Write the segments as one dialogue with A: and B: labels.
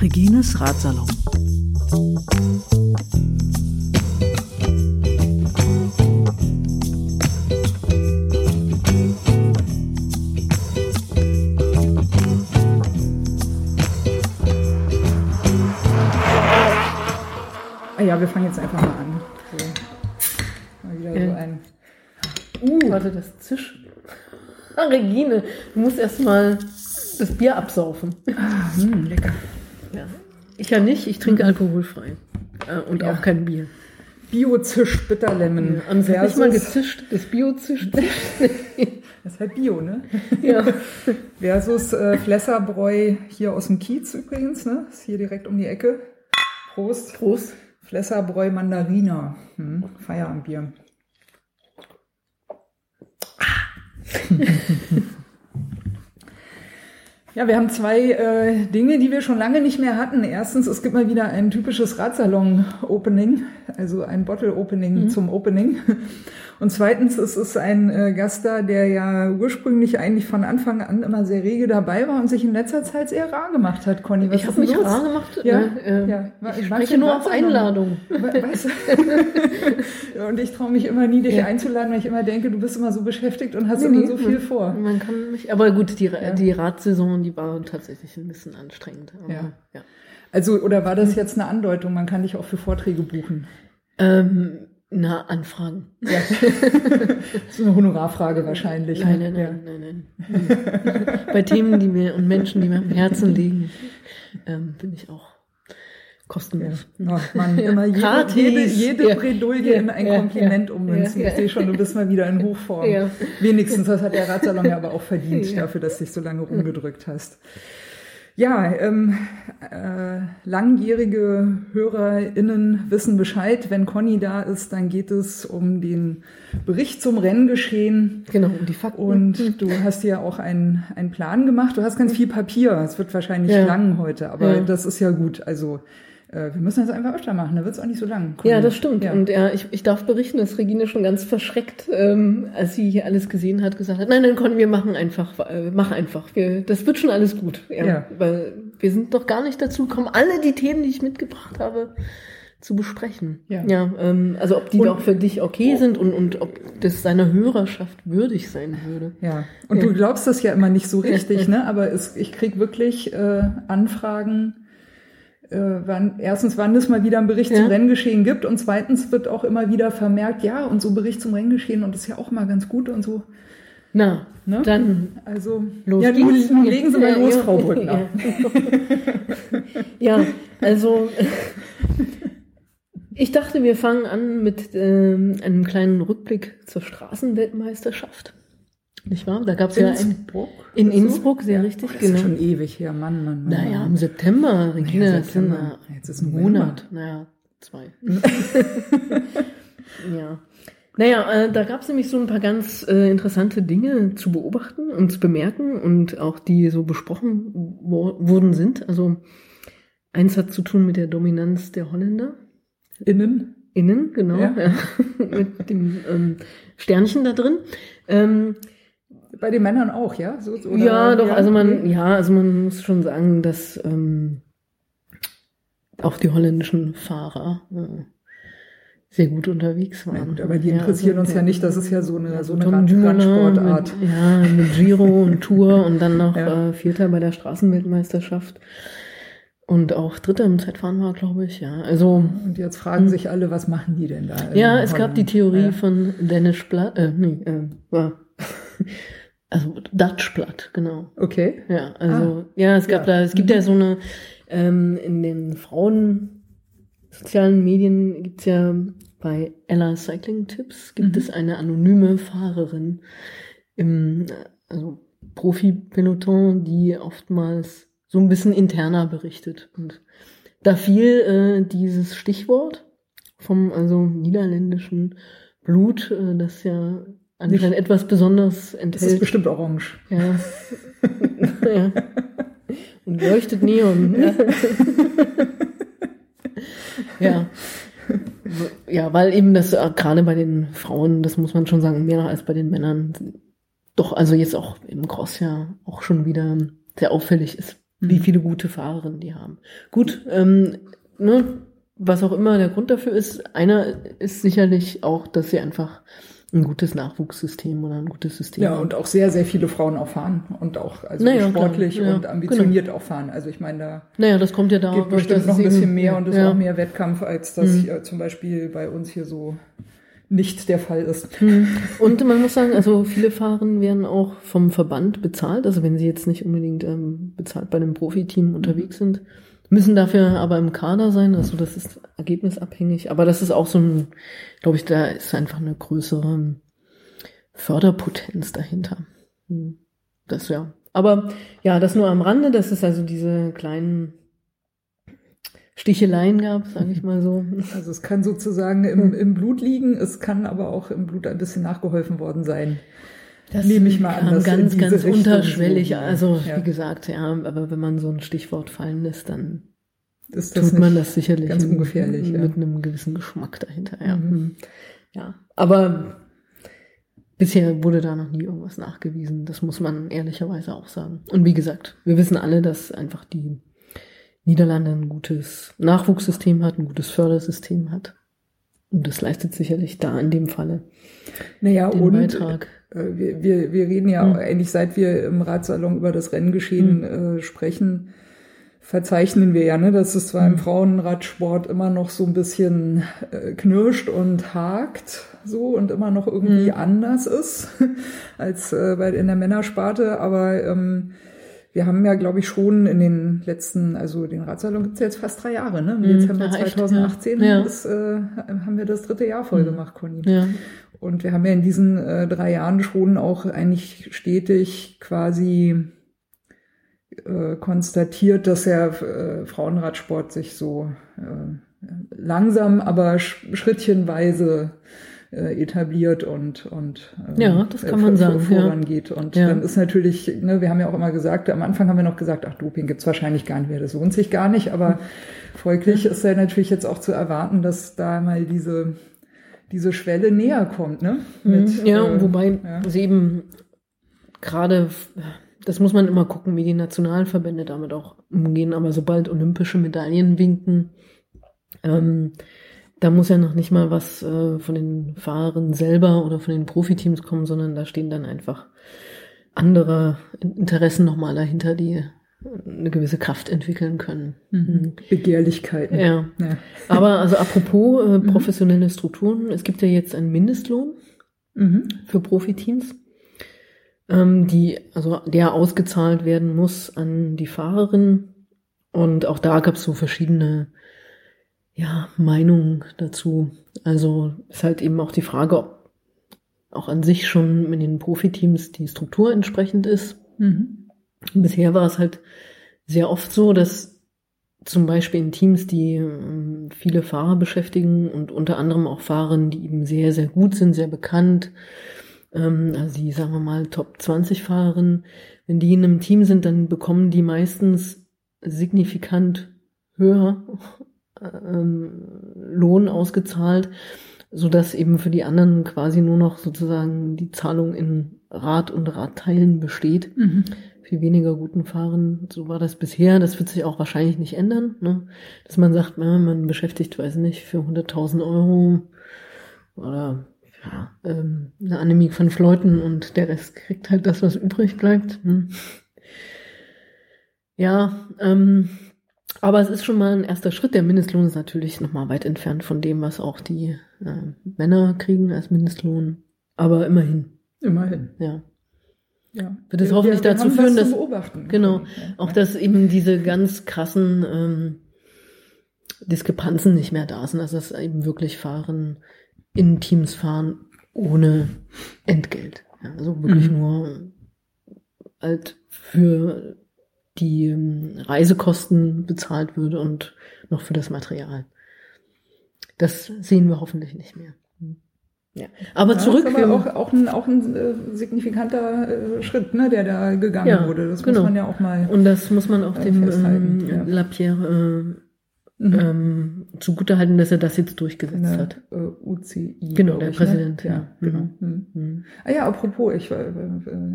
A: Regines Ratsalon.
B: Ah ja, wir fangen jetzt einfach mal an. So. Mal wieder so
C: Ja.
B: ein.
C: Warte, das Zisch. Ah, Regine, du musst erstmal das Bier absaufen.
B: Hm, lecker.
C: Ja. Ich ja nicht, ich trinke alkoholfrei. Äh, und
B: Ja.
C: auch kein Bier.
B: Bio-Zisch Bitterlemon.
C: Ja, Anne hat nicht mal
B: versus,
C: gezischt, das Bio zischt.
B: das ist halt Bio, ne?
C: ja.
B: Versus äh, Flesserbräu hier aus dem Kiez übrigens, ne? Ist hier direkt um die Ecke. Prost.
C: Prost.
B: Flesserbräu Mandarina. Hm, Feierabendbier. Ja, wir haben zwei äh, Dinge, die wir schon lange nicht mehr hatten. Erstens, es gibt mal wieder ein typisches Radsalon-Opening, also ein Bottle-Opening zum Opening. Und zweitens, es ist ein äh, Gast da, der ja ursprünglich eigentlich von Anfang an immer sehr rege dabei war und sich in letzter Zeit sehr rar gemacht hat, Conny. Was
C: Ich habe mich
B: los?
C: rar gemacht.
B: Ja,
C: ne? äh,
B: ja.
C: Ich
B: Manche
C: spreche nur auf Einladung.
B: We- Weißt du? und ich traue mich immer nie, dich
C: Ja.
B: einzuladen, weil ich immer denke, du bist immer so beschäftigt und hast
C: Nee,
B: immer
C: nee,
B: so viel vor.
C: Man kann mich, aber gut, die,
B: Ja.
C: die Radsaison, die war tatsächlich ein bisschen anstrengend.
B: Ja.
C: ja.
B: Also, oder war das jetzt eine Andeutung? Man kann dich auch für Vorträge buchen.
C: Ähm, na, Anfragen.
B: Ja. das ist eine Honorarfrage wahrscheinlich.
C: Nein,
B: ne?
C: nein, nein, nein, nein. Bei Themen, die mir und Menschen, die mir am Herzen liegen, ähm, bin ich auch
B: Ja.
C: kostenlos.
B: Ja. Oh, Mann, immer jede,
C: Gratis.
B: jede, jede
C: Ja.
B: Bredouille
C: Ja.
B: in ein
C: Ja.
B: Kompliment
C: Ja.
B: ummünzen.
C: Ja.
B: Ich sehe schon, du bist mal wieder in Hochform.
C: Ja.
B: Wenigstens, das hat der Radsalon ja aber auch verdient,
C: Ja.
B: dafür, dass du dich so lange rumgedrückt hast. Ja, ähm, äh, langjährige HörerInnen wissen Bescheid. Wenn Conny da ist, dann geht es um den Bericht zum Renngeschehen.
C: Genau, und die Fakten.
B: Und du hast ja auch einen, einen Plan gemacht. Du hast ganz viel Papier. Es wird wahrscheinlich
C: Ja.
B: lang heute, aber
C: Ja.
B: das ist ja gut. Also äh, wir müssen das einfach öfter machen. Da wird es auch nicht so lang. Conny.
C: Ja, das stimmt.
B: Ja.
C: Und ja, ich, ich darf berichten, dass Regine schon ganz verschreckt, ähm, als sie hier alles gesehen hat, gesagt hat, nein, nein, Conny, wir machen einfach, äh, mach einfach. Wir, das wird schon alles gut. Ja,
B: Ja.
C: Weil wir sind doch gar nicht dazu gekommen, alle die Themen, die ich mitgebracht habe, zu besprechen.
B: Ja.
C: ja ähm, also ob die
B: Und-
C: auch für dich okay sind und, und ob das seiner Hörerschaft würdig sein würde.
B: Ja, und
C: Ja.
B: du glaubst das ja immer nicht so richtig, ne? Aber es, ich krieg wirklich äh, Anfragen, äh, wann, erstens, wann es mal wieder einen Bericht
C: Ja.
B: zum Renngeschehen gibt und zweitens wird auch immer wieder vermerkt, ja, und so Bericht zum Renngeschehen und das ist ja auch mal ganz gut und so.
C: Na,
B: Ne?
C: dann
B: Also,
C: los
B: ja,
C: geht's.
B: nun legen Sie mal los, Frau Brückner.
C: Ja, ja also ich dachte, wir fangen an mit ähm, einem kleinen Rückblick zur Straßenweltmeisterschaft. Nicht wahr? Da gab es ja ein,
B: Innsbruck?
C: in
B: Ist?
C: Innsbruck, sehr
B: Ja.
C: richtig,
B: Oh, das ist
C: genau.
B: schon ewig her, Mann, Mann, Mann.
C: Naja, im September, Regina, sind
B: September.
C: ja
B: Jetzt ist
C: ein
B: November.
C: Monat. Naja, zwei. ja. Naja, äh, da gab es nämlich so ein paar ganz äh, interessante Dinge zu beobachten und zu bemerken und auch die so besprochen wo wurden sind. Also eins hat zu tun mit der Dominanz der Holländer.
B: Innen?
C: Innen, genau,
B: Ja.
C: ja. mit dem ähm, Sternchen da drin. Ähm,
B: Bei den Männern auch, ja? So, so-
C: ja, doch, also man, ja, also man muss schon sagen, dass ähm, auch die holländischen Fahrer äh, sehr gut unterwegs waren.
B: Na gut, aber die interessieren uns ja nicht, das ist ja so eine- so eine Randsportart.
C: Ja, mit Giro und Tour und dann noch
B: Ja.
C: äh, Vierter bei der Straßenweltmeisterschaft. Und auch Dritter im Zeitfahren war, glaube ich, ja. Also,
B: Und jetzt fragen sich alle, was machen die denn da?
C: ja, es gab die
B: Holland?
C: Theorie
B: Ja.
C: von Dennis Blatt, äh, nee, äh, war, also Dutch Blatt, genau.
B: Okay.
C: Ja, also, ja, es gab
B: Ja.
C: da, es gibt ja so eine, ähm, in den Frauen sozialen Medien gibt's ja bei Ella Cycling Tips gibt
B: Mhm.
C: es eine anonyme Fahrerin im, also Profi-Peloton, die oftmals so ein bisschen interner berichtet. Und da fiel äh, dieses Stichwort vom also niederländischen Blut, äh, das ja anscheinend etwas Besonderes
B: Das ist
C: enthält.
B: bestimmt orange.
C: Ja. ja. Und leuchtet Neon. Ja. ja. Ja, weil eben das äh, gerade bei den Frauen, das muss man schon sagen, mehr als bei den Männern, doch also jetzt auch im Cross ja auch schon wieder sehr auffällig ist, wie
B: Mhm.
C: viele gute Fahrerinnen die haben. Gut, ähm, ne, was auch immer der Grund dafür ist, einer ist sicherlich auch, dass sie einfach ein gutes Nachwuchssystem oder ein gutes System
B: Ja, und auch sehr, sehr viele Frauen auch fahren und auch also
C: Naja, klar.
B: sportlich
C: Ja,
B: und ambitioniert auch fahren. Also ich meine, da
C: Naja, das kommt ja da
B: geht bestimmt
C: dass
B: noch ein bisschen
C: eben-
B: mehr und ist
C: ja.
B: auch mehr Wettkampf, als das
C: Mhm.
B: zum Beispiel bei uns hier so nicht der Fall ist.
C: Mhm. Und man muss sagen, also viele Fahrerinnen werden auch vom Verband bezahlt. Also wenn sie jetzt nicht unbedingt ähm, bezahlt bei einem Profiteam unterwegs sind, müssen dafür aber im Kader sein. Also das ist ergebnisabhängig. Aber das ist auch so ein, glaube ich, da ist einfach eine größere Förderpotenz dahinter. Mhm. Das ja. Aber ja, das nur am Rande. Das ist also diese kleinen Sticheleien gab, sage ich mal so.
B: Also es kann sozusagen im, im Blut liegen, es kann aber auch im Blut ein bisschen nachgeholfen worden sein.
C: Das
B: Nehme ich mal an, in
C: ganz, ganz
B: Richtung
C: unterschwellig.
B: so,
C: also
B: ja.
C: wie gesagt, ja, aber wenn man so ein Stichwort fallen lässt, dann
B: Ist das
C: tut man das sicherlich
B: ganz ungefährlich, ja.
C: mit einem gewissen Geschmack dahinter. Ja,
B: Mhm.
C: Hm. ja. aber bisher wurde da noch nie irgendwas nachgewiesen. Das muss man ehrlicherweise auch sagen. Und wie gesagt, wir wissen alle, dass einfach die Niederlande ein gutes Nachwuchssystem hat, ein gutes Fördersystem hat. Und das leistet sicherlich da in dem Falle
B: Naja,
C: den
B: und
C: Beitrag.
B: äh, wir, wir, wir reden ja
C: Hm.
B: eigentlich, seit wir im Ratsalon über das Renngeschehen äh, sprechen, verzeichnen wir ja, ne, dass es zwar im
C: Hm.
B: Frauenradsport immer noch so ein bisschen äh, knirscht und hakt so und immer noch irgendwie
C: Hm.
B: anders ist als äh, bei, in der Männersparte, aber ähm, wir haben ja, glaube ich, schon in den letzten, also den Radsalon gibt's ja jetzt fast drei Jahre, ne? Im
C: Hm,
B: Dezember
C: ja, echt,
B: 2018
C: ja.
B: Ist, äh, haben wir das dritte Jahr voll
C: Hm.
B: gemacht, Conny.
C: Ja.
B: Und wir haben ja in diesen äh, drei Jahren schon auch eigentlich stetig quasi äh, konstatiert, dass der äh, Frauenradsport sich so äh, langsam, aber sch schrittchenweise äh, etabliert und und äh,
C: Ja, das kann man sagen, ja.
B: vorangeht. Und
C: Ja.
B: dann ist natürlich, ne, wir haben ja auch immer gesagt, am Anfang haben wir noch gesagt, ach, Doping gibt's wahrscheinlich gar nicht mehr, das lohnt sich gar nicht, aber folglich ist ja natürlich jetzt auch zu erwarten, dass da mal diese diese Schwelle näher kommt, ne?
C: Mhm. ja,
B: äh,
C: wobei
B: ja.
C: sie eben gerade, das muss man immer gucken, wie die Nationalverbände damit auch umgehen, aber sobald olympische Medaillen winken, ähm, da muss ja noch nicht mal was äh, von den Fahrern selber oder von den Profiteams kommen, sondern da stehen dann einfach andere Interessen nochmal dahinter, die eine gewisse Kraft entwickeln können.
B: Mhm. Begehrlichkeiten.
C: Ja.
B: Ja.
C: Aber also apropos äh, professionelle Strukturen, es gibt ja jetzt einen Mindestlohn
B: Mhm.
C: für Profiteams, ähm, die, also der ausgezahlt werden muss an die Fahrerin. Und auch da gab es so verschiedene ja, Meinungen dazu. Also ist halt eben auch die Frage, ob auch an sich schon mit den Profiteams die Struktur entsprechend ist.
B: Mhm.
C: Bisher war es halt sehr oft so, dass zum Beispiel in Teams, die ähm, viele Fahrer beschäftigen und unter anderem auch Fahrer, die eben sehr, sehr gut sind, sehr bekannt, ähm, also die, sagen wir mal, Top 20 Fahrerinnen, wenn die in einem Team sind, dann bekommen die meistens signifikant höher ähm, Lohn ausgezahlt, so dass eben für die anderen quasi nur noch sozusagen die Zahlung in Rad und Radteilen besteht
B: Mhm.
C: viel weniger guten Fahren. So war das bisher. Das wird sich auch wahrscheinlich nicht ändern. Ne? Dass man sagt, na, man beschäftigt, weiß nicht, für 100.000 Euro oder ja, ähm, eine Annemie von Fleuten und der Rest kriegt halt das, was übrig bleibt. Hm. Ja, ähm, aber es ist schon mal ein erster Schritt. Der Mindestlohn ist natürlich noch mal weit entfernt von dem, was auch die äh, Männer kriegen als Mindestlohn. Aber immerhin,
B: Immerhin.
C: ja.
B: Ja.
C: Wird es hoffentlich
B: wir,
C: dazu führen, dass-. Genau.
B: Ja.
C: Auch dass eben diese ganz krassen ähm, Diskrepanzen nicht mehr da sind, also dass eben wirklich Fahren in Teams fahren ohne Entgelt. Ja, also wirklich
B: Mhm.
C: nur halt für die ähm, Reisekosten bezahlt würde und noch für das Material. Das sehen wir hoffentlich nicht mehr. Ja. Aber
B: Ja,
C: zurück.
B: Ist
C: wir-
B: aber auch, auch ein, auch ein äh, signifikanter äh, Schritt, ne, der da gegangen
C: Ja,
B: wurde. Das
C: genau.
B: muss man ja auch mal.
C: Und das muss man auch
B: äh,
C: dem ähm,
B: ja.
C: Lapierre äh, mhm. ähm, zugutehalten, dass er das jetzt durchgesetzt
B: Eine,
C: hat.
B: Äh, UCI.
C: Genau, der
B: ich,
C: Präsident,
B: Ne? Ja,
C: ja.
B: genau.
C: Mhm.
B: Mhm.
C: Mhm.
B: Ah ja, apropos, ich, äh,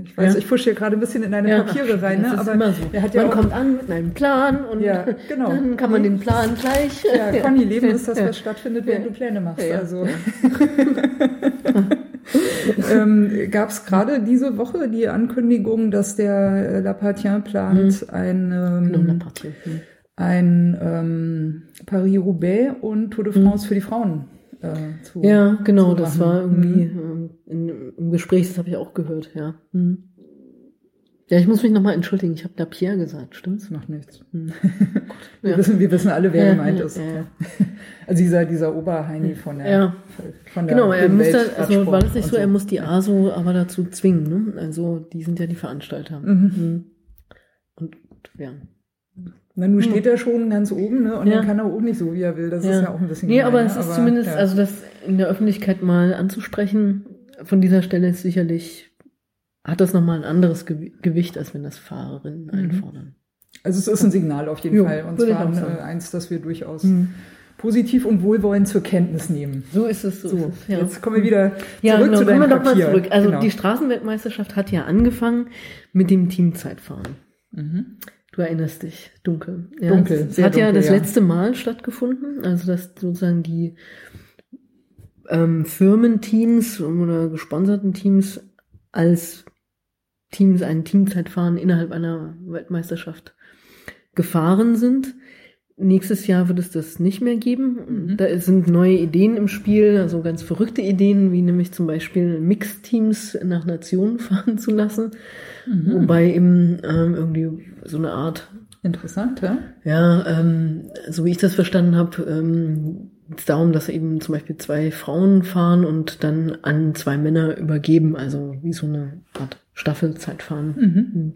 B: ich weiß,
C: Ja.
B: ich fusche hier gerade ein bisschen in deine Papiere
C: ach,
B: rein, ne? aber
C: immer so.
B: er hat ja
C: man kommt an mit einem Plan und
B: Ja, genau.
C: dann kann man den Plan gleich.
B: ja, Conny, Leben ist das,
C: Ja.
B: was stattfindet, während
C: Ja.
B: du Pläne machst.
C: Ja,
B: Also ähm, gab es gerade diese Woche die Ankündigung, dass der äh, Lapartien plant, ein,
C: Genau,
B: ähm,
C: Partie. Mhm.
B: ein ähm, Paris-Roubaix und Tour de France für die Frauen äh, zu
C: Ja, genau,
B: zu
C: das war irgendwie
B: Mhm.
C: ähm, in, im Gespräch, das habe ich auch gehört, ja. Mhm. Ja, ich muss mich nochmal entschuldigen, ich habe da Pierre gesagt, stimmt's?
B: Macht nichts.
C: Mhm.
B: Wir,
C: Ja.
B: wissen, wir wissen alle, wer
C: Ja,
B: gemeint
C: ja,
B: ist. Also dieser, dieser Oberheini von der, von der
C: Genau, er muss da, also war das nicht
B: und
C: so, er muss die ASO aber dazu zwingen, ne? Also die sind ja die Veranstalter.
B: Mhm.
C: Mhm. Und ja.
B: Na, nun steht er schon ganz oben, ne? Und
C: Ja.
B: dann kann er auch nicht so, wie er will. Das ist ja auch ein bisschen
C: Nee,
B: gemein,
C: aber es ist zumindest,
B: ja.
C: also das in der Öffentlichkeit mal anzusprechen, von dieser Stelle ist sicherlich, hat das nochmal ein anderes Gewi- Gewicht, als wenn das Fahrerinnen
B: Mhm.
C: einfordern.
B: Also es ist ein Signal auf jeden
C: Jo,
B: Fall. Und zwar
C: sagen.
B: äh, eins, das wir durchaus
C: Mhm.
B: positiv und wohlwollend zur Kenntnis nehmen.
C: So ist es, so,
B: So,
C: ist es, ja.
B: jetzt kommen wir wieder
C: Ja,
B: zurück
C: genau,
B: zu
C: kommen
B: deinem
C: wir doch mal zurück. Also
B: Genau.
C: die Straßenweltmeisterschaft hat ja angefangen mit dem Teamzeitfahren.
B: Mhm.
C: Du erinnerst dich, dunkel. Ja,
B: Dunkel,
C: Es hat ja
B: dunkel,
C: das
B: ja.
C: letzte Mal stattgefunden, also dass sozusagen die ähm, Firmenteams oder gesponserten Teams als Teams ein Teamzeitfahren innerhalb einer Weltmeisterschaft gefahren sind. Nächstes Jahr wird es das nicht mehr geben.
B: Mhm.
C: Da sind neue Ideen im Spiel, also ganz verrückte Ideen, wie nämlich zum Beispiel Mixteams nach Nationen fahren zu lassen.
B: Mhm.
C: Wobei eben ähm, irgendwie so eine Art,
B: Interessant, ja?
C: ja, ähm, so wie ich das verstanden habe, ähm, es darum, dass eben zum Beispiel zwei Frauen fahren und dann an zwei Männer übergeben, also wie so eine Art Staffelzeitfahren.
B: Mhm.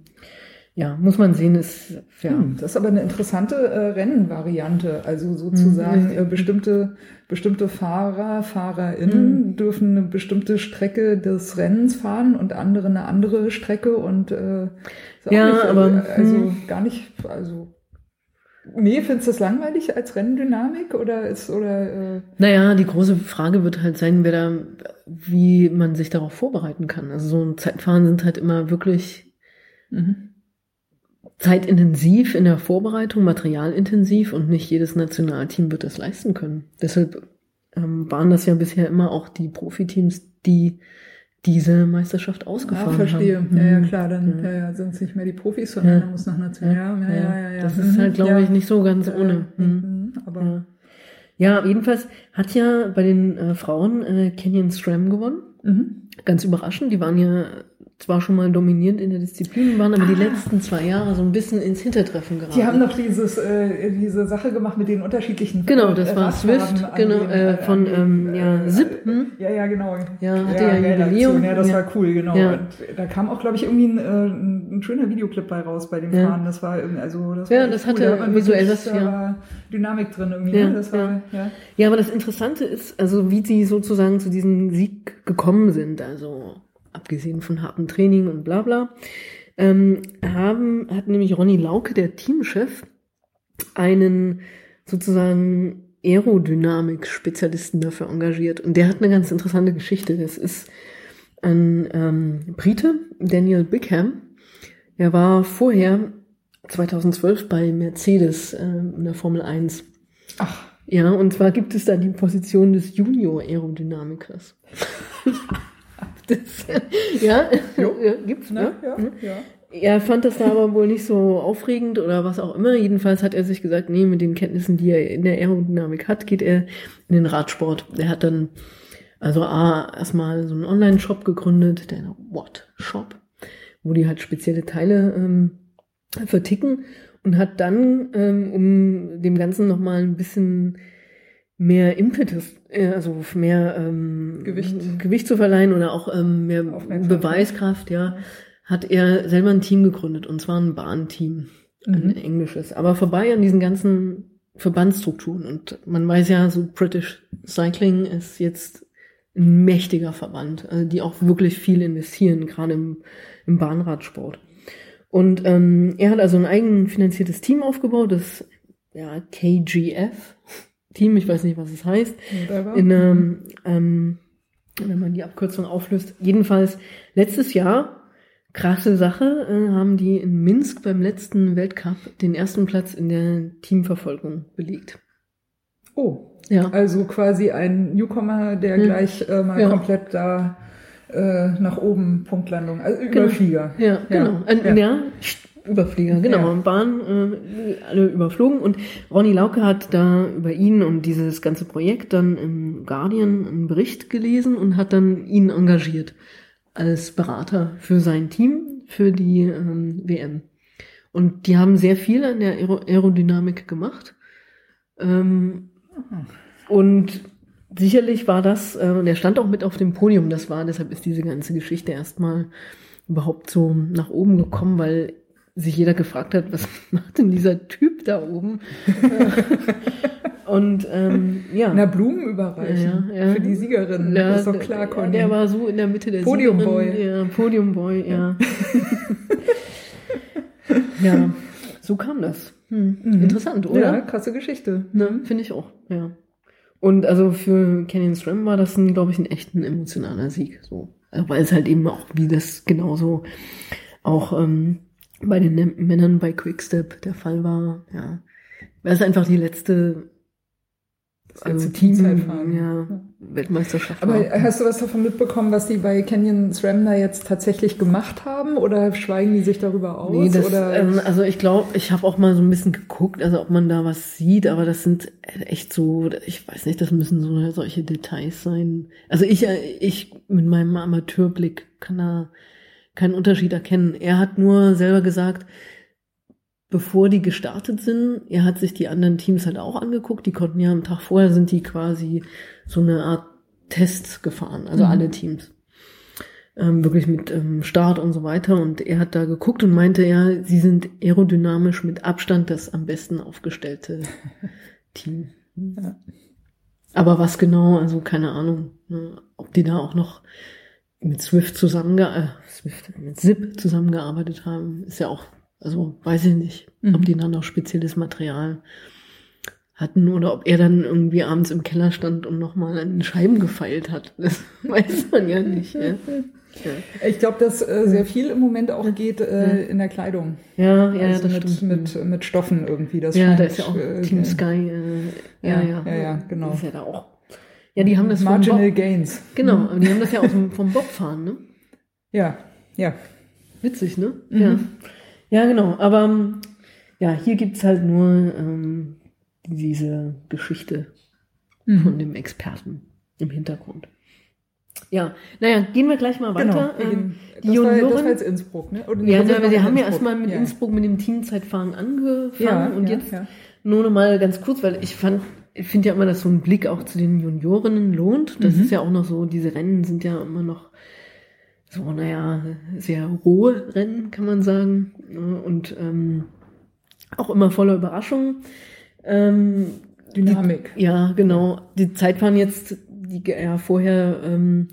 C: Ja, muss man sehen, ist ja.
B: Hm, Das ist aber eine interessante äh, Rennvariante. Also sozusagen
C: Mhm.
B: äh, bestimmte, bestimmte Fahrer, FahrerInnen
C: Mhm.
B: dürfen eine bestimmte Strecke des Rennens fahren und andere eine andere Strecke und äh, ist
C: Ja,
B: nicht, äh,
C: aber,
B: also
C: hm.
B: gar nicht, also nee, findest du das langweilig als Renndynamik oder ist oder äh,
C: Naja, die große Frage wird halt sein, wer da, wie man sich darauf vorbereiten kann. Also so ein Zeitfahren sind halt immer wirklich
B: mhm.
C: zeitintensiv in der Vorbereitung, materialintensiv und nicht jedes Nationalteam wird das leisten können. Deshalb ähm, waren das ja bisher immer auch die Profiteams, die diese Meisterschaft
B: Ah,
C: ausgefahren
B: verstehe.
C: haben.
B: Ja, ja,
C: Mhm.
B: klar, dann
C: Ja.
B: ja. Ja, sind es nicht mehr die Profis, sondern
C: Ja.
B: man muss nach Nation. Ja, ja, ja, ja, ja.
C: Das ist
B: Mhm.
C: halt, glaube
B: ja.
C: ich, nicht so ganz ohne. Mhm.
B: mhm, Aber
C: Ja. ja, jedenfalls hat ja bei den äh, Frauen äh, Canyon Stram gewonnen.
B: mhm.
C: Ganz überraschend. Die waren ja zwar schon mal dominierend in der Disziplin, waren aber die letzten zwei Jahre so ein bisschen ins Hintertreffen geraten.
B: Die haben noch dieses, äh, diese Sache gemacht mit den unterschiedlichen
C: Genau,
B: äh,
C: das war
B: Radfarben
C: Swift,
B: an
C: genau,
B: den,
C: äh, von, ähm, ja,
B: äh,
C: Zip, hm?
B: Ja, ja, genau.
C: Ja, hatte ja
B: geile
C: Jubiläum.
B: Ja, das
C: Ja.
B: war cool, genau.
C: Ja.
B: Und da kam auch, glaube ich, irgendwie ein, äh, ein, schöner Videoclip bei raus bei dem
C: Ja.
B: Fahren. Das war irgendwie, also, das
C: Ja,
B: war
C: das
B: cool.
C: hatte
B: Da
C: visuell
B: wirklich-
C: was,
B: da
C: ja.
B: war Dynamik drin irgendwie,
C: Ja,
B: ne? Das war, ja.
C: Ja, aber das Interessante ist, also wie sie sozusagen zu diesem Sieg gekommen sind, also abgesehen von hartem Training und bla bla, ähm, haben, hat nämlich Ronny Lauke, der Teamchef, einen sozusagen Aerodynamik-Spezialisten dafür engagiert. Und der hat eine ganz interessante Geschichte. Das ist ein ähm, Brite, Daniel Bickham. Er war vorher 2012 bei Mercedes äh, in der Formel 1.
B: Ach,
C: Ja, und zwar gibt es da die Position des Junior-Aerodynamikers. das, ja,
B: Jo.
C: ja, gibt's,
B: ne?
C: ne?
B: Ja, ja.
C: Er fand das da aber wohl nicht so aufregend oder was auch immer. Jedenfalls hat er sich gesagt, nee, mit den Kenntnissen, die er in der Aerodynamik hat, geht er in den Radsport. Er hat dann also A, erstmal so einen Online-Shop gegründet, der What Shop, wo die halt spezielle Teile ähm, verticken und hat dann, ähm, um dem Ganzen nochmal ein bisschen mehr Impetus, äh, also mehr ähm,
B: Gewicht.
C: Gewicht zu verleihen oder auch ähm, mehr. Beweiskraft, ja, hat er selber ein Team gegründet und zwar ein Bahnteam, ein
B: Mhm.
C: englisches, aber vorbei an diesen ganzen Verbandsstrukturen und man weiß ja, so British Cycling ist jetzt ein mächtiger Verband, also die auch wirklich viel investieren, gerade im, im Bahnradsport. Und ähm, er hat also ein eigenfinanziertes Team aufgebaut, das ja, KGF Team, ich weiß nicht, was es heißt,
B: Whatever.
C: in einem, ähm, wenn man die Abkürzung auflöst. Jedenfalls letztes Jahr, krasse Sache, äh, haben die in Minsk beim letzten Weltcup den ersten Platz in der Teamverfolgung belegt.
B: Oh,
C: Ja.
B: also quasi ein Newcomer, der
C: Hm.
B: gleich äh, mal
C: Ja.
B: komplett da äh, nach oben Punktlandung, also
C: Genau.
B: Überflieger.
C: Ja, genau.
B: Ja.
C: ja. Überflieger, genau.
B: Ja.
C: Waren äh, alle überflogen und Ronny Lauke hat da über ihn und dieses ganze Projekt dann im Guardian einen Bericht gelesen und hat dann ihn engagiert als Berater für sein Team, für die ähm, WM. Und die haben sehr viel an der Aero Aerodynamik gemacht. Ähm, und sicherlich war das, äh, und er stand auch mit auf dem Podium, das war, deshalb ist diese ganze Geschichte erstmal überhaupt so nach oben gekommen, weil sich jeder gefragt hat, was macht denn dieser Typ da oben? und ähm, ja.
B: Na, Blumen überreichen
C: Ja, ja.
B: für die Siegerin.
C: Ja,
B: das ist doch klar, Conny.
C: der war so in der Mitte der
B: Podiumboy.
C: Ja, Podiumboy, ja. ja, so kam das. Hm. Interessant, oder?
B: ja, krasse Geschichte.
C: Ne, finde ich auch, ja. Und also für Canyon Stram war das, glaube ich, ein echt ein emotionaler Sieg. So. Weil es halt eben auch, wie das genauso auch ähm, bei den Männern bei Quickstep der Fall war, ja. Weil es einfach die letzte
B: Das
C: also Team,
B: Teamzeitfahren.
C: ja, Weltmeisterschaft
B: Aber
C: war.
B: hast du was davon mitbekommen, was die bei Canyon SRAM da jetzt tatsächlich gemacht haben? Oder schweigen die sich darüber aus?
C: Nee, das,
B: oder?
C: ähm, also ich glaube, ich habe auch mal so ein bisschen geguckt, also ob man da was sieht, aber das sind echt so, ich weiß nicht, das müssen so solche Details sein. Also ich, äh, ich mit meinem Amateurblick kann da keinen Unterschied erkennen. Er hat nur selber gesagt, bevor die gestartet sind, er hat sich die anderen Teams halt auch angeguckt, die konnten ja am Tag vorher sind die quasi so eine Art Test gefahren, also
B: Mhm.
C: alle Teams ähm, wirklich mit ähm, Start und so weiter. Und er hat da geguckt und meinte, ja, sie sind aerodynamisch mit Abstand das am besten aufgestellte Team.
B: Ja.
C: Aber was genau, also keine Ahnung, ne, ob die da auch noch mit Swift zusammenge äh, Swift, mit Zip zusammengearbeitet haben, ist ja auch, also weiß ich nicht,
B: Mhm.
C: ob die dann noch spezielles Material hatten oder ob er dann irgendwie abends im Keller stand und nochmal an den Scheiben gefeilt hat. Das weiß man ja nicht. Ja, ja,
B: ich glaube, dass äh, sehr viel im Moment auch geht äh, in der Kleidung.
C: ja, ja
B: also
C: das
B: mit,
C: stimmt.
B: mit, mit Stoffen irgendwie. Das
C: ja, da ist ja auch
B: äh,
C: Team Sky. Äh, ja,
B: Ja,
C: ja,
B: ja, ja, genau.
C: Das ist ja da auch. Ja, die haben das
B: Marginal
C: Bob,
B: Gains.
C: Genau, aber die haben das ja auch vom, vom Bobfahren, ne?
B: Ja, ja.
C: Witzig, ne?
B: Mhm.
C: Ja. Ja, genau. Aber ähm, ja, hier gibt's halt nur ähm, diese Geschichte
B: Mhm.
C: von dem Experten im Hintergrund. Ja, naja, gehen wir gleich mal weiter.
B: Genau.
C: Ähm, die
B: das, war, das
C: Junioren.
B: war jetzt Innsbruck, ne? Oder
C: ja,
B: das
C: ja, wir haben ja erstmal mit
B: ja.
C: Innsbruck mit dem Teamzeitfahren angefangen
B: Ja,
C: und jetzt nur noch mal ganz kurz, weil ich fand, ich finde ja immer, dass so ein Blick auch zu den Juniorinnen lohnt. Das
B: Mhm.
C: ist ja auch noch so, diese Rennen sind ja immer noch so, naja, sehr rohe Rennen, kann man sagen. Und ähm, auch immer voller Überraschungen. Ähm,
B: Dynamik.
C: ja, genau. Die Zeitfahren jetzt, die ja vorher ähm,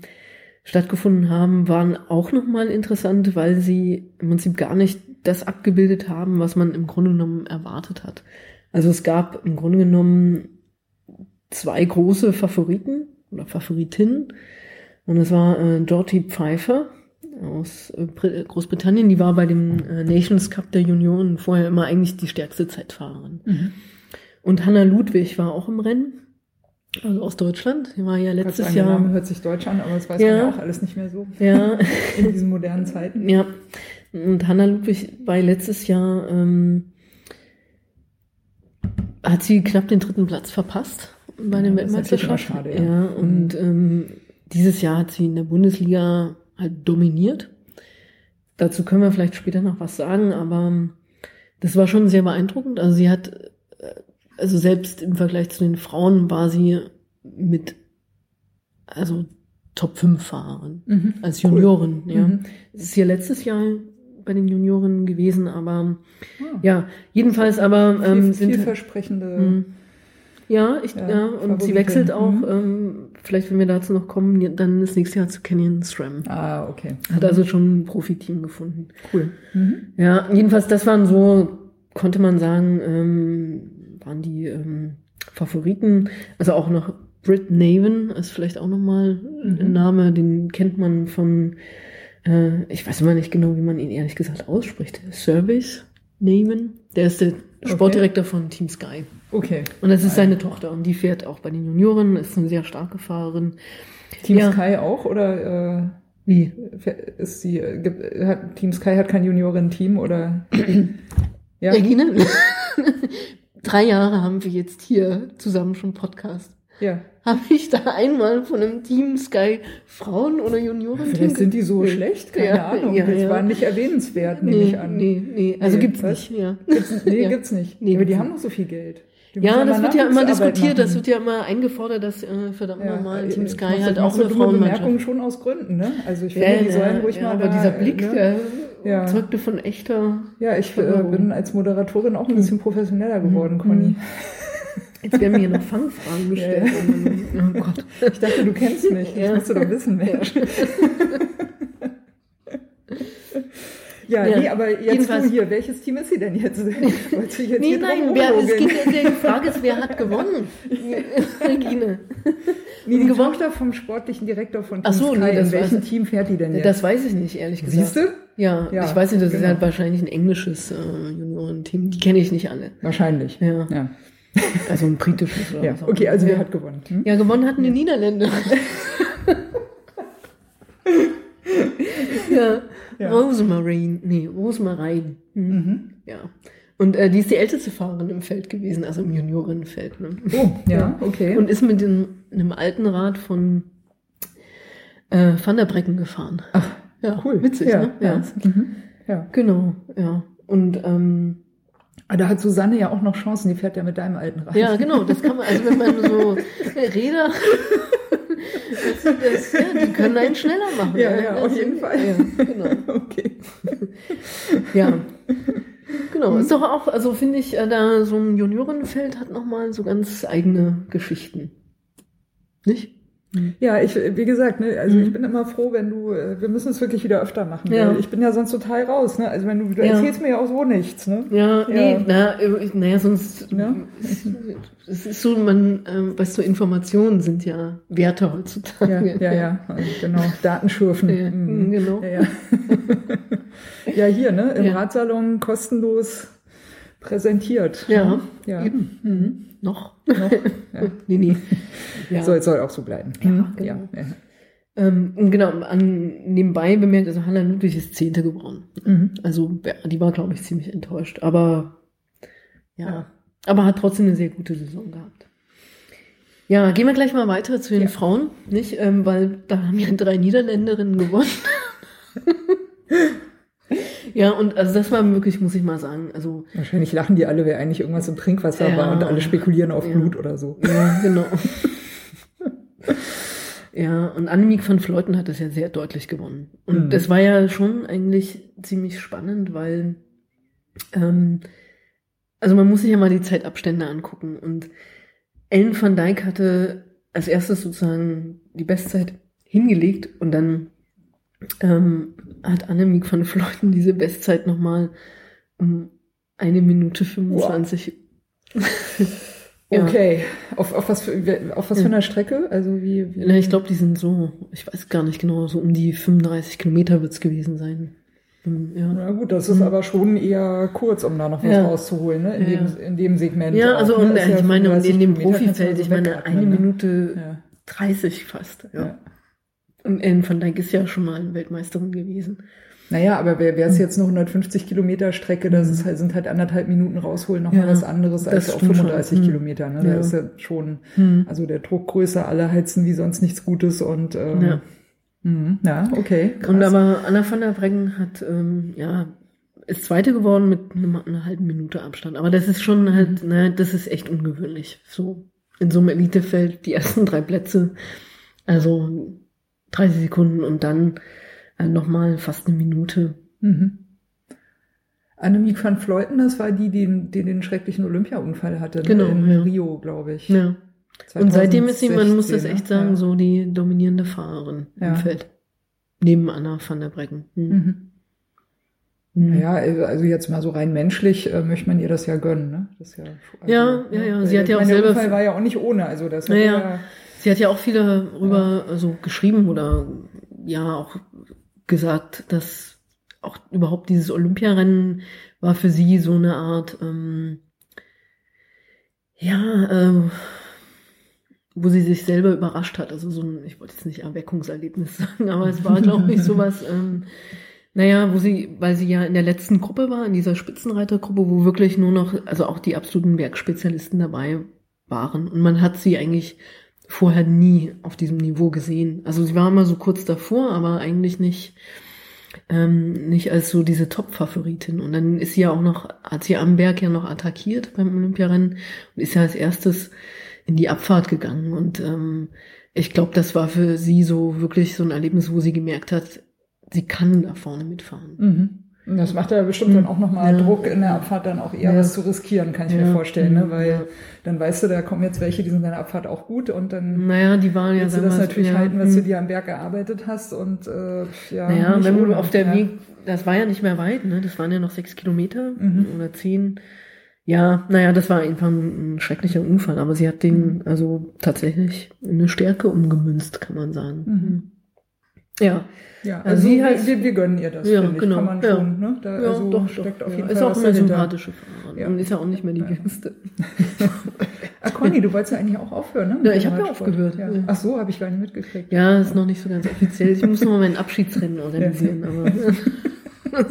C: stattgefunden haben, waren auch nochmal interessant, weil sie im Prinzip gar nicht das abgebildet haben, was man im Grunde genommen erwartet hat. Also es gab im Grunde genommen zwei große Favoriten oder Favoritinnen. Und das war äh, Dorothy Pfeiffer aus äh, Br- Großbritannien. Die war bei dem äh, Nations Cup der Junioren vorher immer eigentlich die stärkste Zeitfahrerin.
B: Mhm.
C: Und Hanna Ludwig war auch im Rennen, also aus Deutschland. Die war ja letztes
B: der Name
C: Jahr.
B: hört sich deutsch an, aber das weiß
C: Ja.
B: man ja auch alles nicht mehr so
C: Ja,
B: in diesen modernen Zeiten.
C: ja. Und Hanna Ludwig war letztes Jahr, ähm, hat sie knapp den dritten Platz verpasst bei den
B: Ja, das
C: Weltmeisterschaften.
B: ja.
C: ja. und ähm, dieses Jahr hat sie in der Bundesliga halt dominiert. Dazu können wir vielleicht später noch was sagen, aber ähm, das war schon sehr beeindruckend. Also sie hat, äh, also selbst im Vergleich zu den Frauen war sie mit, also Top 5 Fahrerin
B: Mhm.
C: als
B: Cool.
C: Juniorin. Ja.
B: Mhm.
C: Es ist ja letztes Jahr bei den Junioren gewesen, aber
B: Ah.
C: ja, jedenfalls aber ähm,
B: Viel,
C: sind
B: vielversprechende.
C: Ja, ich,
B: Ja,
C: ja, und sie wechselt auch,
B: Mhm.
C: ähm, vielleicht wenn wir dazu noch kommen, dann das nächste Jahr zu Canyon SRAM.
B: Ah, okay.
C: Hat also schon ein Profiteam gefunden.
B: Cool. Mhm.
C: Ja, jedenfalls das waren so, konnte man sagen, ähm, waren die ähm, Favoriten. Also auch noch Britt Naven ist vielleicht auch nochmal mhm. ein Name, den kennt man von, äh, ich weiß immer nicht genau, wie man ihn ehrlich gesagt ausspricht. Service Naven. Der ist der Sportdirektor okay. von Team Sky.
B: Okay.
C: Und das ist seine Tochter und die fährt auch bei den Junioren, ist eine sehr starke Fahrerin.
B: Team ja. Sky auch oder? Äh
C: wie?
B: Ist sie, hat, Team Sky hat kein Junioren-Team oder?
C: ja. Regine? Drei Jahre haben wir jetzt hier zusammen schon Podcast.
B: Ja.
C: Habe ich da einmal von einem Team Sky Frauen oder Junioren
B: Vielleicht sind die so schlecht, keine ja, Ahnung. Ja, das ja. war nicht erwähnenswert, nehme
C: nee,
B: ich an.
C: Nee, nee, also nee, gibt's was? nicht, ja.
B: Gibt's, nee, ja. gibt's nicht. Nee, Aber die haben noch so viel Geld.
C: Ja, das wird ja immer diskutiert, das wird ja immer eingefordert, dass äh, verdammt ja, nochmal Team Sky halt auch eine Frauenmannschaft.
B: Bemerkung schon aus Gründen, ne? Also ich finde, ja, die sollen ruhig mal.
C: Aber da, dieser Blick, ne? der ja. zeugte von echter.
B: Ja, ich äh, bin als Moderatorin auch ein bisschen professioneller geworden, mhm. Conny.
C: Jetzt werden mir hier noch Fangfragen gestellt.
B: oh Gott. Ich dachte, du kennst mich. Das musst du doch wissen, Mensch. Ja, ja, nee, aber jetzt Jedenfalls, du hier, welches Team ist sie denn jetzt?
C: Jetzt nee, nein, wer, es geht, die Frage ist, wer hat gewonnen? Regine.
B: Nee, die gewonnen? Tochter vom sportlichen Direktor von Team Ach so. Nee, in welchem Team fährt die denn jetzt?
C: Das weiß ich nicht, ehrlich gesagt.
B: Siehst du?
C: Ja, ja, ich weiß nicht, das genau. ist halt wahrscheinlich ein englisches äh, Juniorenteam. Die kenne ich nicht alle.
B: Wahrscheinlich.
C: Ja. ja. Also ein britisches.
B: Oder ja, so. okay, also wer hat gewonnen?
C: Hm? Ja, gewonnen hatten die Niederländer. ja. ja. Rosemarine, nee, Rosmarine. Hm. Mhm. Ja. Und äh, die ist die älteste Fahrerin im Feld gewesen, also im Juniorinnenfeld. Ne?
B: Oh, ja, ja, okay.
C: Und ist mit dem, einem alten Rad von äh, Van der Brecken gefahren.
B: Ach, ja, cool.
C: Witzig,
B: ja,
C: ne? Ja.
B: Mhm. ja.
C: Genau, ja. Und ähm,
B: aber ah, da hat Susanne ja auch noch Chancen, die fährt ja mit deinem alten Rad.
C: Ja, genau, das kann man, also wenn man so Räder, das, das, ja, die können einen schneller machen.
B: Ja, ja, auf jeden Fall.
C: Ja, genau. Okay. Ja. Genau, ist doch auch, also finde ich, äh, da so ein Juniorenfeld hat nochmal so ganz eigene Geschichten. Nicht?
B: Mhm. Ja, ich, wie gesagt, ne, also mhm. ich bin immer froh, wenn du, äh, wir müssen es wirklich wieder öfter machen. Ja. Ich bin ja sonst total raus, ne? Also wenn du, du ja. erzählst mir ja auch so nichts, ne?
C: Ja, ja. nee, na, äh, naja, sonst, ja? es ist so, man, ähm, weißt du, Informationen sind ja Werte heutzutage.
B: Ja, ja, ja, genau, Datenschürfen.
C: Ja, mhm. Genau.
B: Ja, ja. ja, hier, ne, im Radsalon kostenlos präsentiert.
C: Ja, ja. eben. Mhm. Noch?
B: Noch? Ja.
C: nee, nee.
B: Ja. Soll, soll auch so bleiben.
C: Ja, genau. Ja. Ähm, genau, an, nebenbei bemerkt, also Hanna Ludwig ist Zehnte geworden. Mhm. Also die war, glaube ich, ziemlich enttäuscht. Aber ja, ja, aber hat trotzdem eine sehr gute Saison gehabt. Ja, gehen wir gleich mal weiter zu den ja. Frauen, nicht? Ähm, weil da haben ja drei Niederländerinnen gewonnen. Ja, und also das war wirklich, muss ich mal sagen, also.
B: Wahrscheinlich lachen die alle, wer eigentlich irgendwas im Trinkwasser ja, war und alle spekulieren auf
C: ja.
B: Blut oder so.
C: Ja, genau. ja, und Annemiek von Fleuten hat das ja sehr deutlich gewonnen. Und mhm. das war ja schon eigentlich ziemlich spannend, weil, ähm, also man muss sich ja mal die Zeitabstände angucken. Und Ellen van Dijk hatte als erstes sozusagen die Bestzeit hingelegt und dann ähm, hat Annemiek von Fleuten diese Bestzeit nochmal um eine Minute 25.
B: Wow. ja. Okay, auf, auf was, für, auf was ja. für einer Strecke? Also wie, wie?
C: Na, ich glaube, die sind so, ich weiß gar nicht genau, so um die 35 Kilometer wird es gewesen sein.
B: Ja. Na gut, das ist mhm. aber schon eher kurz, um da noch was ja. rauszuholen, ne? in, ja. dem, in dem Segment.
C: Ja, also auch, ne? und, ich meine, in dem Profifeld, ich meine, eine ne? Minute 30 fast. Ja. Ellen van Dijk ist ja schon mal Weltmeisterin gewesen.
B: Naja, aber wäre es jetzt eine 150 Kilometer Strecke, das ist halt, sind halt anderthalb Minuten rausholen noch ja, was anderes als auf 35 schon. Hm. Kilometer. Ne? Ja. Da ist ja schon, hm. also der Druck größer, alle heizen wie sonst nichts Gutes und ähm, ja. Mh, ja, okay.
C: Krass. Und aber Anna van der Breggen hat ähm, ja ist Zweite geworden mit einer, einer halben Minute Abstand. Aber das ist schon halt, mhm. ne, das ist echt ungewöhnlich. So in so einem Elitefeld die ersten drei Plätze. Also 30 Sekunden und dann äh, nochmal fast eine Minute.
B: Mhm. Annemiek van Fleuten, das war die, die, die den schrecklichen Olympiaunfall hatte. Ne?
C: Genau.
B: In
C: ja.
B: Rio, glaube ich.
C: Ja. 2016, und seitdem ist sie, man muss das echt sagen, ja. so die dominierende Fahrerin ja. im Feld. Neben Anna van der Brecken. Mhm.
B: Mhm. Naja, also jetzt mal so rein menschlich äh, möchte man ihr das ja gönnen, ne? Das ja, also,
C: Ja, ja, ja, sie
B: Weil
C: hat ja auch selber-
B: Der Unfall war ja auch nicht ohne, also das
C: Naja.
B: ja,
C: Sie hat ja auch viel darüber also geschrieben oder ja auch gesagt, dass auch überhaupt dieses Olympiarennen war für sie so eine Art, ähm, ja, ähm, wo sie sich selber überrascht hat. Also so ein, ich wollte jetzt nicht Erweckungserlebnis sagen, aber es war, glaube ich, sowas, ähm, naja, wo sie, weil sie ja in der letzten Gruppe war, in dieser Spitzenreitergruppe, wo wirklich nur noch, also auch die absoluten Bergspezialisten dabei waren. Und man hat sie eigentlich vorher nie auf diesem Niveau gesehen. Also sie war immer so kurz davor, aber eigentlich nicht, ähm, nicht als so diese Top-Favoritin. Und dann ist sie ja auch noch, hat sie am Berg ja noch attackiert beim Olympiarennen und ist ja als erstes in die Abfahrt gegangen. Und ähm, ich glaube, das war für sie so wirklich so ein Erlebnis, wo sie gemerkt hat, sie kann da vorne mitfahren.
B: Mhm. Das macht ja bestimmt dann auch nochmal
C: Ja.
B: Druck in der Abfahrt dann auch eher
C: Ja.
B: was zu riskieren, kann ich
C: Ja.
B: mir vorstellen, ne?
C: Mhm.
B: weil
C: Ja.
B: dann weißt du, da kommen jetzt welche, die sind in der Abfahrt auch gut und dann
C: Naja, die waren ja,
B: willst du das natürlich halten, was du
C: hm.
B: dir am Berg erarbeitet hast und äh, ja.
C: Naja, wenn
B: ohne.
C: auf der. Weg, das war ja nicht mehr weit, ne? Das waren ja noch sechs Kilometer
B: Mhm.
C: oder zehn. Ja, naja, das war einfach ein, ein schrecklicher Unfall, aber sie hat den also tatsächlich in eine Stärke umgemünzt, kann man sagen.
B: Mhm.
C: Ja,
B: Ja,
C: Also sie
B: wir,
C: halt-
B: wir, wir gönnen ihr das,
C: Ja,
B: ich.
C: genau,
B: Kann man
C: ja.
B: schon, ne? Da
C: ja
B: also
C: doch,
B: steckt
C: doch.
B: auf
C: ja.
B: jeden
C: Ist
B: Fall
C: auch
B: was
C: eine sympathische Fahrerin
B: Ja.
C: und ist ja auch nicht mehr die
B: Ja.
C: jüngste.
B: Ah, Conny, du wolltest ja eigentlich auch aufhören, ne?
C: Ja, ich
B: dem
C: hab ja aufgehört,
B: Ja.
C: ja.
B: Ach so, habe ich gar nicht mitgekriegt.
C: Ja, ist noch nicht so ganz offiziell. Ich muss noch mal mein Abschiedsrennen organisieren, aber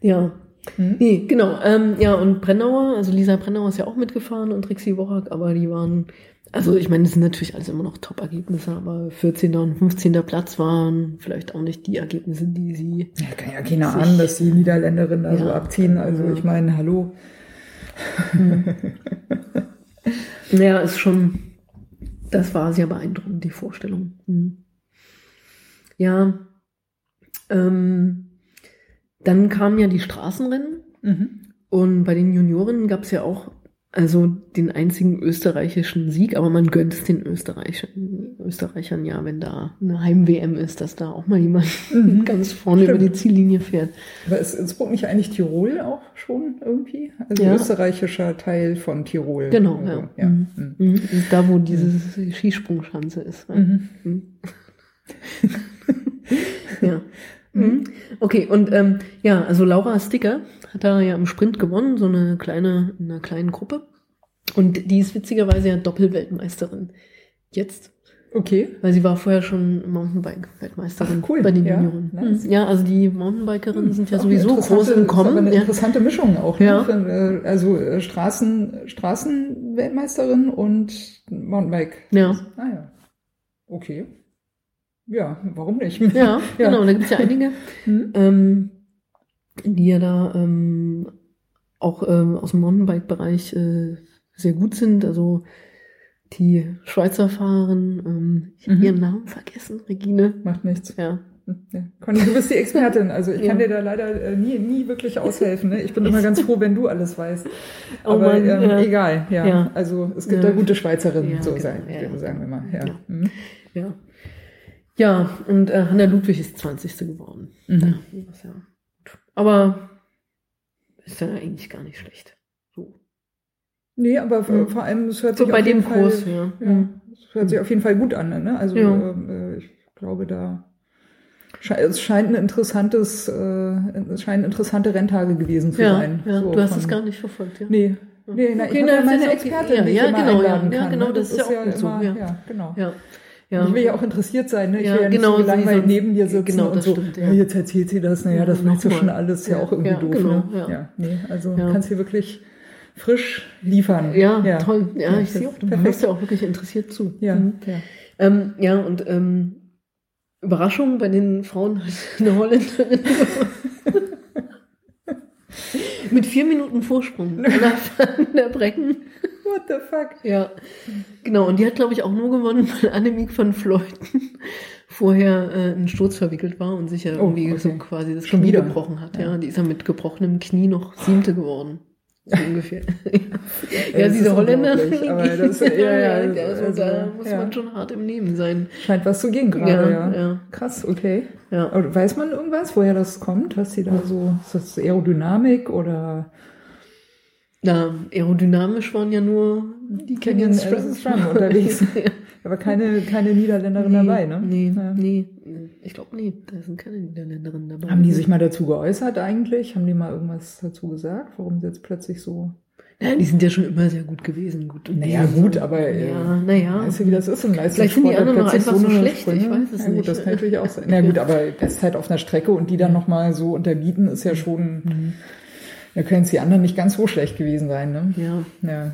C: ja.
B: Hm?
C: Nee, genau. Ähm, ja, und Brennauer, also Lisa Brennauer ist ja auch mitgefahren und Trixie Worak, aber die waren, also ich meine, das sind natürlich alles immer noch Top-Ergebnisse, aber 14. und 15. Platz waren vielleicht auch nicht die Ergebnisse, die sie.
B: Ja, kann ja keiner
C: Sich-
B: ahnen, dass die Niederländerinnen da so
C: Ja.
B: abziehen. Also
C: Ja.
B: ich meine, hallo.
C: Naja, ist schon, das war sehr beeindruckend, die Vorstellung. Hm. Ja, ähm, dann kamen ja die Straßenrennen.
B: Mhm.
C: Und bei den Junioren gab es ja auch also den einzigen österreichischen Sieg, aber man gönnt es den Österreichern, Österreichern ja, wenn da eine Heim-WM ist, dass da auch mal jemand
B: Mhm.
C: ganz vorne
B: Stimmt.
C: über die Ziellinie fährt.
B: Aber ist Innsbruck nicht eigentlich Tirol auch schon irgendwie? Also
C: Ja.
B: österreichischer Teil von Tirol.
C: Genau,
B: also,
C: ja.
B: ja.
C: Mhm.
B: Mhm.
C: Mhm. Da, wo diese Skisprungschanze ist. ja.
B: Mhm.
C: Mhm. ja. Mhm. Okay, und ähm, ja, also Laura Sticker hat da ja im Sprint gewonnen, so eine kleine, in einer kleinen Gruppe. Und die ist witzigerweise ja Doppelweltmeisterin. Jetzt,
B: Okay.
C: weil sie war vorher schon Mountainbike-Weltmeisterin
B: cool.
C: bei den
B: Ja,
C: Junioren.
B: nice.
C: Mhm. Ja, also die Mountainbikerinnen sind ja sowieso groß im Kommen.
B: eine
C: Ja.
B: interessante Mischung auch.
C: Ja.
B: Ne? Von, äh, Also äh, Straßen, Straßenweltmeisterin und Mountainbike.
C: Ja.
B: Ah ja. Okay. Ja, warum nicht?
C: Ja,
B: Ja.
C: genau, da gibt's ja einige.
B: Hm?
C: ähm, die ja da ähm, auch ähm, aus dem Mountainbike-Bereich äh, sehr gut sind. Also die Schweizer Fahrerin, ähm, ich habe
B: Mhm.
C: ihren Namen vergessen, Regine.
B: Macht nichts.
C: Ja.
B: Ja. Conny, du bist die Expertin. Also ich
C: Ja.
B: kann dir da leider äh, nie, nie wirklich aushelfen. Ne? Ich bin immer ganz froh, wenn du alles weißt.
C: Oh
B: Aber
C: Mann,
B: ähm,
C: ja.
B: egal. Ja.
C: Ja.
B: Also es gibt
C: Ja.
B: da gute Schweizerinnen,
C: Ja,
B: so
C: genau.
B: sagen,
C: Ja, ja.
B: sagen wir mal. Ja.
C: Ja. Ja. Ja, und äh, Hanna Ludwig ist 20. geworden.
B: Mhm.
C: Ja, das ja. Aber ist ja eigentlich gar nicht schlecht. So,
B: Nee, aber
C: Mhm.
B: vor allem, es hört
C: so
B: sich
C: bei
B: auf jeden
C: dem
B: Fall,
C: Kurs, ja.
B: Ja, es hört sich auf jeden Fall gut an. Ne? Also
C: Ja.
B: äh, ich glaube, da es scheint ein interessantes, äh, es scheinen interessante Renntage gewesen zu
C: Ja,
B: sein.
C: ja.
B: So
C: du hast
B: von-
C: es gar nicht verfolgt, ja.
B: Nee. Nee, na, ich
C: Okay,
B: habe
C: na,
B: ja meine
C: das ist okay.
B: Expertin,
C: Ja,
B: die ich
C: ja,
B: immer
C: genau,
B: einladen
C: ja. Ja,
B: kann.
C: genau,
B: ne?
C: das ist ja auch gut so,
B: immer,
C: ja.
B: ja, genau.
C: Ja. Ja.
B: Ich will ja auch interessiert sein, ne? Ich
C: Ja,
B: will ja nicht
C: genau,
B: so langweilig neben dir sitzen
C: genau,
B: und
C: das
B: so,
C: stimmt, ja.
B: ja. jetzt erzählt sie das, naja,
C: Ja,
B: das weißt du schon alles, ja,
C: Ja,
B: auch irgendwie
C: ja,
B: doof,
C: genau,
B: ne?
C: ja.
B: Ja, nee, also
C: Ja.
B: kannst hier wirklich frisch liefern.
C: Ja, toll. Ja,
B: Ja,
C: ich sehe auch, du hörst ja auch wirklich interessiert zu.
B: Ja,
C: Mhm.
B: ja.
C: Ähm, ja, und ähm, Überraschung bei den Frauen hat eine Holländerin mit vier Minuten Vorsprung van der Brecken.
B: What the fuck?
C: Ja, genau. Und die hat, glaube ich, auch nur gewonnen, weil Annemiek van Fleuten vorher äh, in einen Sturz verwickelt war und sich ja
B: Oh,
C: irgendwie
B: okay.
C: so quasi das
B: Schon
C: Knie
B: wieder?
C: gebrochen hat. Ja.
B: Ja.
C: die ist ja mit gebrochenem Knie noch siebte geworden. So ungefähr. ja, diese Holländer.
B: das- ja, ja,
C: also,
B: also,
C: da muss
B: ja.
C: man schon hart im Nehmen sein.
B: Scheint was zu gehen gerade,
C: Ja,
B: ja.
C: ja.
B: Krass, okay.
C: Ja.
B: Aber weiß man irgendwas, woher das kommt? Was die da so, ist das Aerodynamik oder
C: Na, aerodynamisch waren ja nur die Canyon
B: Strum unterwegs? Aber keine, keine Niederländerin dabei, ne?
C: Nee,
B: Ja.
C: nee. Ich glaube, nee, da sind keine Niederländerinnen dabei.
B: Haben die sich mal dazu geäußert eigentlich? Haben die mal irgendwas dazu gesagt, warum sie jetzt plötzlich so.
C: Ja, die sind ja schon immer sehr gut gewesen. Gut, und
B: Naja, gut, aber, äh,
C: Ja, naja.
B: Weißt du, wie das ist Leistungssport?
C: Vielleicht sind die anderen
B: plötzlich
C: einfach so
B: eine
C: schlecht, ich
B: Sprünge?
C: weiß es
B: ja, gut,
C: nicht.
B: das kann natürlich auch sein. Na gut, aber Bestzeit auf einer Strecke und die dann nochmal so unterbieten, ist ja schon, da können es die anderen nicht ganz so schlecht gewesen sein, ne?
C: Ja.
B: Ja.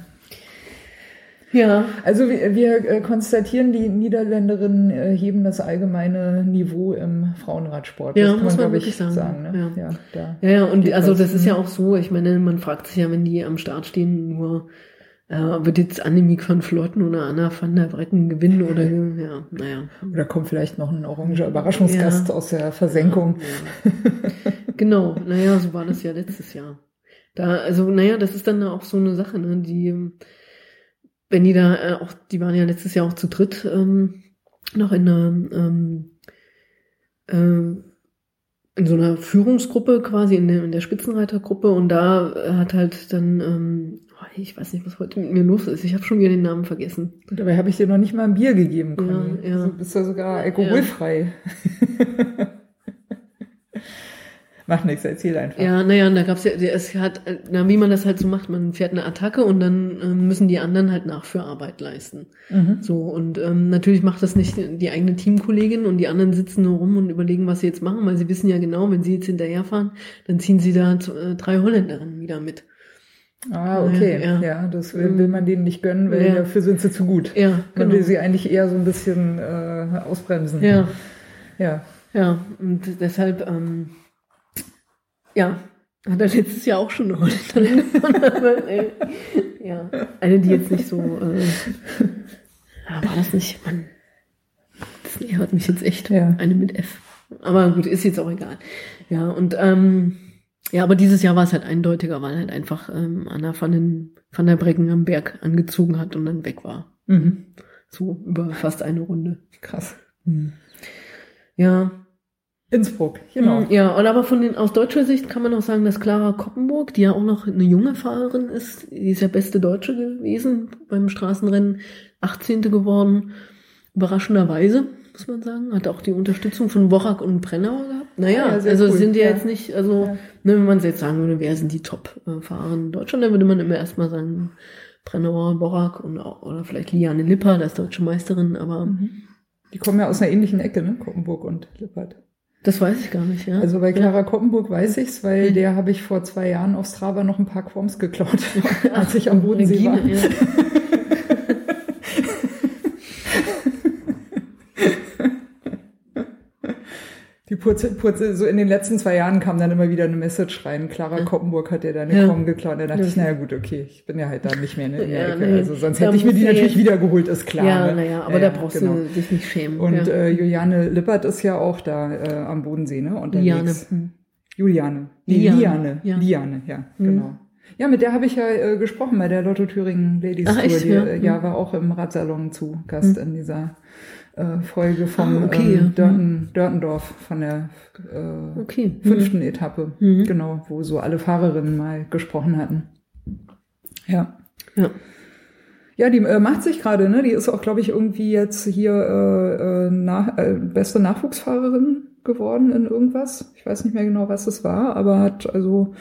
C: Ja.
B: Also wir, wir äh, konstatieren, die Niederländerinnen äh, heben das allgemeine Niveau im Frauenradsport.
C: Ja,
B: das kann
C: muss
B: man,
C: man wirklich
B: sagen.
C: sagen.
B: ne?
C: Ja.
B: Ja.
C: Ja, ja, und also das ist ja auch so, ich meine, man fragt sich ja, wenn die am Start stehen, nur äh, wird jetzt Annemiek van Vleuten oder Anna van der Brecken gewinnen oder ja, naja.
B: Oder kommt vielleicht noch ein oranger Überraschungsgast
C: Ja.
B: aus der Versenkung.
C: Ja. genau, naja, so war das ja letztes Jahr. Da, also, naja, das ist dann auch so eine Sache, ne? Die, wenn die da äh, auch, die waren ja letztes Jahr auch zu dritt ähm, noch in einer ähm, äh, in so einer Führungsgruppe quasi, in der, in der Spitzenreitergruppe und da äh, hat halt dann, ähm, oh, ich weiß nicht, was heute mit mir los ist, ich habe schon wieder den Namen vergessen.
B: Und dabei habe ich dir noch nicht mal ein Bier gegeben, Conny.
C: Ja, ja.
B: Also bist du sogar alkoholfrei. Macht nichts, erzähl einfach.
C: Ja, naja, und da gab's ja, es hat, äh, na, wie man das halt so macht, man fährt eine Attacke und dann ähm, müssen die anderen halt Nachführarbeit leisten.
B: Mhm.
C: So, und ähm, natürlich macht das nicht die eigene Teamkollegin und die anderen sitzen nur rum und überlegen, was sie jetzt machen, weil sie wissen ja genau, wenn sie jetzt hinterherfahren, dann ziehen sie da äh, drei Holländerinnen wieder mit.
B: Ah, okay.
C: Ja,
B: Ja,
C: ja.
B: das will, will man denen nicht gönnen, weil
C: Ja.
B: dafür sind sie zu gut.
C: Ja,
B: Man
C: genau.
B: will sie eigentlich eher so ein bisschen äh, ausbremsen.
C: Ja,
B: Ja.
C: ja, und deshalb, ähm, ja, hat er letztes Jahr auch schon eine aber, äh, ja, eine, die jetzt nicht so, äh, ja, war das nicht, Mann, das ärgert mich jetzt echt,
B: Ja.
C: eine mit F. Aber gut, ist jetzt auch egal. Ja, und, ähm, ja, aber dieses Jahr war es halt eindeutiger, weil halt einfach ähm, Anna van, den, van der Brecken am Berg angezogen hat und dann weg war.
B: Mhm.
C: So über fast eine Runde.
B: Krass.
C: Ja,
B: Innsbruck, genau.
C: Mm, Ja, und aber von den, aus deutscher Sicht kann man auch sagen, dass Clara Koppenburg, die ja auch noch eine junge Fahrerin ist, die ist ja beste Deutsche gewesen beim Straßenrennen, 18. geworden, überraschenderweise, muss man sagen, hat auch die Unterstützung von Borak und Brennauer gehabt. Naja,
B: ja,
C: also
B: cool,
C: sind ja,
B: ja.
C: jetzt nicht, also,
B: Ja.
C: ne, wenn man jetzt sagen würde, wer sind die Top-Fahrerinnen in Deutschland, dann würde man immer erstmal sagen, Brennauer, Borak und auch, oder vielleicht Liane Lipper, das deutsche Meisterin, aber
B: Mhm. Die kommen ja aus einer ähnlichen Ecke, ne? Koppenburg und Lippert.
C: Das weiß ich gar nicht, ja.
B: Also bei
C: ja.
B: Clara Koppenburg weiß ich's, weil
C: Mhm.
B: der habe ich vor zwei Jahren auf Strava noch ein paar Quoms geklaut, als ich am Bodensee war.
C: ja.
B: Die Purze, Purze, so in den letzten zwei Jahren kam dann immer wieder eine Message rein. Clara. Koppenburg hat ja deine
C: Ja.
B: Quom geklaut. Da dachte
C: Ja.
B: ich, naja gut, okay, ich bin ja halt da nicht mehr in der
C: Ja,
B: Ecke. Also sonst
C: Da
B: hätte ich mir die natürlich wiedergeholt, ist klar.
C: ja,
B: ne?
C: naja, aber
B: Ja,
C: da brauchst
B: genau.
C: du dich nicht schämen.
B: Und äh, Juliane Lippert ist ja auch da äh, am Bodensee, ne? Unterwegs.
C: Liane. Hm.
B: Juliane. Nee,
C: Liane,
B: Liane.
C: ja.
B: Liane, ja,
C: Hm.
B: genau. Ja, mit der habe ich ja äh, gesprochen bei der Lotto Thüringen Ladies
C: Ach,
B: Tour.
C: echt?
B: Die,
C: Ja.
B: äh, ja, war auch im Radsalon zu Gast in dieser äh, Folge vom
C: Ah, okay,
B: ähm, Dörten, Dörtendorf von der äh,
C: Okay.
B: fünften Etappe.
C: Mhm.
B: Genau, wo so alle Fahrerinnen mal gesprochen hatten. Ja.
C: Ja.
B: Ja, die äh, macht sich gerade, ne? Die ist auch, glaube ich, irgendwie jetzt hier äh, äh, nach, äh, beste Nachwuchsfahrerin geworden in irgendwas. Ich weiß nicht mehr genau, was es war, aber hat also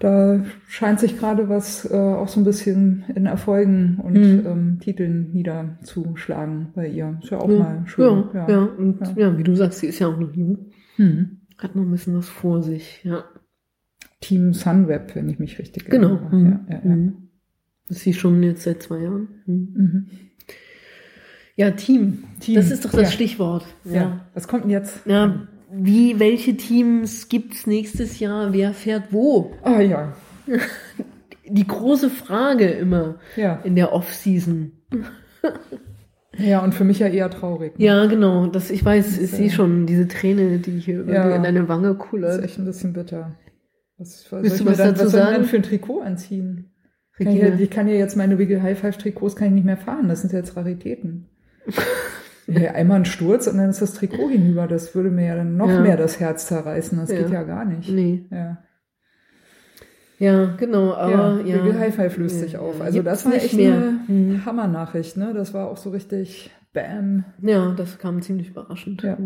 B: da scheint sich gerade was äh, auch so ein bisschen in Erfolgen und
C: Mhm.
B: ähm, Titeln niederzuschlagen bei ihr. Ist ja auch
C: ja.
B: mal schön.
C: Ja, ja. Und
B: Ja.
C: ja. wie du sagst, sie ist ja auch noch jung.
B: Hm.
C: Hat noch ein bisschen was vor sich, ja.
B: Team Sunweb, wenn ich mich richtig
C: Genau.
B: erinnere.
C: Mhm.
B: Ja, ja, ja.
C: Mhm. Das ist sie schon jetzt seit zwei Jahren. Mhm.
B: Mhm.
C: Ja, Team.
B: Team.
C: Das ist doch das
B: Ja.
C: Stichwort.
B: Ja. Was kommt denn jetzt?
C: Ja, wie, welche Teams gibt's nächstes Jahr? Wer fährt wo?
B: Ah ja.
C: Die große Frage immer
B: Ja.
C: in der Off-Season.
B: Ja, und für mich ja eher traurig. ne?
C: Ja, genau. Das, ich weiß, ich
B: äh,
C: sehe schon diese Träne, die hier
B: Ja.
C: irgendwie in deine Wange
B: Das ist
C: kullert.
B: echt ein bisschen bitter. Was, was
C: Willst du was
B: dann,
C: dazu
B: was
C: sagen?
B: denn für ein Trikot anziehen? Kann ich, ich, kann ja jetzt meine Wiggle High Five Trikots kann ich nicht mehr fahren. Das sind jetzt Raritäten. ja, einmal ein Sturz und dann ist das Trikot hinüber. Das würde mir ja dann noch ja. mehr das Herz zerreißen. Das ja. geht ja gar nicht.
C: Nee.
B: Ja.
C: Ja, genau, aber ja.
B: Wiggle High Five löst sich auf. Also das war echt mehr. eine hm. Hammernachricht, ne? Das war auch so richtig Bam.
C: Ja, das kam ziemlich überraschend.
B: Ja.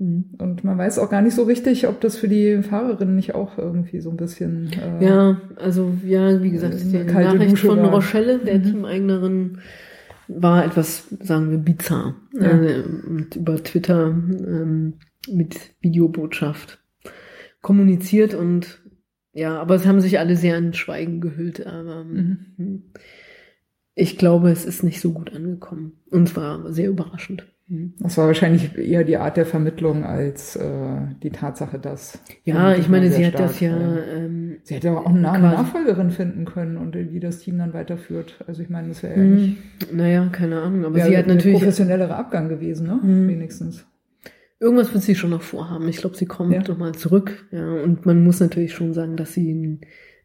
B: Mhm. Und man weiß auch gar nicht so richtig, ob das für die Fahrerin nicht auch irgendwie so ein bisschen.
C: Äh, ja, also ja, wie gesagt, die Nachricht Dusche von war. Rochelle, der mhm. Teameignerin, war etwas, sagen wir, bizarr. Ja. Äh, und über Twitter ähm, mit Videobotschaft kommuniziert und ja, aber es haben sich alle sehr in Schweigen gehüllt. Aber mhm. Hm. ich glaube, es ist nicht so gut angekommen. Und zwar sehr überraschend.
B: Mhm. Das war wahrscheinlich eher die Art der Vermittlung als äh, die Tatsache, dass.
C: Ja, ich meine, sie hat das ja. Ähm,
B: sie hätte aber auch eine Nachfolgerin finden können und die das Team dann weiterführt. Also ich meine, das wäre ja mhm. nicht.
C: Naja, keine Ahnung, aber sie hat natürlich.
B: professionellerer Abgang gewesen, ne? Mhm. Wenigstens.
C: Irgendwas wird sie schon noch vorhaben. Ich glaube, sie kommt ja. doch mal zurück. Ja, und man muss natürlich schon sagen, dass sie einen,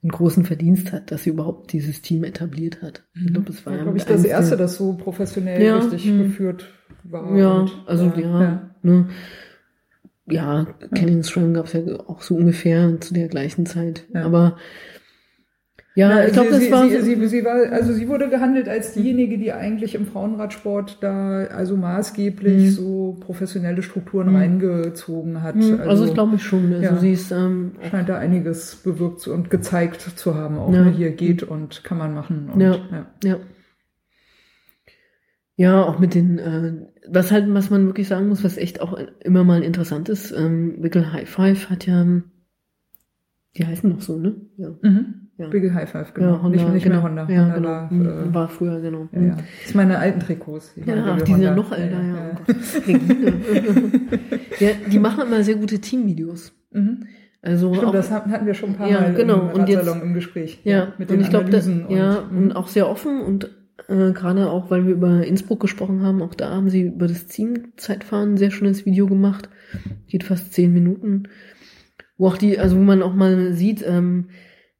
C: einen großen Verdienst hat, dass sie überhaupt dieses Team etabliert hat.
B: Ich glaube, es war ja, glaube ich, das erste, das so professionell ja, richtig mh. geführt war.
C: Ja, und, also ja, ja, ne? Ja, Canyon Stram gab es ja auch so ungefähr zu der gleichen Zeit. Aber ja, Na, ich glaube, das
B: sie,
C: war,
B: sie, sie, sie, war, also sie wurde gehandelt als diejenige, die eigentlich im Frauenradsport da also maßgeblich mhm. so professionelle Strukturen mhm. reingezogen hat.
C: Also, also ich glaube ich schon. Also ja, sie ist ähm,
B: scheint da einiges bewirkt und gezeigt zu haben, auch ja. Ne, hier geht und kann man machen. Und,
C: ja. ja. ja. Ja, auch mit den, äh, was halt, was man wirklich sagen muss, was echt auch immer mal interessant ist, ähm, Wiggle High Five hat ja, die heißen noch so, ne?
B: Ja. Mhm. Ja. Wiggle High Five, genau. Ja, Honda, nicht, nicht genau. mehr Honda.
C: Ja, Honda genau. war, mhm. äh, war früher, genau.
B: Ja, ja. Das sind meine alten Trikots.
C: Die ja, ach, die sind ja noch älter, ja. ja. ja. Die machen immer sehr gute Teamvideos. Mhm. Also
B: Stimmt,
C: auch,
B: das hatten wir schon ein paar
C: ja,
B: Mal
C: genau.
B: im, und jetzt, im Gespräch.
C: Ja, mit den und ich glaube, ja, und, und auch sehr offen und äh, Gerade auch, weil wir über Innsbruck gesprochen haben, auch da haben sie über das Teamzeitfahren ein sehr schönes Video gemacht. Geht fast zehn Minuten. Wo auch die, also wo man auch mal sieht, ähm,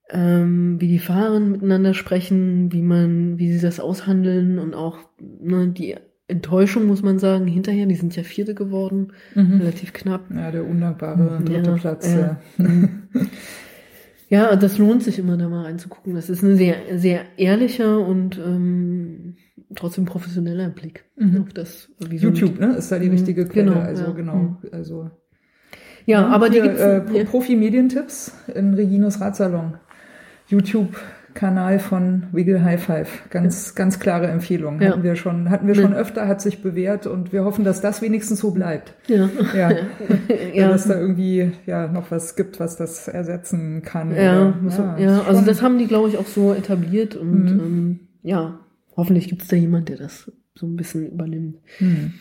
C: ähm, wie die Fahrer miteinander sprechen, wie man, wie sie das aushandeln und auch ne, die Enttäuschung, muss man sagen, hinterher, die sind ja Vierte geworden, mhm. relativ knapp.
B: Ja, der undankbare dritte ja, Platz.
C: Ja. ja. Ja, das lohnt sich immer da mal reinzugucken. Das ist ein sehr, sehr ehrlicher und ähm, trotzdem professioneller Blick
B: mhm. auf das. Wie YouTube, ne? Ist da die mhm. richtige Quelle. Genau, also ja. genau. Mhm. Also
C: ja, ja aber die
B: gibt's, äh, Profi-Medientipps in Reginos Radsalon. YouTube Kanal von Wiggle High Five. Ganz, ja. ganz klare Empfehlung. Ja. Hatten wir schon, hatten wir schon ja. öfter, hat sich bewährt und wir hoffen, dass das wenigstens so bleibt.
C: Ja.
B: Ja. ja. Dass da irgendwie, ja, noch was gibt, was das ersetzen kann.
C: Ja, oder, ja, also das haben die, glaube ich, auch so etabliert und, mhm. ähm, ja, hoffentlich gibt es da jemand, der das so ein bisschen übernimmt. Mhm.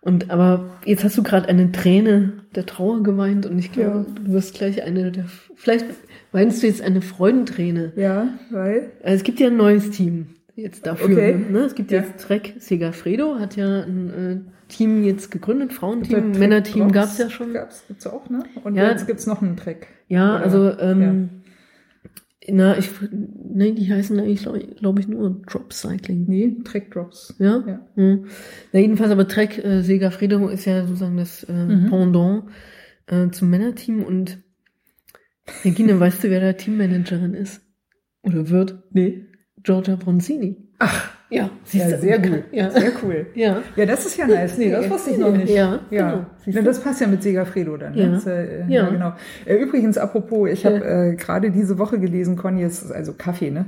C: Und aber jetzt hast du gerade eine Träne der Trauer geweint und ich glaube, du wirst gleich eine der, vielleicht Meinst du jetzt eine Freudenträne?
B: Ja, weil?
C: Also es gibt ja ein neues Team jetzt dafür. Okay. Ne? Es gibt ja. jetzt Trek Segafredo, hat ja ein äh, Team jetzt gegründet, Frauenteam, Männerteam gab es ja schon.
B: Gab's, gibt's auch, ne? Und ja. jetzt gibt's noch einen Trek.
C: Ja, Oder? also ähm, ja. na, ich ne, die heißen eigentlich, glaube glaub ich, nur Drop Cycling.
B: Nee, Trek Drops.
C: Ja? ja. Hm. Na, jedenfalls aber Trek äh, Segafredo ist ja sozusagen das äh, mhm. Pendant äh, zum Männerteam und Regine, weißt du, wer da Teammanagerin ist? Oder wird?
B: Nee.
C: Giorgia Bronzini.
B: Ach.
C: Ja,
B: ja sehr cool. Ja. Sehr cool.
C: Ja.
B: ja, das ist ja nice. Nee, das wusste ich noch nicht.
C: Ja,
B: ja. Genau. Ja, das passt ja mit Segafredo dann. Ja, das, äh, ja. ja genau. Äh, übrigens, apropos, ich habe äh, gerade diese Woche gelesen, Conny, ist also Kaffee, ne?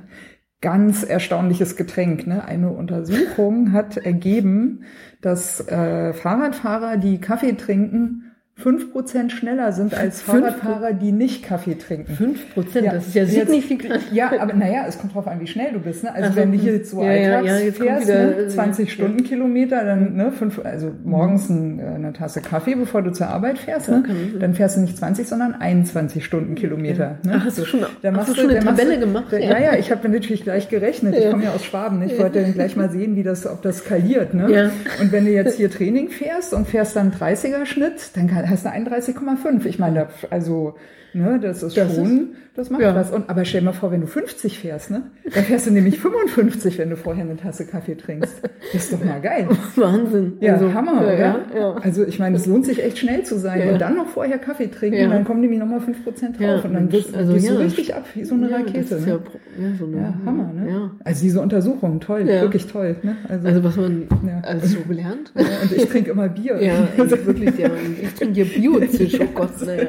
B: Ganz erstaunliches Getränk. Ne? Eine Untersuchung hat ergeben, dass äh, Fahrradfahrer, die Kaffee trinken, fünf Prozent schneller sind als Fahrradfahrer, die nicht Kaffee trinken.
C: Fünf Prozent, ja, das ist ja signifikant.
B: ja, aber naja, es kommt drauf an, wie schnell du bist. Ne? Also, also wenn du hier so ja, alltags ja, fährst, ne? 20 Stundenkilometer, dann ne, fünf, also morgens ein, äh, eine Tasse Kaffee, bevor du zur Arbeit fährst, ne? dann fährst du nicht 20, sondern 21 Stundenkilometer. Ne?
C: Ach, hast du schon, dann hast du schon eine Tabelle gemacht?
B: ja, ja, ja ich habe natürlich gleich gerechnet. Ich komme ja aus Schwaben. Ich wollte dann gleich mal sehen, wie das, ob das skaliert. Ne? Ja. Und wenn du jetzt hier Training fährst und fährst dann 30er Schnitt, dann kann hast du 31,5. Ich meine, also, ne, das ist
C: Das
B: schon, das macht
C: ja.
B: was. Und, aber stell dir mal vor, wenn du 50 fährst, ne? Da fährst du nämlich 55, wenn du vorher eine Tasse Kaffee trinkst. Das ist doch mal geil.
C: Wahnsinn.
B: Ja,
C: Also,
B: Hammer,
C: ja? Ja, ja.
B: Also ich meine, es lohnt sich echt schnell zu sein und dann noch vorher Kaffee trinken und dann kommen nämlich nochmal 5% drauf
C: Ja,
B: und dann gehst,
C: also
B: gehst du richtig ab, wie so eine
C: ja,
B: Rakete.
C: Das ist
B: ne?
C: ja, ja, so eine,
B: Ja, Hammer, ne?
C: Ja.
B: Also diese Untersuchung, toll, wirklich toll. Ne? Also,
C: Also was man
B: Ja.
C: alles so gelernt.
B: und ich trinke immer Bier.
C: Ja, also wirklich, ja. Ich trinke hier Biozisch, oh Gott. Naja.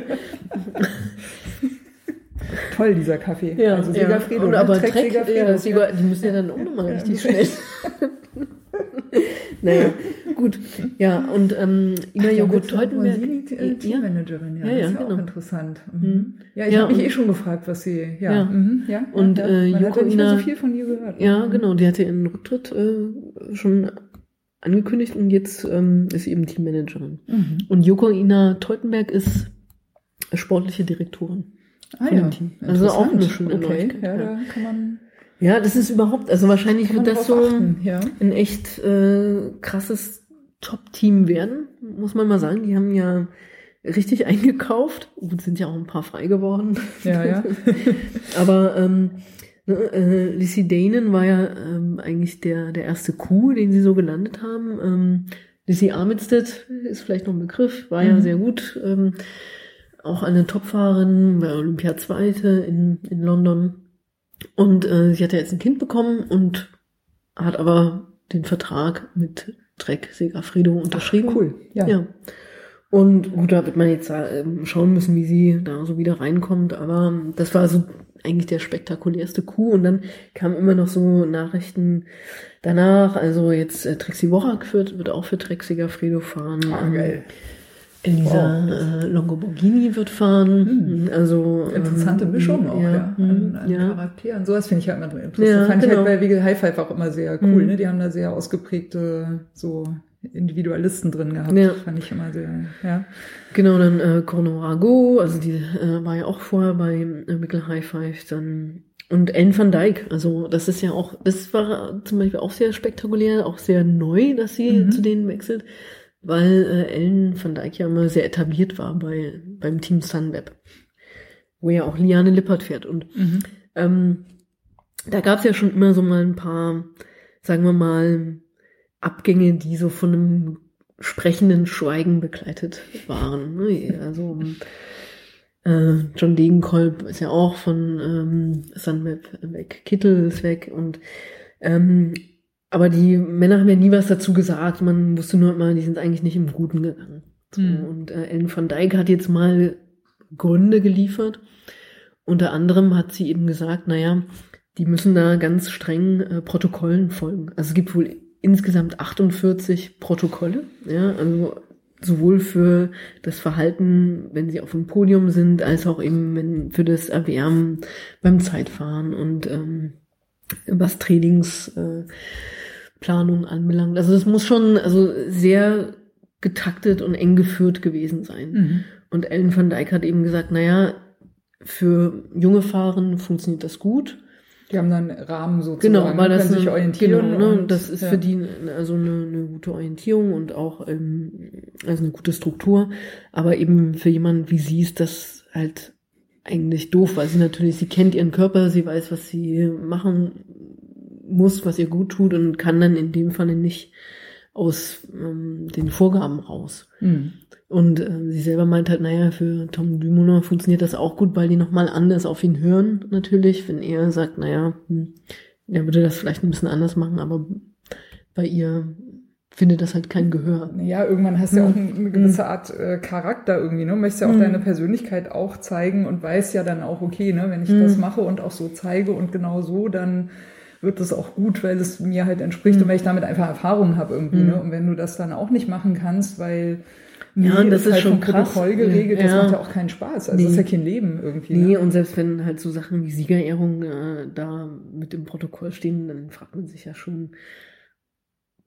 B: Toll, dieser Kaffee.
C: Ja,
B: also
C: ja.
B: Segafredo,
C: Und
B: ne?
C: aber
B: Trek
C: Trek,
B: Segafredo.
C: ja, die müssen ja dann auch nochmal richtig schnell. naja, gut. Ja, und ähm, Ina Joghurt Teutenberg.
B: Die, äh,
C: Ja,
B: Teammanagerin, ja,
C: Ja,
B: das
C: ja,
B: ist ja auch
C: genau.
B: interessant. Mhm. Ja, ich
C: Ja,
B: habe mich eh schon gefragt, was sie, ja,
C: Ja.
B: Mhm, ja
C: Und,
B: ja,
C: äh,
B: ja
C: Joko
B: nicht mehr so
C: Ina-
B: viel von ihr gehört.
C: ja, genau. Die hatte ihren Rücktritt äh, schon angekündigt und jetzt ähm, ist sie eben Teammanagerin.
B: Mhm.
C: Und Joko Ina Teutenberg ist sportliche Direktorin.
B: Ah, ja.
C: Team. Also auch eine schöne
B: okay.
C: Neuigkeit,
B: Ja,
C: ja.
B: da kann man,
C: Ja, das ist überhaupt, also wahrscheinlich wird das so
B: achten. Ja.
C: ein echt äh, krasses Top-Team werden, muss man mal sagen. Die haben ja richtig eingekauft. Gut, sind ja auch ein paar frei geworden.
B: Ja, ja.
C: Aber ähm, ne, äh, Lizzie Danen war ja ähm, eigentlich der, der erste Coup, den sie so gelandet haben. Ähm, Lizzie Armitstead ist vielleicht noch ein Begriff, war ja
B: Mhm.
C: sehr gut. Ähm, auch eine Topfahrerin, war Olympia Zweite in, in London. Und äh, sie hat ja jetzt ein Kind bekommen und hat aber den Vertrag mit Trek Segafredo unterschrieben.
B: Cool. Ja.
C: Ja. Und gut, da wird man jetzt ähm, schauen müssen, wie sie da so wieder reinkommt. Aber das war so eigentlich der spektakulärste Coup. Und dann kamen immer noch so Nachrichten danach. Also jetzt äh, Trixie Worak wird, wird auch für Trek Segafredo fahren.
B: Ah,
C: Ähm,
B: geil.
C: Elisa äh, Longoborghini wird fahren. Also
B: Hm. Interessante
C: ähm,
B: Mischung auch, ja. An,
C: mm,
B: an
C: ja.
B: Charakteren. Sowas finde ich halt immer drin. Das
C: Ja,
B: fand ich
C: genau.
B: halt bei Wiggle High Five auch immer sehr cool.
C: Mhm.
B: Ne? Die haben da sehr ausgeprägte so Individualisten drin gehabt.
C: Ja.
B: Fand ich immer sehr, ja.
C: Genau, dann äh, Corno Rago, also die äh, war ja auch vorher bei äh, Mickle High Five, dann und Ellen van Dijk, also das ist ja auch, das war zum Beispiel auch sehr spektakulär, auch sehr neu, dass sie
B: Mhm.
C: zu denen wechselt, weil äh, Ellen van Dijk ja immer sehr etabliert war bei beim Team Sunweb, wo ja auch Liane Lippert fährt und
B: Mhm.
C: ähm, da gab es ja schon immer so mal ein paar, sagen wir mal, Abgänge, die so von einem sprechenden Schweigen begleitet waren. ne? Also äh, John Degenkolb ist ja auch von ähm, Sunweb weg, Kittel ist weg und ähm, aber die Männer haben ja nie was dazu gesagt. Man wusste nur immer, die sind eigentlich nicht im Guten gegangen. So,
B: Hm.
C: Und äh, Ellen van Dijk hat jetzt mal Gründe geliefert. Unter anderem hat sie eben gesagt, naja, die müssen da ganz streng äh, Protokollen folgen. Also es gibt wohl insgesamt 48 Protokolle, ja, also sowohl für das Verhalten, wenn sie auf dem Podium sind, als auch eben wenn, für das Erwärmen beim Zeitfahren und ähm, was Trainingsplanung äh, anbelangt. Also das muss schon also sehr getaktet und eng geführt gewesen sein.
B: Mhm.
C: Und Ellen van Dijk hat eben gesagt, naja, für junge Fahrer funktioniert das gut.
B: Die haben dann einen Rahmen sozusagen.
C: Genau, weil das
B: können sich orientieren.
C: Genau, ne,
B: und-
C: das ist
B: ja.
C: für die also eine, eine gute Orientierung und auch ähm, also eine gute Struktur. Aber eben für jemanden wie sie ist das halt eigentlich doof, weil sie natürlich, sie kennt ihren Körper, sie weiß, was sie machen muss, was ihr gut tut und kann dann in dem Falle nicht aus ähm, den Vorgaben raus.
B: Mhm.
C: Und äh, sie selber meint halt, naja, für Tom Dumoulin funktioniert das auch gut, weil die nochmal anders auf ihn hören, natürlich. Wenn er sagt, naja, hm, er würde das vielleicht ein bisschen anders machen, aber bei ihr findet das halt kein Gehör.
B: Ja, irgendwann hast du ja auch
C: Mhm.
B: eine gewisse Art äh, Charakter irgendwie, ne? Möchtest ja auch
C: Mhm.
B: deine Persönlichkeit auch zeigen und weißt ja dann auch, okay, ne, wenn ich
C: Mhm.
B: das mache und auch so zeige und genau so, dann wird das auch gut, weil es mir halt entspricht
C: Mhm.
B: und weil ich damit einfach Erfahrung habe irgendwie, ne? Und wenn du das dann auch nicht machen kannst, weil
C: Ja, und das ist
B: halt
C: schon
B: vom
C: krass.
B: Protokoll geregelt, das
C: Ja.
B: macht ja auch keinen Spaß. Also
C: Nee.
B: das ist ja kein Leben irgendwie.
C: Nee,
B: Ne?
C: und selbst wenn halt so Sachen wie Siegerehrung äh, da mit im Protokoll stehen, dann fragt man sich ja schon,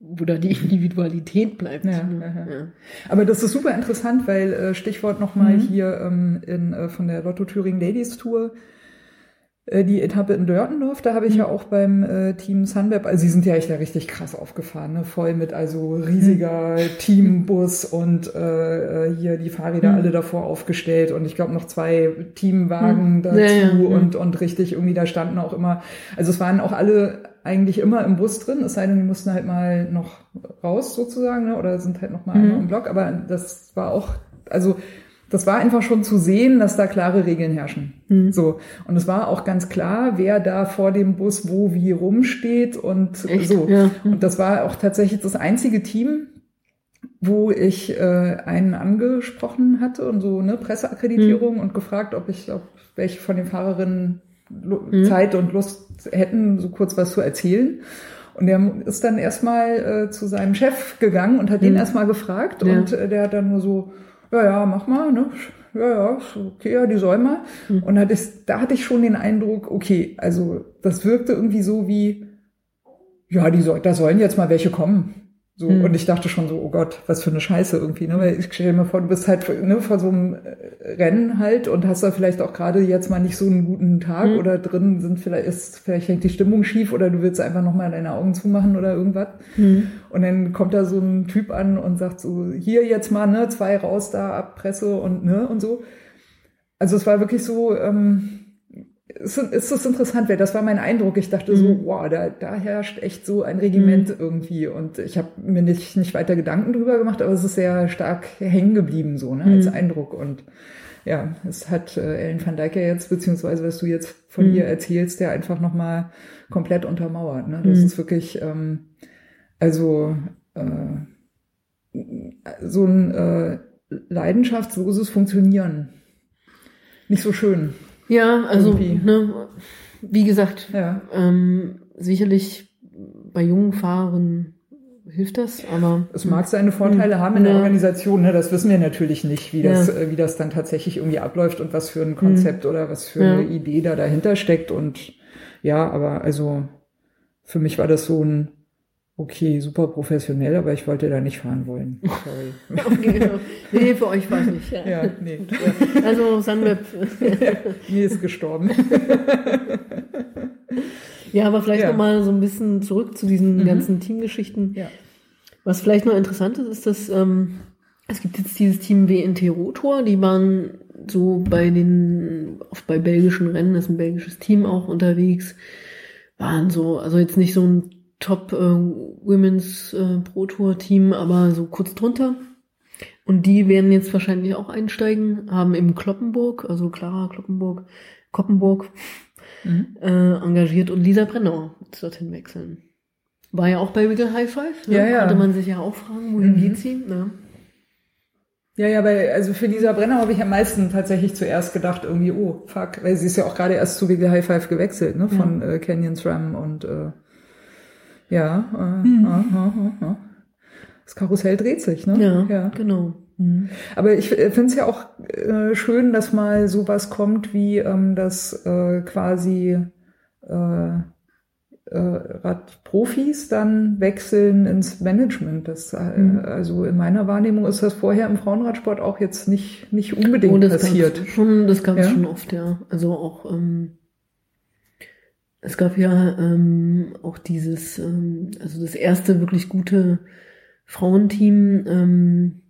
C: wo da die Individualität bleibt.
B: Ja,
C: ne?
B: ja.
C: Ja.
B: Aber das ist super interessant, weil äh, Stichwort nochmal
C: Mhm.
B: hier ähm, in, äh, von der Lotto Thüringen Ladies Tour. Äh, die Etappe in Dörtendorf, da habe ich mhm. ja auch beim äh, Team Sunweb, also sie sind ja echt da richtig krass aufgefahren, ne? voll mit also riesiger mhm. Teambus und äh, äh, hier die Fahrräder mhm. alle davor aufgestellt und ich glaube noch zwei Teamwagen mhm. dazu ja, ja. und und richtig irgendwie da standen auch immer, also es waren auch alle eigentlich immer im Bus drin, es sei denn, die mussten halt mal noch raus sozusagen ne? oder sind halt noch mal mhm. im Block, aber das war auch, also das war einfach schon zu sehen, dass da klare Regeln herrschen. Mhm. So. Und es war auch ganz klar, wer da vor dem Bus wo wie rumsteht und Echt? so. Ja. Und das war auch tatsächlich das einzige Team, wo ich äh, einen angesprochen hatte und so eine Presseakkreditierung mhm. und gefragt, ob ich, ob welche von den Fahrerinnen mhm. Zeit und Lust hätten, so kurz was zu erzählen. Und der ist dann erstmal äh, zu seinem Chef gegangen und hat ihn mhm. erstmal gefragt ja. und äh, der hat dann nur so, ja, ja, mach mal, ne? Ja, ja, okay, ja, die soll mal. Mhm. Und da hatte, ich, da hatte ich schon den Eindruck, okay, also das wirkte irgendwie so wie, ja, die soll, da sollen jetzt mal welche kommen. So, mhm. und ich dachte schon so, oh Gott, was für eine Scheiße irgendwie, ne? Weil ich stelle mir vor, du bist halt ne, vor so einem äh, Rennen halt und hast da vielleicht auch gerade jetzt mal nicht so einen guten Tag mhm. oder drin sind vielleicht ist, vielleicht hängt die Stimmung schief oder du willst einfach nochmal deine Augen zumachen oder irgendwas. Mhm. Und dann kommt da so ein Typ an und sagt so, hier jetzt mal, ne, zwei raus da ab Presse und ne und so. Also es war wirklich so, ähm, es ist das interessant, weil das war mein Eindruck. Ich dachte so, mhm. wow, da, da herrscht echt so ein Regiment mhm. irgendwie. Und ich habe mir nicht, nicht weiter Gedanken drüber gemacht, aber es ist sehr stark hängen geblieben, so, ne, als mhm. Eindruck. Und ja, es hat äh, Ellen van Dijk ja jetzt, beziehungsweise was du jetzt von mhm. ihr erzählst, ja einfach nochmal komplett untermauert. Ne? Das mhm. ist wirklich, ähm, also äh, so ein äh, leidenschaftsloses Funktionieren. Nicht so schön.
C: Ja, also ne, wie gesagt, ja. ähm, sicherlich bei jungen Fahrern hilft das, aber
B: es mag seine Vorteile mh, haben in der Organisation. Ne? Das wissen wir natürlich nicht, wie das, ja. Äh, wie das dann tatsächlich irgendwie abläuft und was für ein Konzept mhm. oder was für ja. eine Idee da dahinter steckt. Und ja, aber also für mich war das so ein okay, super professionell, aber ich wollte da nicht fahren wollen. Sorry.
C: okay, nee, für euch war es nicht. Ja, ja nee. Also Sunweb.
B: Mir ist gestorben.
C: ja, aber vielleicht ja. nochmal so ein bisschen zurück zu diesen mhm. ganzen Teamgeschichten. Ja. Was vielleicht noch interessant ist, ist, dass ähm, es gibt jetzt dieses Team WNT Rotor, die waren so bei den, oft bei belgischen Rennen, ist ein belgisches Team auch unterwegs, waren so, also jetzt nicht so ein Top äh, Women's äh, Pro Tour Team, aber so kurz drunter. Und die werden jetzt wahrscheinlich auch einsteigen, haben im Kloppenburg, also Clara Kloppenburg, Koppenburg, mhm. äh, engagiert und Lisa Brenner wird dorthin wechseln. War ja auch bei Wiggle High Five, ne? ja, ja. konnte man sich ja auch fragen, wohin mhm. geht sie? Ne?
B: Ja, ja, weil, also für Lisa Brenner habe ich am meisten tatsächlich zuerst gedacht, irgendwie, oh, fuck, weil sie ist ja auch gerade erst zu Wiggle High Five gewechselt, ne, von ja. äh, Canyon SRAM und äh, ja, äh, mhm. äh, äh, das Karussell dreht sich, ne?
C: Ja, ja. genau.
B: Mhm. Aber ich äh, finde es ja auch äh, schön, dass mal sowas kommt, wie ähm, das äh, quasi äh, äh, Radprofis dann wechseln ins Management. Das, äh, mhm. Also in meiner Wahrnehmung ist das vorher im Frauenradsport auch jetzt nicht, nicht unbedingt oh, das passiert.
C: Schon, das gab es ja? schon oft, ja. Also auch ähm, es gab ja ähm, auch dieses, ähm, also das erste wirklich gute Frauenteam, ähm,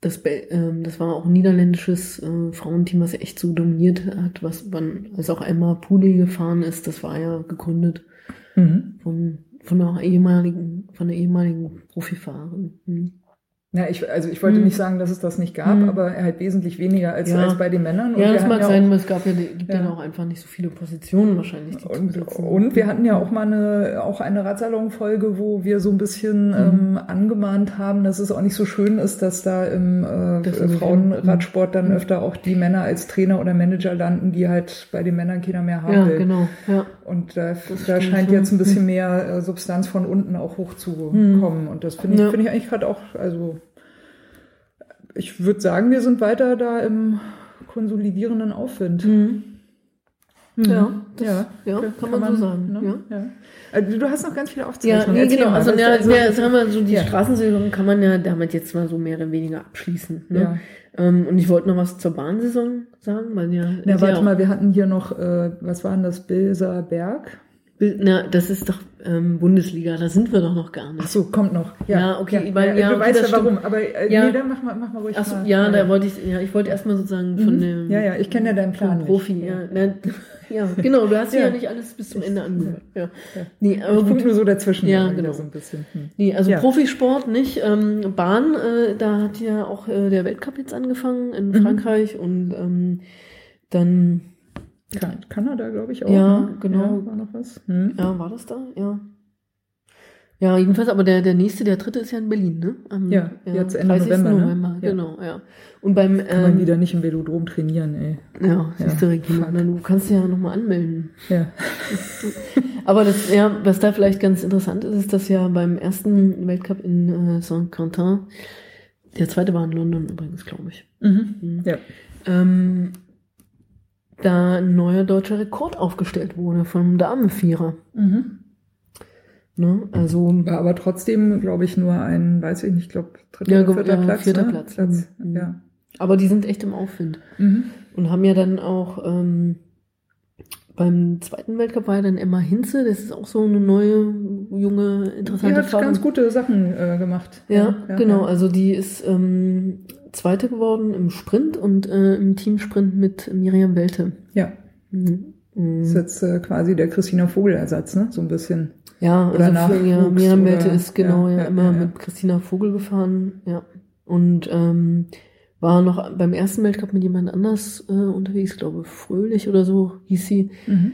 C: das, ähm, das war auch ein niederländisches äh, Frauenteam, was echt so dominiert hat, was man, als auch Emma Puli gefahren ist, das war ja gegründet mhm. von, von einer ehemaligen, von einer ehemaligen Profifahrerin. Mhm.
B: Ja, ich, also ich wollte hm. nicht sagen, dass es das nicht gab, hm. aber halt wesentlich weniger als, ja. als bei den Männern.
C: Und ja, das mag ja sein, auch, es gab ja, gibt ja. ja auch einfach nicht so viele Positionen wahrscheinlich. Die
B: und, und wir hatten ja auch mal eine, auch eine Radsalon-Folge, wo wir so ein bisschen mhm. ähm, angemahnt haben, dass es auch nicht so schön ist, dass da im äh, Frauenradsport dann mhm. öfter auch die Männer als Trainer oder Manager landen, die halt bei den Männern keiner mehr haben
C: ja, will. Genau, ja.
B: Und da, da scheint jetzt ein bisschen mehr äh, Substanz von unten auch hochzukommen. Mhm. Und das finde ich, finde ich eigentlich gerade auch, also ich würde sagen, wir sind weiter da im konsolidierenden Aufwind. Mhm.
C: Ja, das,
B: Ja,
C: ja, kann, man, so sagen.
B: ne?
C: Ja.
B: Ja. Also, du hast noch ganz viele
C: Ja,
B: Aufzeichnungen.
C: nee,
B: Erzähl
C: genau.
B: mal,
C: Also,
B: was-
C: ja,
B: also-
C: ja, sagen wir so, die
B: Ja.
C: Straßensaison kann man ja damit jetzt mal so mehr oder weniger abschließen. Ne?
B: Ja.
C: Ähm, und ich wollte noch was zur Bahnsaison sagen, weil ja.
B: Na, warte
C: ja
B: mal, wir hatten hier noch, äh, was war denn das, Bilser Berg?
C: Na, das ist doch ähm, Bundesliga, da sind wir doch noch gar nicht.
B: Ach so, kommt noch.
C: Ja, okay, weil- ja,
B: du
C: okay,
B: weißt ja warum, aber äh,
C: Ja.
B: nee, dann mach mal, mach mal ruhig
C: Achso,
B: mal.
C: ja, da wollte ich, ja, ich wollte erstmal sozusagen von dem
B: Mhm. Ja, ja, ich kenne ja deinen Plan
C: vom
B: nicht.
C: Profi, ja. Ja, genau, du hast ja.
B: Ja.
C: nicht alles bis zum Ende angehört. Ja. Nee, aber
B: Ich
C: gut.
B: nur so dazwischen.
C: Ja, genau.
B: So ein bisschen. Hm.
C: Nee, also
B: Ja.
C: Profisport nicht. Ähm, Bahn, äh, da hat ja auch äh, der Weltcup jetzt angefangen in
B: Mhm.
C: Frankreich und ähm, dann,
B: Kan Kanada, glaube ich auch.
C: Ja,
B: ne?
C: genau.
B: Ja, war noch was? Hm.
C: ja, war das da? Ja. Ja, jedenfalls, aber der, der nächste, der dritte ist ja in Berlin, ne? Am,
B: Ja, jetzt Ende November, ne? Ja.
C: genau, ja. Und beim,
B: Kann man
C: ähm,
B: wieder nicht im Velodrom trainieren, ey.
C: ja, siehst du,
B: Ja,
C: Regina, du kannst ja nochmal anmelden.
B: Ja.
C: Aber das, ja, was da vielleicht ganz interessant ist, ist, dass ja beim ersten Weltcup in äh, Saint-Quentin, der zweite war in London übrigens, glaube ich,
B: Mhm. Ja.
C: ähm, da ein neuer deutscher Rekord aufgestellt wurde vom Damenvierer.
B: Mhm.
C: Ne? Also,
B: War aber trotzdem, glaube ich, nur ein, weiß ich nicht, glaube dritter
C: Ja,
B: vierter
C: ja,
B: Platz.
C: vierter
B: ne?
C: Platz.
B: Platz.
C: Mhm.
B: Ja.
C: aber die sind echt im Aufwind
B: Mhm.
C: und haben ja dann auch ähm, beim zweiten Weltcup war ja dann Emma Hinze, das ist auch so eine neue, junge,
B: Die
C: interessante
B: hat
C: Fahrerin.
B: ganz gute Sachen äh, gemacht.
C: Ja, genau.
B: ja.
C: Also die ist ähm, Zweite geworden im Sprint und äh, im Teamsprint mit Miriam Welte.
B: Ja,
C: Mhm. Mhm.
B: ist jetzt äh, quasi der Christina Vogel-Ersatz, ne? So ein bisschen.
C: Ja,
B: oder
C: also für, ja, Miriam Welte ist genau
B: ja,
C: ja,
B: ja,
C: immer mit Christina Vogel gefahren, ja. Und ähm, war noch beim ersten Weltcup mit jemand anders äh, unterwegs, glaube Fröhlich oder so hieß sie.
B: Mhm.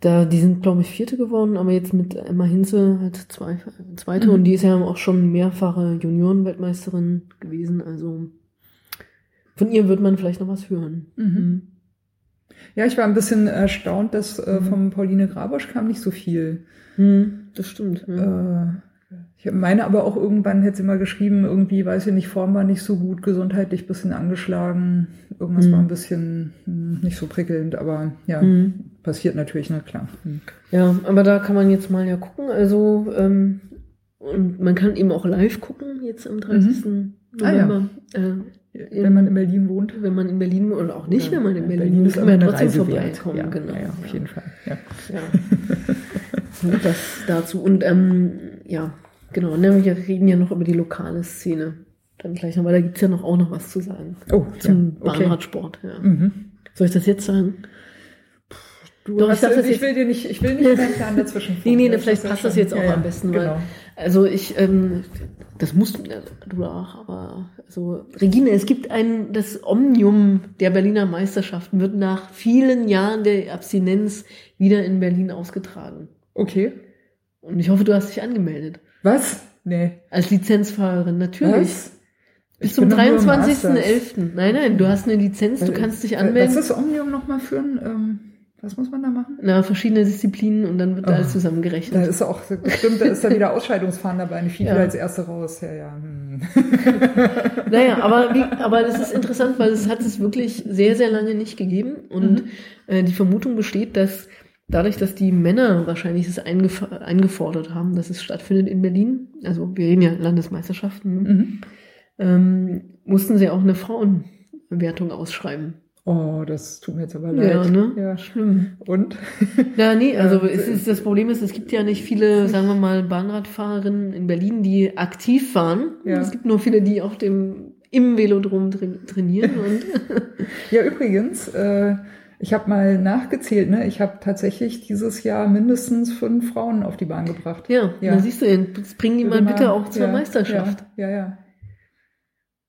C: Da, die sind, glaube ich, Vierte geworden, aber jetzt mit Emma Hinze halt zwei, Zweite
B: Mhm.
C: und die ist ja auch schon mehrfache Juniorenweltmeisterin gewesen. Also von ihr wird man vielleicht noch was hören.
B: Mhm. Ja, ich war ein bisschen erstaunt, dass äh,
C: Mhm.
B: von Pauline Grabosch kam nicht so viel.
C: Hm, das stimmt.
B: Äh, ich meine aber auch irgendwann hätte sie mal geschrieben, irgendwie, weiß ich nicht, Form war nicht so gut, gesundheitlich ein bisschen angeschlagen, irgendwas
C: Mhm.
B: war ein bisschen hm, nicht so prickelnd, aber ja,
C: Hm.
B: passiert natürlich, na klar. Hm.
C: Ja, aber da kann man jetzt mal ja gucken. Also, ähm, und man kann eben auch live gucken, jetzt am 30.
B: Ah, ja.
C: November. Äh,
B: Wenn man in Berlin wohnt.
C: wenn man in Berlin oder auch nicht,
B: Ja,
C: wenn man in Berlin,
B: Berlin
C: wohnt,
B: ist
C: kann man trotzdem
B: Reise
C: vorbeikommen.
B: Ja,
C: genau.
B: ja, auf jeden Fall. Ja.
C: So, das dazu. Und ähm, ja, genau. Ne, wir reden ja noch über die lokale Szene. Dann gleich noch, weil da gibt's ja noch auch noch was zu sagen.
B: Oh,
C: Zum
B: ja, okay.
C: Bahnradsport.
B: Mhm.
C: Soll ich das jetzt sagen?
B: Du
C: Doch, ich das
B: ich will dir nicht, ich will nicht deinen Plan dazwischen
C: Nee, nee, ne, vielleicht passt das jetzt auch
B: ja,
C: am besten, weil,
B: Genau.
C: also ich, ähm, das musst du, du auch, aber, also, Regine, es gibt ein, das Omnium der Berliner Meisterschaften wird nach vielen Jahren der Abstinenz wieder in Berlin ausgetragen.
B: Okay.
C: Und ich hoffe, du hast dich angemeldet.
B: Was? Nee.
C: Als Lizenzfahrerin, natürlich.
B: Was?
C: Bis
B: Ich
C: zum
B: bin doch nur im Masters.
C: 23.11. Nein, nein, du hast eine Lizenz, du kannst dich
B: Äh,
C: anmelden.
B: Was ist Omnium nochmal für ein, ähm, was muss man da machen?
C: Na, verschiedene Disziplinen und dann wird
B: Oh.
C: alles
B: Da
C: zusammengerechnet.
B: ist auch, bestimmt, da ist da wieder Ausscheidungsfahren dabei, eine Fiedel
C: Ja.
B: als erste raus. Ja, ja. Hm.
C: Naja, aber, wie, aber das ist interessant, weil es hat es wirklich sehr, sehr lange nicht gegeben. Und
B: Mhm.
C: äh, die Vermutung besteht, dass dadurch, dass die Männer wahrscheinlich es eingef eingefordert haben, dass es stattfindet in Berlin, also wir reden ja Landesmeisterschaften?
B: Mhm.
C: ähm, mussten sie auch eine Frauenwertung ausschreiben.
B: Oh, das tut mir jetzt aber leid.
C: Ja, ne?
B: Ja.
C: Schlimm.
B: Und?
C: Ja, nee, also es ist, das Problem ist, es gibt ja nicht viele, sagen wir mal, Bahnradfahrerinnen in Berlin, die aktiv fahren.
B: Ja.
C: Es gibt nur viele, die auf dem im Velodrom tra trainieren und
B: Ja, übrigens, äh, ich habe mal nachgezählt, ne? Ich habe tatsächlich dieses Jahr mindestens fünf Frauen auf die Bahn gebracht.
C: Ja,
B: Ja.
C: da siehst du, bring die mal bitte auch zur
B: ja,
C: Meisterschaft.
B: Ja, ja. ja.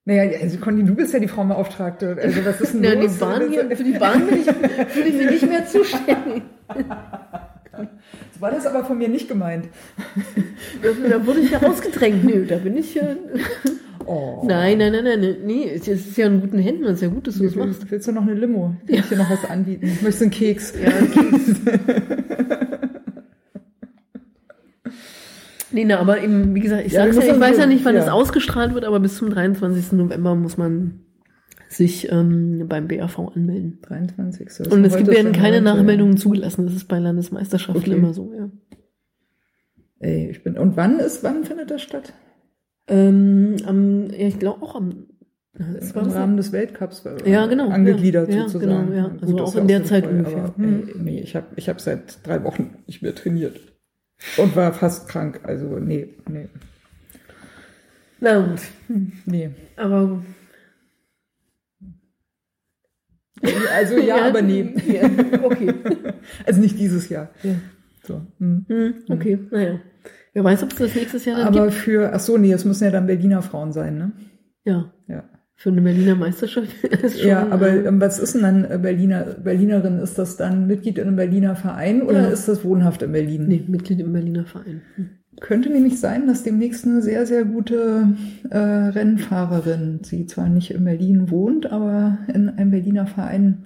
B: Naja, also Conny, du bist ja die Frauenbeauftragte. Also was ist denn
C: Ja, die
B: los?
C: Bahn hier, für die Bahn bin ich, fühle ich mich nicht mehr zuständig.
B: So war das aber von mir nicht gemeint.
C: Da, wurde ich ja rausgedrängt. Nö, da bin ich ja.
B: Oh.
C: Nein, nein, nein, nein. Nee, es ist ja in guten Händen. Es ist ja gut, dass du das machst.
B: Willst, du noch eine Limo? Kann ich dir noch was anbieten? Möchtest du einen Keks?
C: Ja, Nee, na, aber eben, wie gesagt, ich
B: Ja,
C: sag's ja, ich weiß ja nicht, wann
B: ja.
C: das ausgestrahlt wird, aber bis zum 23. November muss man sich ähm, beim BAV anmelden.
B: 23. Das
C: Und es gibt, werden keine. Nachmeldungen zugelassen. Das ist bei Landesmeisterschaften
B: Okay.
C: immer so, ja.
B: Ey, ich bin, und wann ist, wann findet das statt?
C: Ähm, am, ja, ich glaube auch am das
B: Im Rahmen des Weltcups äh,
C: Ja, genau,
B: angegliedert
C: ja.
B: Sozusagen.
C: genau, ja.
B: Gut,
C: Also auch in der Zeit
B: sinnvoll,
C: ungefähr.
B: Aber,
C: Hm.
B: ey, nee, ich habe ich hab seit drei Wochen nicht mehr trainiert. Und war fast krank. Also, nee, nee,
C: Na gut.
B: nee.
C: Aber
B: Also ja, aber nee.
C: Ja, okay.
B: Also nicht dieses Jahr.
C: Ja.
B: So. hm.
C: Hm, okay, naja. Wer weiß, ob es das nächstes Jahr dann
B: Aber
C: gibt.
B: für, ach so, nee, es müssen ja dann Berliner Frauen sein, ne?
C: Ja,
B: Ja.
C: Für eine Berliner Meisterschaft ist schon.
B: Ja, aber
C: äh,
B: ähm, was ist denn dann äh, Berliner, Berlinerin? Ist das dann Mitglied in einem Berliner Verein oder
C: Ja.
B: ist das wohnhaft in Berlin?
C: nee, Mitglied im Berliner Verein. Hm.
B: Könnte nämlich sein, dass demnächst eine sehr, sehr gute äh, Rennfahrerin, sie zwar nicht in Berlin wohnt, aber in einem Berliner Verein.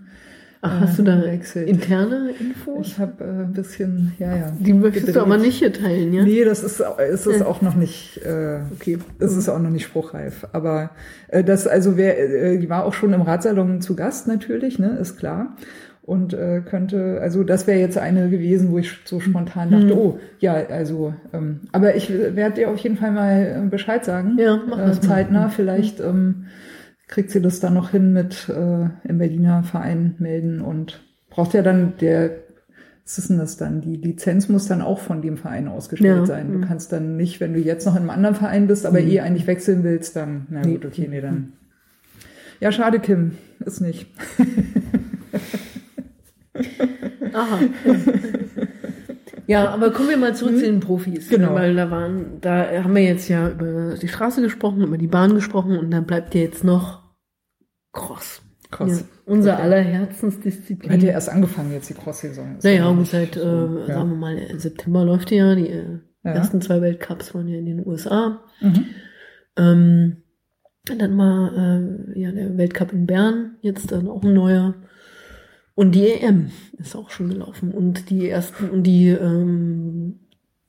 C: Ach,
B: äh,
C: hast du da interne Infos?
B: Ich habe äh, ein bisschen, ja, ja.
C: Die möchtest du
B: gedreht.
C: aber nicht hier teilen, ja?
B: Nee, das ist, ist es
C: Ja.
B: auch noch nicht. Äh,
C: Okay.
B: Es ist auch noch nicht spruchreif. Aber äh, das, also wer, äh, die war auch schon im Radsalon zu Gast natürlich, ne, ist klar. Und äh, könnte, also das wäre jetzt eine gewesen, wo ich so spontan dachte,
C: Hm.
B: oh, ja, also, ähm, aber ich werde dir auf jeden Fall mal äh, Bescheid sagen.
C: Ja, mach
B: äh,
C: das mal.
B: zeitnah. Vielleicht ähm, kriegt sie das dann noch hin mit äh, im Berliner Verein melden und braucht ja dann der was ist denn das dann? Die Lizenz muss dann auch von dem Verein ausgestellt
C: Ja,
B: sein. Du
C: mhm.
B: kannst dann nicht, wenn du jetzt noch in einem anderen Verein bist, aber
C: Mhm.
B: eh eigentlich wechseln willst, dann, na gut, okay, nee, dann. Ja, schade, Kim. Ist nicht.
C: Aha. Ja, aber kommen wir mal zurück zu den Profis.
B: Genau.
C: ne, Weil da waren, da haben wir jetzt ja über die Straße gesprochen, über die Bahn gesprochen und dann bleibt ja jetzt noch Cross.
B: Cross.
C: Ja, unser
B: Okay.
C: aller Herzensdisziplin.
B: Hat ja erst angefangen jetzt die Cross-Saison.
C: Naja,
B: ja
C: und
B: nicht
C: seit, äh,
B: so, ja.
C: sagen wir mal, September läuft die ja. Die äh,
B: Ja.
C: ersten zwei Weltcups waren ja in den USA.
B: Mhm.
C: Ähm, dann war äh, ja der Weltcup in Bern, jetzt dann auch ein neuer. Und die EM ist auch schon gelaufen. Und die ersten, und die, ähm,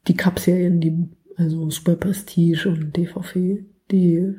C: die Cup-Serien, die, also Super Prestige und DVV, die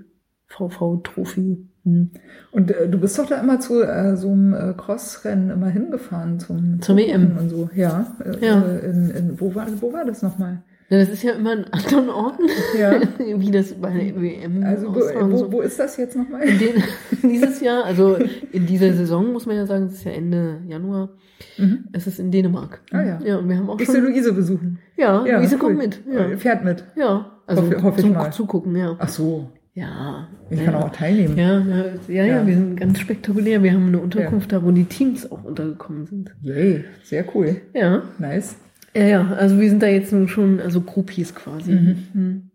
C: VV-Trophy. Hm.
B: Und äh, du bist doch da immer zu äh, so einem äh, Cross-Rennen immer hingefahren zum
C: Zur WM.
B: und so. Ja. Äh,
C: Ja.
B: äh, In, in, wo, war, wo war das nochmal?
C: Ja, das ist ja immer an anderen Orten,
B: Ja.
C: wie das bei der WM
B: Also wo, wo, wo ist das jetzt nochmal?
C: In dieses Jahr, also in dieser Saison muss man ja sagen, es ist ja Ende Januar,
B: Mhm.
C: es ist in Dänemark.
B: Ah, ja.
C: Ja, und wir haben auch
B: Gehst du
C: schon.
B: Luise besuchen?
C: Ja,
B: Ja,
C: Luise
B: cool.
C: kommt mit. Ja,
B: Äh, Fährt mit.
C: ja also
B: Hoffe- hoffe ich
C: zum
B: mal.
C: Zugucken, ja.
B: Ach so,
C: Ja.
B: ich
C: ja.
B: kann auch teilnehmen.
C: Ja, ja, ja, ja,
B: Ja.
C: wir sind ganz spektakulär. Wir haben eine Unterkunft da, wo die Teams auch untergekommen sind.
B: Yay, sehr cool.
C: Ja.
B: Nice.
C: Ja, ja, also wir sind da jetzt nun schon, also Groupies quasi. Mhm.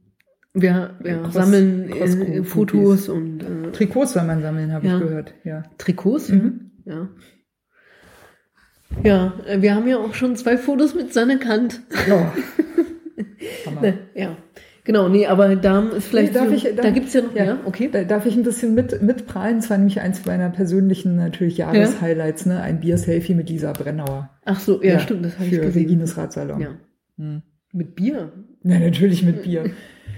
C: Wir, wir
B: Cross-
C: sammeln äh,
B: Cross-Groupies.
C: Fotos und äh,
B: Trikots soll man sammeln, habe
C: Ja.
B: ich gehört. Ja.
C: Trikots.
B: Mhm.
C: Ja. Ja, äh, wir haben ja auch schon zwei Fotos mit Sanne Kant.
B: Hammer.
C: Ne, ja. Genau, nee, aber da ist vielleicht
B: Nee, darf
C: so,
B: ich-
C: da
B: darf-
C: gibt's ja noch, ja,
B: Ja.
C: okay.
B: Da darf ich ein bisschen mit, mitprallen? Es war nämlich eins meiner persönlichen natürlich Jahreshighlights, ne? Ein Bier-Selfie mit Lisa Brennauer.
C: Ach so, ja, stimmt, das habe ich
B: Für
C: gesehen.
B: Regines Radsalon.
C: Ja.
B: Hm.
C: Mit Bier.
B: Ja, natürlich mit Bier.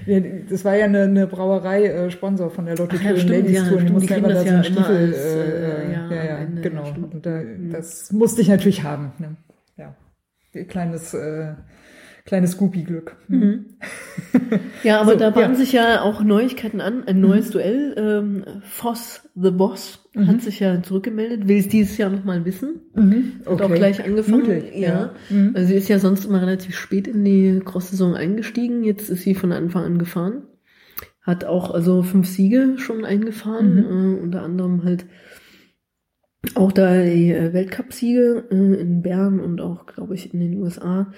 B: Ja, das war ja eine, eine Brauerei, äh, Sponsor von der Lotto
C: Ach ja, stimmt,
B: Ladies
C: ja,
B: Tour. Die mussten ja immer da so einen
C: ja
B: Stiefel,
C: als,
B: äh,
C: äh,
B: ja,
C: ja,
B: ja,
C: Ende,
B: genau. Und da,
C: Mhm.
B: das musste ich natürlich haben. Ne? Ja. Kleines, äh, kleines Scoopy-Glück.
C: Mhm. Ja, aber
B: So,
C: da bahnen
B: ja.
C: sich ja auch Neuigkeiten an. Ein neues Duell. Ähm, Voss the Boss hat sich ja zurückgemeldet, will es dieses Jahr nochmal wissen.
B: Mhm.
C: Hat auch gleich angefangen.
B: Mutig,
C: ja.
B: ja. Mhm.
C: Also sie ist ja sonst immer relativ spät in die Cross-Saison eingestiegen. Jetzt ist sie von Anfang an gefahren. Hat auch also fünf Siege schon eingefahren.
B: Mhm.
C: Äh, unter anderem halt auch da die äh, Weltcup-Siege äh, in Bern und auch, glaube ich, in den USA.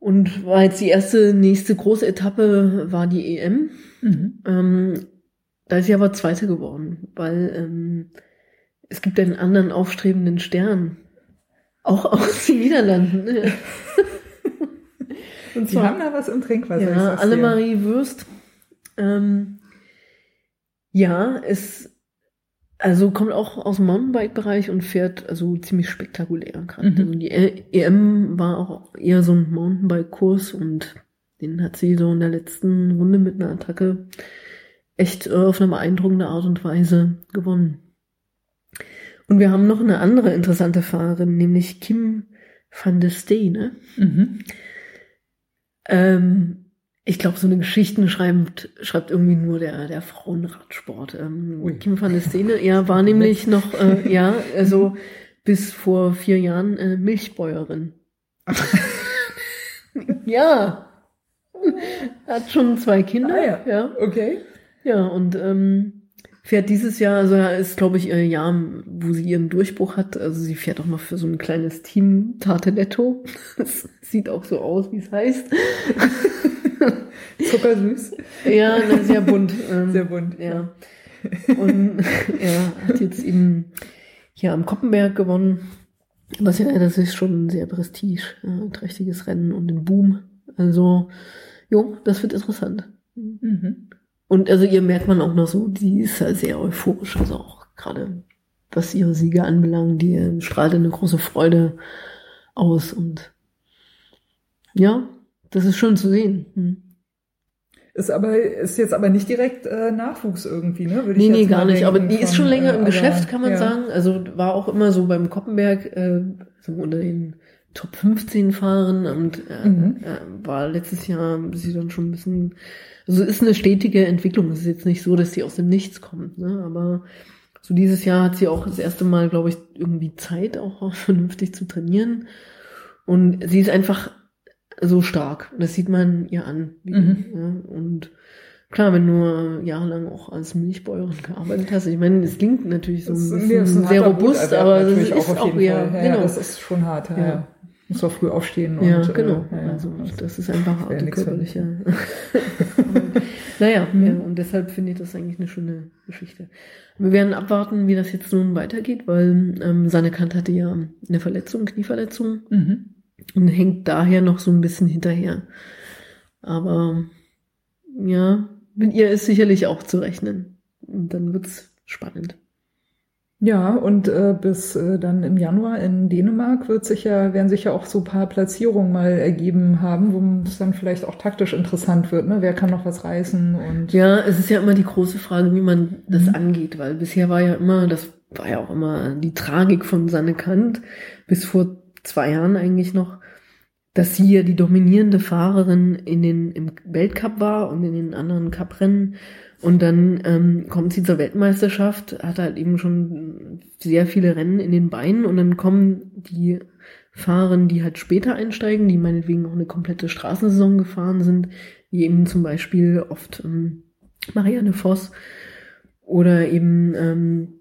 C: Und war jetzt die erste, nächste große Etappe war die EM.
B: Mhm.
C: Ähm, da ist sie aber Zweite geworden, weil ähm, es gibt einen anderen aufstrebenden Stern. Auch aus den Niederlanden. ne? Und
B: Die haben da was im Trinkwasser.
C: ja. Annemarie Würst. Ähm, ja, es also kommt auch aus dem Mountainbike-Bereich und fährt also ziemlich spektakulär gerade.
B: Mhm.
C: Also die E- EM war auch eher so ein Mountainbike-Kurs und den hat sie so in der letzten Runde mit einer Attacke echt äh, auf eine beeindruckende Art und Weise gewonnen. Und wir haben noch eine andere interessante Fahrerin, nämlich Kim van der Stee, ne? Mhm. Ähm, ich glaube, so eine Geschichten schreibt, schreibt irgendwie nur der, der Frauenradsport. Ähm, Kim van der Stene, ja, war nämlich noch, äh, ja, also bis vor vier Jahren äh, Milchbäuerin. ja. Hat schon zwei Kinder. Ah,
B: ja. ja. Okay.
C: Ja, und ähm, fährt dieses Jahr, also ist, glaube ich, ihr Jahr, wo sie ihren Durchbruch hat. Also sie fährt auch noch für so ein kleines Team Tarteletto. Das sieht auch so aus, wie es heißt.
B: Zuckersüß.
C: Ja, na, sehr bunt.
B: Ähm, sehr bunt.
C: Ja. Und er hat jetzt eben hier am Koppenberg gewonnen. Was ja, das ist schon ein sehr prestige, äh, trächtiges Rennen und ein Boom. Also, jo, das wird interessant. Mhm. Und also ihr merkt man auch noch so, die ist halt sehr euphorisch, also auch gerade was ihre Siege anbelangt, die strahlt eine große Freude aus und ja, das ist schön zu sehen. Hm.
B: Ist aber, ist jetzt aber nicht direkt äh, Nachwuchs irgendwie, ne?
C: Würde nee, nee, gar nicht. Aber die ist schon länger im äh, Geschäft, kann man ja. sagen. Also war auch immer so beim Koppenberg, äh, so unter den Top 15 Fahren und äh, mhm. äh, war letztes Jahr sie dann schon ein bisschen, also ist eine stetige Entwicklung. Es ist jetzt nicht so, dass sie aus dem Nichts kommt, ne? Aber so dieses Jahr hat sie auch das erste Mal, glaube ich, irgendwie Zeit, auch vernünftig zu trainieren. Und sie ist einfach so stark. Das sieht man ihr an. Mhm. Ja, und klar, wenn du jahrelang auch als Milchbäuerin gearbeitet hast, ich meine, es klingt natürlich so ein bisschen sehr robust, aber das ist auch, auch
B: ja, ja, genau. das ist schon hart. Ja. ja. Muss auch früh aufstehen. Und,
C: ja, genau. Äh, ja, also das ist einfach harte körperliche. naja, mhm. ja, und deshalb finde ich das eigentlich eine schöne Geschichte. Wir werden abwarten, wie das jetzt nun weitergeht, weil ähm, seine Kant hatte ja eine Verletzung, Knieverletzung. Mhm und hängt daher noch so ein bisschen hinterher. Aber ja, mit ihr ist sicherlich auch zu rechnen. Und dann wird's spannend.
B: Ja, und äh, bis äh, dann im Januar in Dänemark wird sich ja, werden sich ja auch so paar Platzierungen mal ergeben haben, wo es dann vielleicht auch taktisch interessant wird, ne? Wer kann noch was reißen und.
C: Ja, es ist ja immer die große Frage, wie man das mhm. angeht, weil bisher war ja immer, das war ja auch immer die Tragik von Sanne Kant, bis vor zwei Jahren eigentlich noch, dass sie ja die dominierende Fahrerin in den, im Weltcup war und in den anderen Cuprennen. Und dann ähm, kommt sie zur Weltmeisterschaft, hat halt eben schon sehr viele Rennen in den Beinen und dann kommen die Fahrerinnen, die halt später einsteigen, die meinetwegen auch eine komplette Straßensaison gefahren sind, wie eben zum Beispiel oft ähm, Marianne Voss oder eben ähm,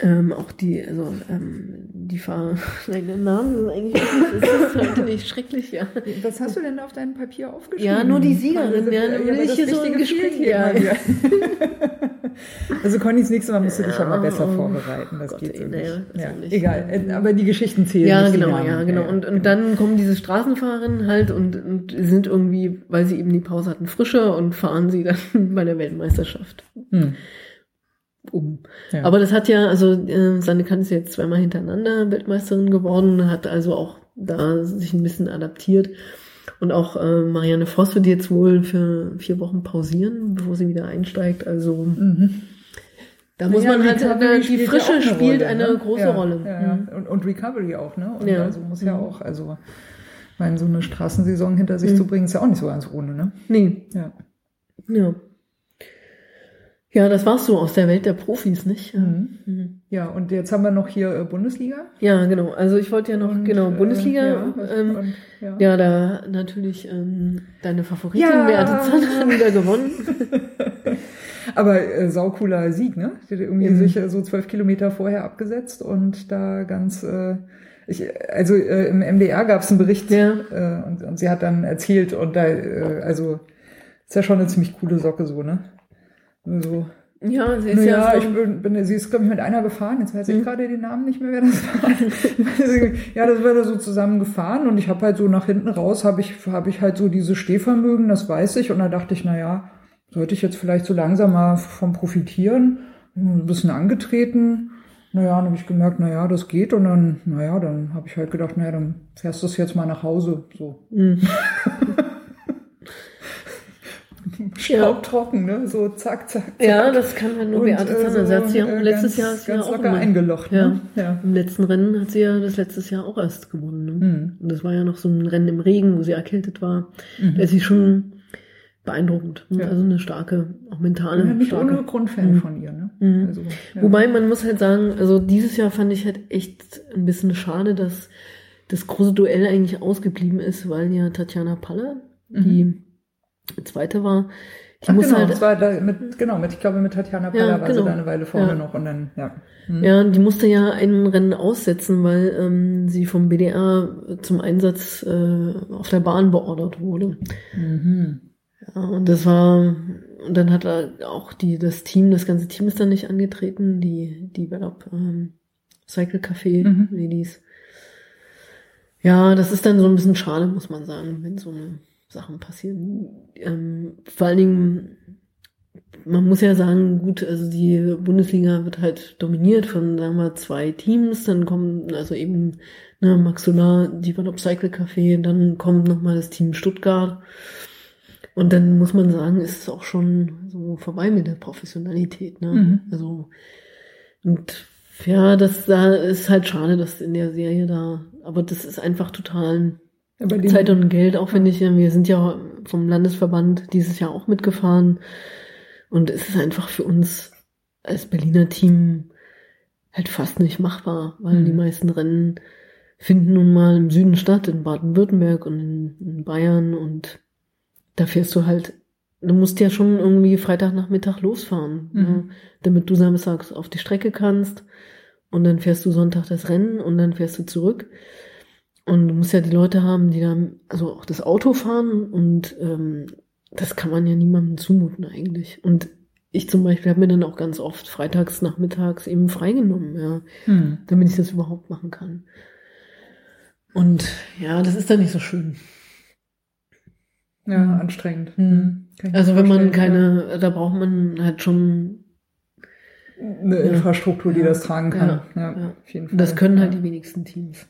C: ähm, auch die, also ähm, die Fahr meine Namen sind eigentlich das ist heute nicht schrecklich, ja.
B: Was hast du denn auf deinem Papier aufgeschrieben?
C: Ja, nur die Siegerin, ja, ja, ja ich hier so ein Gespräch.
B: Ja. also Conny, das nächste Mal musst du dich ja mal besser oh, vorbereiten. Das Gott, geht so ey, nicht. Ja, egal, äh, aber die Geschichten zählen.
C: Ja, genau, ja, genau. Und, und dann kommen diese Straßenfahrerinnen halt und, und sind irgendwie, weil sie eben die Pause hatten, frischer und fahren sie dann bei der Weltmeisterschaft. Hm um. Ja. Aber das hat ja, also äh, seine Kant ist jetzt zweimal hintereinander Weltmeisterin geworden, hat also auch da sich ein bisschen adaptiert. Und auch äh, Marianne Voss wird jetzt wohl für vier Wochen pausieren, bevor sie wieder einsteigt. Also mhm. da muss ja, man halt, äh, die Frische spielt Rolle, eine ne? große
B: ja,
C: Rolle.
B: Mhm. Und, und, Recovery auch, ne? Und ja. also muss ja mhm. auch, also meine, so eine Straßensaison hinter sich mhm. zu bringen, ist ja auch nicht so ganz ohne, ne?
C: Nee. Ja. Ja. Ja, das war's so aus der Welt der Profis, nicht?
B: Mhm. Mhm. Ja, und jetzt haben wir noch hier äh, Bundesliga.
C: Ja, genau. Also ich wollte ja noch, und, genau, Bundesliga. Äh, ja, ähm, und, ja. ja, da natürlich ähm, deine Favoritin ja. Beate Zahn wieder gewonnen.
B: Aber äh, saucooler Sieg, ne? Die hat irgendwie mhm. sich äh, so zwölf Kilometer vorher abgesetzt und da ganz... Äh, ich, also äh, im MDR gab es einen Bericht ja. äh, und, und sie hat dann erzählt und da, äh, also ist ja schon eine ziemlich coole Socke so, ne?
C: So. Ja, sie ist ja,
B: ja ich bin, bin, sie ist, glaube ich, mit einer gefahren. Jetzt weiß ich mhm. gerade den Namen nicht mehr, wer das war. ja, das war da so zusammen gefahren und ich habe halt so nach hinten raus, habe ich, hab ich halt so diese Stehvermögen, das weiß ich. Und da dachte ich, na ja, sollte ich jetzt vielleicht so langsam mal vom profitieren. Ein bisschen angetreten. Naja, dann habe ich gemerkt, naja, das geht. Und dann, naja, dann habe ich halt gedacht, naja, dann fährst du es jetzt mal nach Hause. So. Mhm. staubtrocken, ne? So zack, zack, zack.
C: Ja, das kann halt nur Beate
B: äh,
C: Zander. Sie hat sie auch,
B: äh,
C: letztes Jahr ist sie
B: ganz
C: ja auch
B: locker
C: immer-
B: eingelocht,
C: Ja.
B: ne? Ja.
C: Im letzten Rennen hat sie ja das letztes Jahr auch erst gewonnen. Ne?
B: Mhm.
C: Und das war ja noch so ein Rennen im Regen, wo sie erkältet war.
B: Mhm.
C: Da ist sie schon beeindruckend. ne?
B: Ja.
C: Also eine starke, auch
B: Ich
C: mentale,
B: bin nicht
C: starke.
B: ohne Grund Fan
C: Mhm.
B: von ihr, ne?
C: Mhm.
B: Also, ja.
C: Wobei man muss halt sagen, also dieses Jahr fand ich halt echt ein bisschen schade, dass das große Duell eigentlich ausgeblieben ist, weil ja Tatjana Paller, die zweite war,
B: Mhm. Ach,
C: muss
B: genau,
C: halt
B: das war da mit, genau, mit, ich glaube, mit Tatjana Paller
C: Ja,
B: war
C: genau.
B: sie da eine Weile vorne
C: Ja.
B: noch und dann, ja. Mhm.
C: Ja, die musste ja ein Rennen aussetzen, weil ähm, sie vom BDR zum Einsatz äh, auf der Bahn beordert wurde.
B: Mhm.
C: Ja, und das war, und dann hat er auch die, das Team, das ganze Team ist dann nicht angetreten, die, die Develop ähm, Cycle Café
B: Mhm.
C: Ladies. Ja, das ist dann so ein bisschen schade, muss man sagen, wenn so eine Sachen passieren. Ähm, vor allen Dingen, man muss ja sagen, gut, also die Bundesliga wird halt dominiert von, sagen wir, zwei Teams, dann kommen also eben ne, Max Solar, Develop Cycle Café, dann kommt nochmal das Team Stuttgart. Und dann muss man sagen, ist es auch schon so vorbei mit der Professionalität. Ne?
B: Mhm.
C: Also, und ja, das da ist halt schade, dass in der Serie da, aber das ist einfach total Zeit und Geld, auch finde ich. Wir sind ja vom Landesverband dieses Jahr auch mitgefahren. Und es ist einfach für uns als Berliner Team halt fast nicht machbar, weil
B: Mhm.
C: die meisten Rennen finden nun mal im Süden statt, in Baden-Württemberg und in, in Bayern und da fährst du halt, du musst ja schon irgendwie Freitagnachmittag losfahren,
B: Mhm.
C: ne, damit du samstags auf die Strecke kannst und dann fährst du Sonntag das Rennen und dann fährst du zurück. Und du musst ja die Leute haben, die dann also auch das Auto fahren und ähm, das kann man ja niemandem zumuten eigentlich. Und ich zum Beispiel habe mir dann auch ganz oft freitags nachmittags eben freigenommen, ja,
B: Mhm.
C: damit ich das überhaupt machen kann. Und ja, das ist dann nicht so schön.
B: Ja, anstrengend. Kann ich
C: Also wenn man keine, da braucht man halt schon,
B: ja. eine
C: Ja.
B: Infrastruktur, die
C: Ja.
B: das tragen kann.
C: Ja.
B: Ja,
C: Ja.
B: auf jeden Fall.
C: das können halt
B: ja.
C: die wenigsten Teams.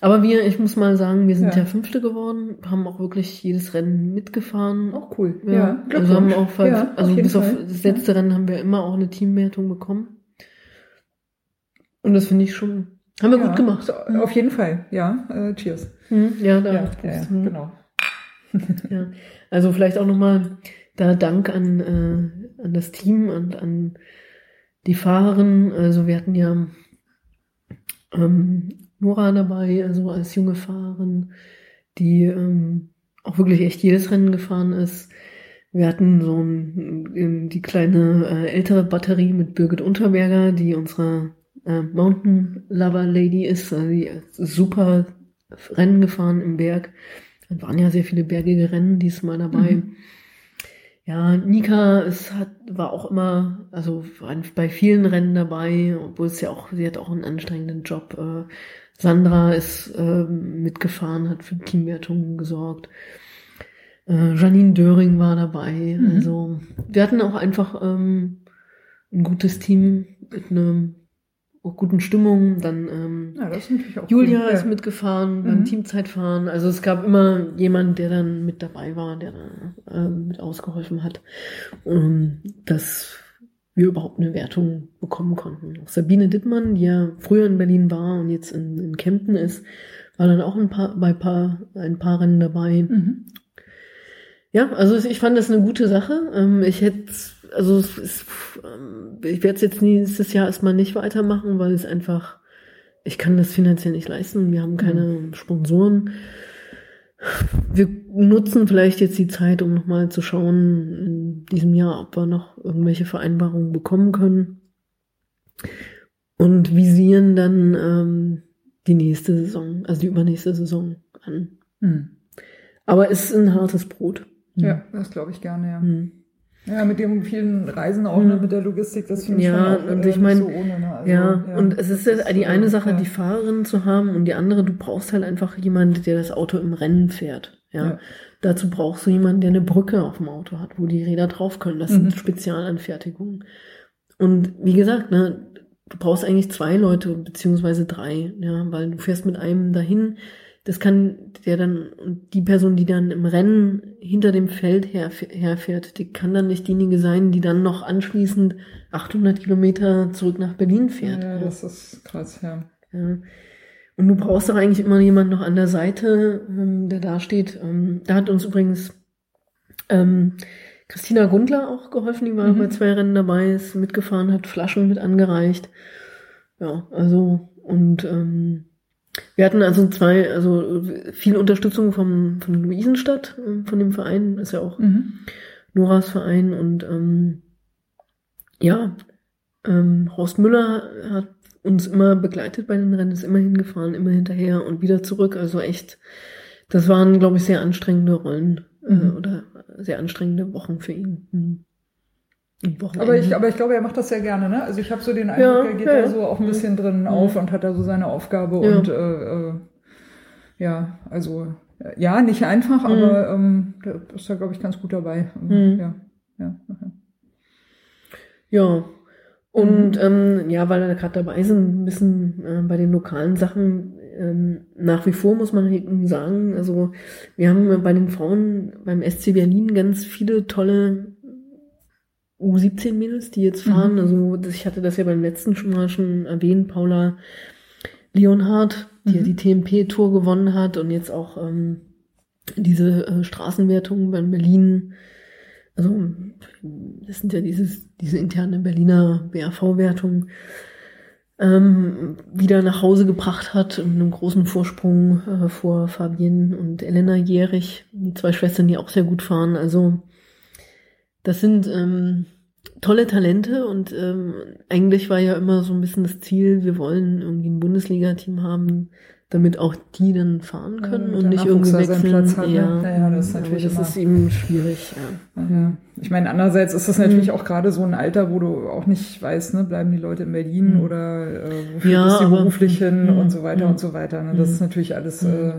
C: Aber wir, ich muss mal sagen, wir sind
B: Ja.
C: ja, Fünfte geworden, haben auch wirklich jedes Rennen mitgefahren.
B: Auch cool.
C: Ja,
B: Ja,
C: also haben auch,
B: Ja,
C: also
B: jeden
C: bis auf
B: Fall.
C: das letzte Rennen haben wir immer auch eine Teamwertung bekommen. Und das finde ich schon, haben wir gut gemacht.
B: so, Auf jeden Fall, ja. Äh, cheers.
C: Hm, ja, da,
B: Ja, ja, ja,
C: hm.
B: genau.
C: Ja. Also vielleicht auch nochmal da Dank an, äh, an das Team und an die Fahrerin. Also wir hatten ja ähm, Nora dabei, also als junge Fahrerin, die ähm, auch wirklich echt jedes Rennen gefahren ist. Wir hatten so ein, die kleine äh, ältere Batterie mit Birgit Unterberger, die unsere äh, Mountain Lover Lady ist, also die ist super Rennen gefahren im Berg. Dann waren ja sehr viele bergige Rennen diesmal dabei.
B: Mhm.
C: Ja, Nika es hat, war auch immer, also bei vielen Rennen dabei, obwohl es ja auch, sie hat auch einen anstrengenden Job. Äh, Sandra ist äh, mitgefahren, hat für Teamwertungen gesorgt. Äh, Janine Döring war dabei.
B: Mhm.
C: Also wir hatten auch einfach ähm, ein gutes Team mit einer auch guten Stimmung. Dann ähm,
B: Ja, das ist natürlich auch
C: Julia
B: cool.
C: ist
B: ja.
C: mitgefahren beim
B: Mhm.
C: Teamzeitfahren. Also es gab immer jemand, der dann mit dabei war, der da ähm, mit ausgeholfen hat, um, dass wir überhaupt eine Wertung bekommen konnten. Auch Sabine Dittmann, die ja früher in Berlin war und jetzt in, in Kempten ist, war dann auch ein paar, bei paar, ein paar Rennen dabei.
B: Mhm.
C: Ja, also ich fand das eine gute Sache. Ähm, Ich hätte, also ist, ähm, ich werde es jetzt nächstes Jahr erstmal nicht weitermachen, weil es einfach, ich kann das finanziell nicht leisten. Wir haben keine Sponsoren. Wir nutzen vielleicht jetzt die Zeit, um nochmal zu schauen in diesem Jahr, ob wir noch irgendwelche Vereinbarungen bekommen können. Und visieren dann ähm, die nächste Saison, also die übernächste Saison an.
B: Mhm.
C: Aber es ist ein hartes Brot.
B: Ja, das glaube ich gerne, ja.
C: Hm.
B: Ja, mit dem vielen Reisen auch,
C: Mhm.
B: ne, mit der Logistik, das finde ich
C: Ja,
B: schon auch,
C: und
B: äh,
C: ich mein,
B: nicht so ohne, ne? Also,
C: ja, und es ist ja die eine Sache,
B: ja.
C: die Fahrerin zu haben und die andere, du brauchst halt einfach jemanden, der das Auto im Rennen fährt. Ja.
B: Ja.
C: Dazu brauchst du jemanden, der eine Brücke auf dem Auto hat, wo die Räder drauf können. Das
B: Mhm.
C: sind Spezialanfertigungen. Und wie gesagt, ne, du brauchst eigentlich zwei Leute, beziehungsweise drei, ja, weil du fährst mit einem dahin, das kann der dann, und die Person, die dann im Rennen hinter dem Feld her, herfährt, die kann dann nicht diejenige sein, die dann noch anschließend 800 Kilometer zurück nach Berlin fährt.
B: Ja, das ist krass, ja.
C: ja. Und du brauchst doch eigentlich immer jemanden noch an der Seite, ähm, der da steht. Ähm, da hat uns übrigens ähm, Christina Gundler auch geholfen, die war mhm. bei zwei Rennen dabei, ist mitgefahren, hat Flaschen mit angereicht. Ja, also und ähm, wir hatten also zwei, also viel Unterstützung vom, von Luisenstadt, äh, von dem Verein, ist ja auch mhm. Noras Verein und ähm, ja, ähm, Horst Müller hat uns immer begleitet bei den Rennen, ist immer hingefahren, immer hinterher und wieder zurück. Also echt, das waren, glaube ich, sehr anstrengende Rollen äh, mhm. äh, oder sehr anstrengende Wochen für ihn. Mhm.
B: Aber ich, aber ich glaube, er macht das sehr gerne, ne? Also ich habe so den Eindruck, ja, er geht ja, da so auch ein mhm. bisschen drin mhm. auf und hat da so seine Aufgabe ja. und äh, äh, ja, also ja, nicht einfach, mhm. aber ähm, da ist er, glaube ich, ganz gut dabei. Mhm. Ja, ja. Okay.
C: Ja. Und ähm, ja, weil er gerade dabei sind, ein bisschen äh, bei den lokalen Sachen, ähm, nach wie vor muss man sagen, also wir haben bei den Frauen beim SC Berlin ganz viele tolle U17-Mädels, die jetzt fahren. Mhm. Also ich hatte das ja beim letzten schon mal schon erwähnt, Paula Leonhardt, die mhm. ja die TMP-Tour gewonnen hat und jetzt auch ähm, diese äh, Straßenwertung bei Berlin, also das sind ja dieses, diese interne Berliner BRV-Wertung, ähm, wieder nach Hause gebracht hat, in einem großen Vorsprung äh, vor Fabienne und Elena Jährig, die zwei Schwestern, die auch sehr gut fahren. Also das sind ähm, tolle Talente und ähm, eigentlich war ja immer so ein bisschen das Ziel, wir wollen irgendwie ein Bundesliga-Team haben, damit auch die dann fahren können ja, und nicht irgendwie wechseln. Platz hat,
B: ja, ne? ja, das ist natürlich
C: das ist eben schwierig.
B: Ja. ja. Ich meine, andererseits ist das natürlich mhm. auch gerade so ein Alter, wo du auch nicht weißt, ne, bleiben die Leute in Berlin mhm. oder äh, wo ja, ist die beruflich hin mhm. und so weiter und so weiter. Ne? Das ist mhm. natürlich alles äh,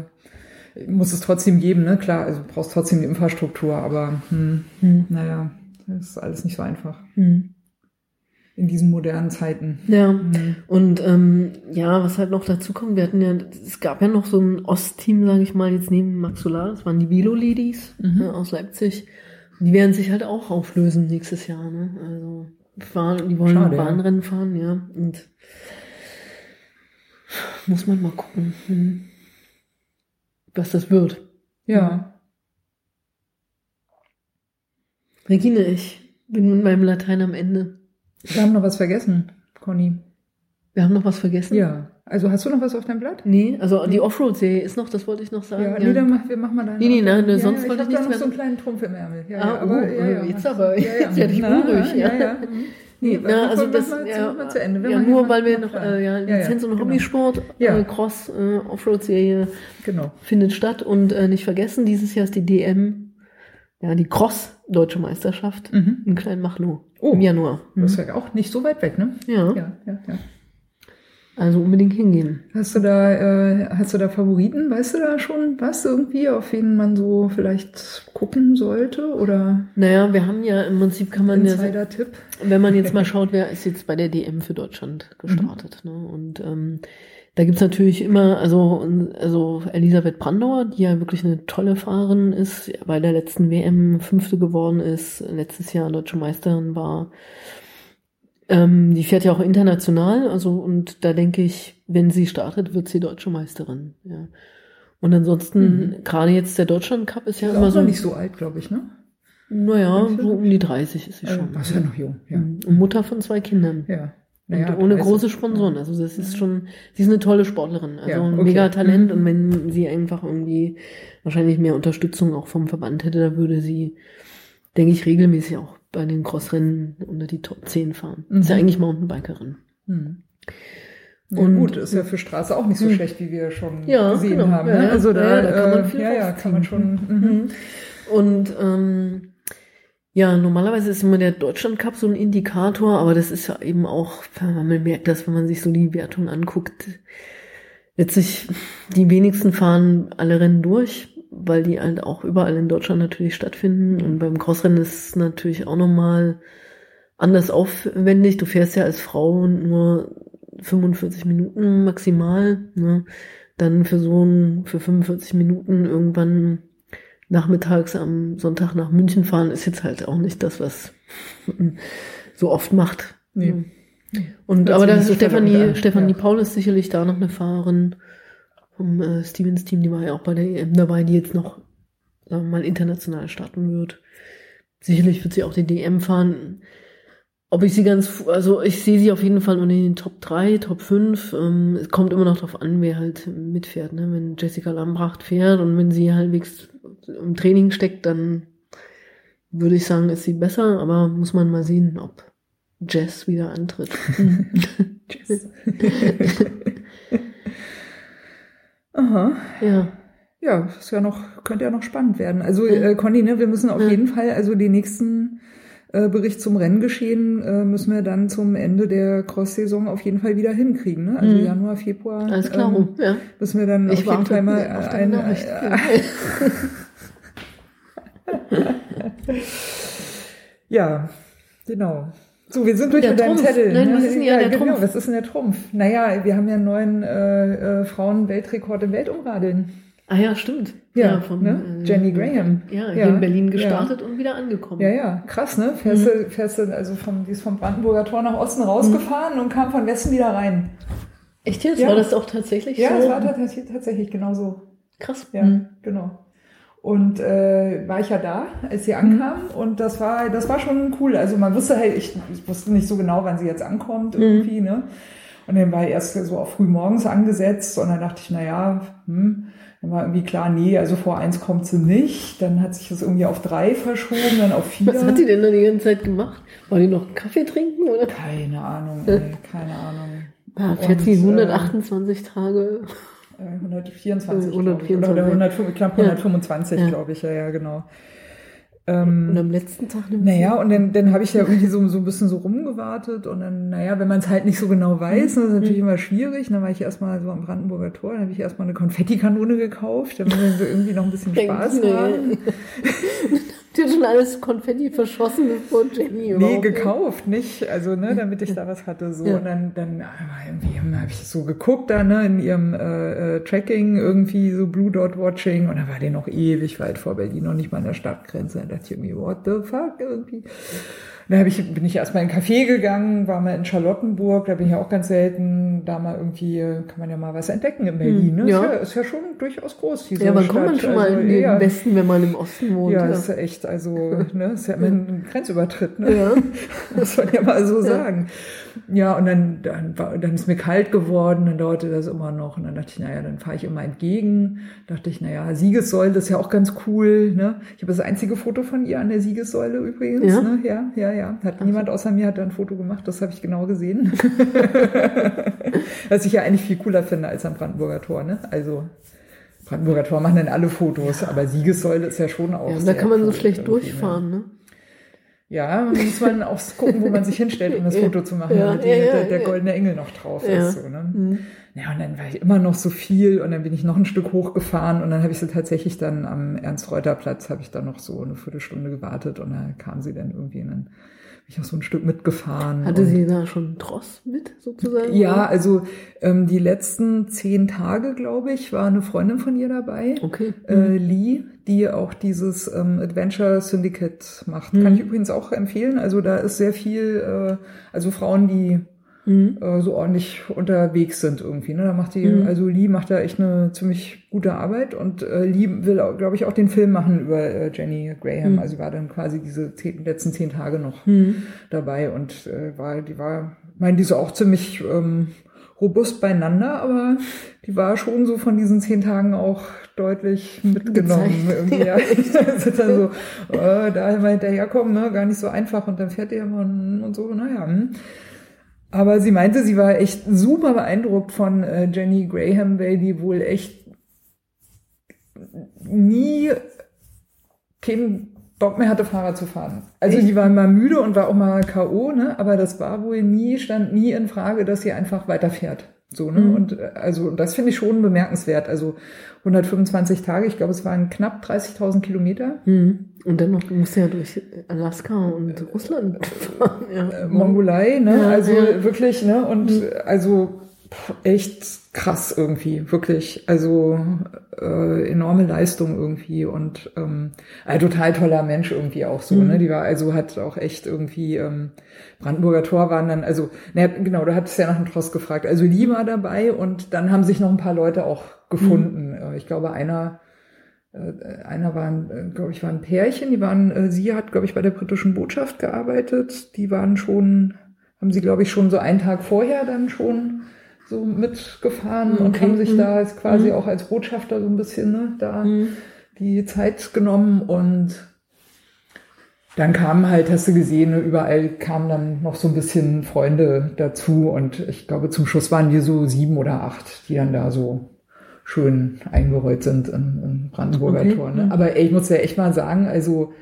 B: muss es trotzdem geben, ne? Klar, also du brauchst trotzdem die Infrastruktur, aber hm, hm. naja, das ist alles nicht so einfach. Hm. In diesen modernen Zeiten.
C: Ja. Hm. Und ähm, ja, was halt noch dazu kommt, wir hatten ja, es gab ja noch so ein Ostteam, sage ich mal, jetzt neben Max Solar, das waren die Velo Ladies mhm. ne, aus Leipzig. Die werden sich halt auch auflösen nächstes Jahr, ne? Also fahren, die wollen Schade, Bahnrennen ja. fahren, ja. Und muss man mal gucken. Hm was das wird.
B: Ja.
C: Regine, ich bin mit meinem Latein am Ende.
B: Wir haben noch was vergessen, Conny.
C: Wir haben noch was vergessen?
B: Ja. Also hast du noch was auf deinem Blatt?
C: Nee, also die Offroad-Serie ist noch, das wollte ich noch sagen.
B: Ja, nee, dann mach, wir machen mal dann.
C: Nee, nee, nein, nee, sonst ja, wollte ich,
B: ich nichts mehr. Ich habe noch so einen kleinen Trumpf im Ärmel.
C: Ja, ah, ja, aber, oh, ja, ja, jetzt aber, ja, ja. jetzt werde ich unruhig. Ja, ja. Mhm. Nee, na, also das, mal, ja, mal zu Ende. ja, nur weil wir noch, äh, ja, Lizenz- und genau. Hobbysport, ja. äh, Cross, äh, Offroad-Serie
B: genau.
C: findet statt und äh, nicht vergessen, dieses Jahr ist die DM, ja, die Cross-Deutsche Meisterschaft mhm. in Kleinmachnow oh. im Januar.
B: Mhm. Das ist ja auch nicht so weit weg, ne?
C: Ja. Ja, ja, ja. Also unbedingt hingehen.
B: Hast du da, äh, hast du da Favoriten? Weißt du da schon was irgendwie, auf wen man so vielleicht gucken sollte? Oder?
C: Naja, wir haben ja im Prinzip kann man
B: ja, Tipp.
C: wenn man jetzt mal schaut, wer ist jetzt bei der DM für Deutschland gestartet. Mhm. Ne? Und ähm, da gibt's natürlich immer, also, also Elisabeth Brandauer, die ja wirklich eine tolle Fahrerin ist, bei der letzten WM Fünfte geworden ist, letztes Jahr Deutsche Meisterin war. Ähm, die fährt ja auch international, also und da denke ich, wenn sie startet, wird sie deutsche Meisterin. Ja. Und ansonsten, mhm. gerade jetzt der Deutschland Cup ist ja ist immer so.
B: nicht so alt, glaube ich, ne?
C: Naja, so um die 30 ist sie schon.
B: Äh, ist ja noch jung, ja.
C: Mhm. Und Mutter von zwei Kindern.
B: Ja.
C: Naja, und ohne 30. große Sponsoren. Also das ist schon, sie ist eine tolle Sportlerin. Also ja, okay. ein mega Talent. Mhm. Und wenn sie einfach irgendwie wahrscheinlich mehr Unterstützung auch vom Verband hätte, da würde sie, denke ich, regelmäßig auch bei den Crossrennen unter die Top 10 fahren. Mhm. Ist ja eigentlich Mountainbikerin.
B: Mhm. Ja, und gut, ist ja für Straße auch nicht so mhm. schlecht, wie wir schon ja, gesehen genau. haben. Ne? Also da, ja, da kann man äh, viel ja, ja, kann man schon. Mhm.
C: mhm. Und ähm, ja, normalerweise ist immer der Deutschland Cup so ein Indikator, aber das ist ja eben auch, man merkt das, wenn man sich so die Wertung anguckt. Letztlich, die wenigsten fahren alle Rennen durch weil die halt auch überall in Deutschland natürlich stattfinden. Und beim Crossrennen ist es natürlich auch nochmal anders aufwendig. Du fährst ja als Frau nur 45 Minuten maximal. Ne? dann für so ein, für 45 Minuten irgendwann nachmittags am Sonntag nach München fahren, ist jetzt halt auch nicht das, was man so oft macht.
B: Nee.
C: Und
B: Hört
C: aber da ist
B: so
C: Stefanie, Stefanie
B: ja.
C: Paul ist sicherlich da noch eine Fahrerin vom äh, Stevens Team, die war ja auch bei der EM dabei, die jetzt noch, sagen wir mal, international starten wird. Sicherlich wird sie auch die DM fahren. Ob ich sie ganz, also ich sehe sie auf jeden Fall unter den Top 3, Top 5. Ähm, es kommt immer noch darauf an, wer halt mitfährt. Ne? Wenn Jessica Lambracht fährt und wenn sie halbwegs im Training steckt, dann würde ich sagen, ist sie besser, aber muss man mal sehen, ob Jess wieder antritt.
B: Aha.
C: ja.
B: Ja, ist ja noch, könnte ja noch spannend werden. Also, äh, Conny, ne, wir müssen auf
C: Ja.
B: jeden Fall, also den nächsten äh, Bericht zum Renngeschehen äh, müssen wir dann zum Ende der Cross-Saison auf jeden Fall wieder hinkriegen. Ne? Also
C: Mhm.
B: Januar, Februar.
C: Alles klar,
B: ähm,
C: ja.
B: müssen wir dann
C: Ich
B: auf jeden Fall mal
C: auf deine
B: ein, äh, Ja, genau. So, wir sind durch mit deinem. Zettel.
C: Nein,
B: ne?
C: was ist denn ja der
B: genau,
C: Trumpf?
B: was ist denn der Trumpf? Naja, wir haben ja einen neuen äh, äh, Frauen-Weltrekord im Weltumradeln.
C: Ah ja, stimmt.
B: Ja, ne? Jenny Graham.
C: Ja,
B: Ja,
C: in Berlin
B: ja.
C: gestartet und wieder angekommen.
B: Ja, ja, krass, ne? Fährst,
C: Mhm.
B: du, fährst du, also vom, die ist vom Brandenburger Tor nach Osten rausgefahren und kam von Westen wieder rein.
C: Echt jetzt?
B: Ja.
C: War das auch tatsächlich
B: Ja,
C: so?
B: es war tatsächlich, tatsächlich genau so.
C: Krass.
B: Ja,
C: Mhm.
B: genau. Und äh, war ich ja da, als sie ankam und das war, das war schon cool. Also man wusste halt, ich, ich wusste nicht so genau, wann sie jetzt ankommt irgendwie, ne? Und dann war erst so auch früh morgens angesetzt und dann dachte ich, na ja, hm, dann war irgendwie klar, nee, also vor eins kommt sie nicht. Dann hat sich das irgendwie auf drei verschoben, dann auf vier.
C: Was hat die denn da die ganze Zeit gemacht? War die noch Kaffee trinken oder?
B: Keine Ahnung, ey, keine Ahnung.
C: Ja, fährt sie
B: Und, äh,
C: 128 Tage.
B: Äh, 124,
C: Äh,
B: glaube ich. Oder,
C: 124.
B: oder 100, knapp
C: Ja.
B: 125,
C: Ja.
B: glaube ich, ja, ja, genau. Ähm,
C: Und am letzten Tag nimmt
B: Naja, und dann, dann habe ich ja irgendwie so, so ein bisschen so rumgewartet und dann, naja, wenn man es halt nicht so genau weiß, das ist natürlich immer schwierig. Dann war ich erstmal so am Brandenburger Tor, dann habe ich erstmal eine Konfettikanone gekauft, damit wir so irgendwie noch ein bisschen Spaß haben.
C: Hat schon alles Konfetti verschossen, bevor Jenny
B: Nee, gekauft, nicht. Also, ne, damit ich da was hatte. So.
C: Ja.
B: Und dann, dann irgendwie habe ich so geguckt da, ne, in ihrem äh, äh, Tracking, irgendwie so Blue Dot Watching. Und da war die noch ewig weit vor Berlin, noch nicht mal an der Stadtgrenze. Da dachte ich irgendwie, what the fuck, irgendwie. Da hab ich, bin ich erstmal in einen Café gegangen, war mal in Charlottenburg, da bin ich auch ganz selten, da mal irgendwie, kann man ja mal was entdecken in Berlin. Ne?
C: Hm, ja.
B: Ist, ja, ist ja schon durchaus groß, diese
C: Ja, wann kommt man schon mal
B: Also
C: in den Westen, wenn man im Osten wohnt?
B: ja, ist ja echt, also, ne, ist ja immer ein Grenzübertritt, ne?
C: Ja.
B: Muss man ja mal so sagen. Ja, und dann, dann, war, dann ist mir kalt geworden, dann dauerte das immer noch. Und dann dachte ich, naja, dann fahre ich immer entgegen. Dachte ich, naja, Siegessäule ist ja auch ganz cool. Ne? Ich habe das einzige Foto von ihr an der Siegessäule übrigens.
C: Ja?
B: Ne? ja, ja, ja. Hat niemand außer mir hat da ein Foto gemacht, das habe ich genau gesehen. Was ich ja eigentlich viel cooler finde als am Brandenburger Tor. Ne? Also Brandenburger Tor machen dann alle Fotos, aber Siegessäule ist ja schon auch.
C: Ja, da kann man so schlecht
B: ne?
C: durchfahren, ne?
B: Ja, muss man auch gucken, wo man sich hinstellt, um das. Foto zu machen,
C: Ja,
B: die,
C: ja, ja,
B: der, der goldene Engel noch drauf ist. So, ne?
C: Mhm.
B: Ja, und dann war ich immer noch so viel und dann bin ich noch ein Stück hochgefahren und dann habe ich sie tatsächlich dann am Ernst-Reuter-Platz, habe ich dann noch so eine Viertelstunde gewartet und dann kam sie dann irgendwie dann bin ich noch so ein Stück mitgefahren.
C: Hatte sie da schon einen Tross mit, sozusagen?
B: ja, also ähm, die letzten zehn Tage, glaube ich, war eine Freundin von ihr dabei
C: Okay.
B: äh, Lee, die auch dieses ähm, Adventure Syndicate macht. Kann ich übrigens auch empfehlen. Also da ist sehr viel, äh, also Frauen, die
C: Mhm.
B: äh, so ordentlich unterwegs sind irgendwie. Ne? Da macht die,
C: Mhm.
B: also Lee macht da echt eine ziemlich gute Arbeit und äh, Lee will, glaube ich, auch den Film machen über äh, Jenny Graham.
C: Mhm.
B: Also sie war dann quasi diese zehn, letzten zehn Tage noch
C: Mhm.
B: dabei und äh, war, die war, meine, die ist auch ziemlich ähm, robust beieinander, aber die war schon so von diesen zehn Tagen auch deutlich mitgenommen. Irgendwie, ja. also dann so, äh, da immer hinterherkommen, ne, gar nicht so einfach und dann fährt ihr immer und so, naja. hm. Aber sie meinte, sie war echt super beeindruckt von äh, Jenny Graham, weil die wohl echt nie keinen Bock mehr hatte, Fahrrad zu fahren. Also die war mal müde und war auch mal K.O., ne? aber das war wohl nie, stand nie in Frage, dass sie einfach weiterfährt. So, ne?
C: Mhm.
B: Und äh, also das finde ich schon bemerkenswert. Also 125 Tage, ich glaube, es waren knapp 30.000 Kilometer.
C: Mhm. Und dann noch, du musst ja durch Alaska und Russland fahren. Ja.
B: äh, Mongolei, ne?
C: Ja,
B: also
C: ja.
B: wirklich, ne? Und
C: Mhm.
B: äh, also echt krass irgendwie, wirklich. Also äh, enorme Leistung irgendwie und ähm, ein total toller Mensch irgendwie auch so. Mhm. Ne? Die war also hat auch echt irgendwie ähm, Brandenburger Tor waren dann also ne, genau, du hattest ja nach dem Trost gefragt. Also Lee war dabei und dann haben sich noch ein paar Leute auch gefunden. Mhm. Ich glaube einer äh, einer war, äh, glaube ich, war ein Pärchen, die waren, äh, sie hat, glaube ich, bei der britischen Botschaft gearbeitet, die waren schon, haben sie, glaube ich, schon so einen Tag vorher dann schon so mitgefahren okay. und haben sich mhm. da jetzt quasi mhm. auch als Botschafter so ein bisschen ne, da mhm. die Zeit genommen und dann kamen halt, hast du gesehen, überall kamen dann noch so ein bisschen Freunde dazu und ich glaube zum Schluss waren wir so sieben oder acht, die dann da so schön eingerollt sind im, im Brandenburger okay. Tor. Ne? Mhm. Aber ey, ich muss ja echt mal sagen, also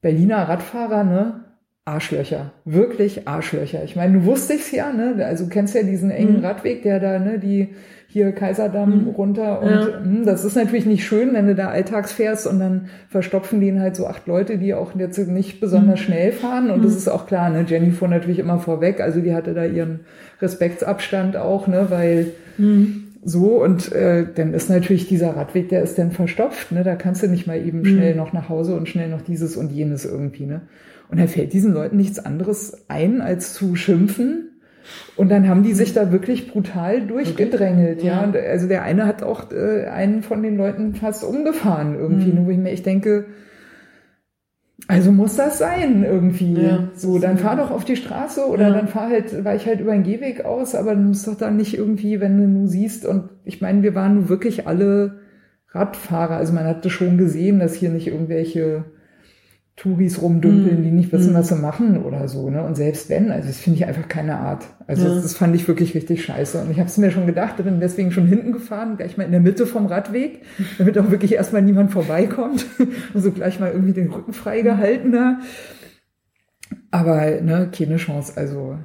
B: Berliner Radfahrer, ne, Arschlöcher, wirklich Arschlöcher. Ich meine, du wusstest ja, ne, also du kennst ja diesen engen mhm. Radweg, der da, ne, die hier Kaiserdamm mhm. runter und ja. mh, hm, das ist natürlich nicht schön, wenn du da alltags fährst und dann verstopfen den halt so acht Leute, die auch jetzt nicht besonders mhm. schnell fahren und das mhm. ist auch klar, ne, Jenny fuhr natürlich immer vorweg, also die hatte da ihren Respektsabstand auch, ne, weil mhm so und äh, dann ist natürlich dieser Radweg, der ist dann verstopft, ne? Da kannst du nicht mal eben mhm. schnell noch nach Hause und schnell noch dieses und jenes irgendwie, ne? Und da fällt diesen Leuten nichts anderes ein, als zu schimpfen. Und dann haben die sich da wirklich brutal durchgedrängelt, okay. ja. Und also der eine hat auch äh, einen von den Leuten fast umgefahren irgendwie, mhm. wo ich mir ich denke, also muss das sein irgendwie. Ja, so, dann fahr doch auf die Straße oder ja. dann fahr halt, weich halt über den Gehweg aus, aber du musst doch dann nicht irgendwie, wenn du nur siehst, und ich meine, wir waren nur wirklich alle Radfahrer. Also man hatte schon gesehen, dass hier nicht irgendwelche Touris rumdümpeln, mm. die nicht wissen, mm. was sie machen oder so. Ne? Und selbst wenn, also das finde ich einfach keine Art. Also ja. das, das, fand ich wirklich richtig scheiße. Und ich habe es mir schon gedacht, bin deswegen schon hinten gefahren, gleich mal in der Mitte vom Radweg, damit auch wirklich erstmal niemand vorbeikommt. und so gleich mal irgendwie den Rücken freigehalten da. Aber ne, keine Chance. Also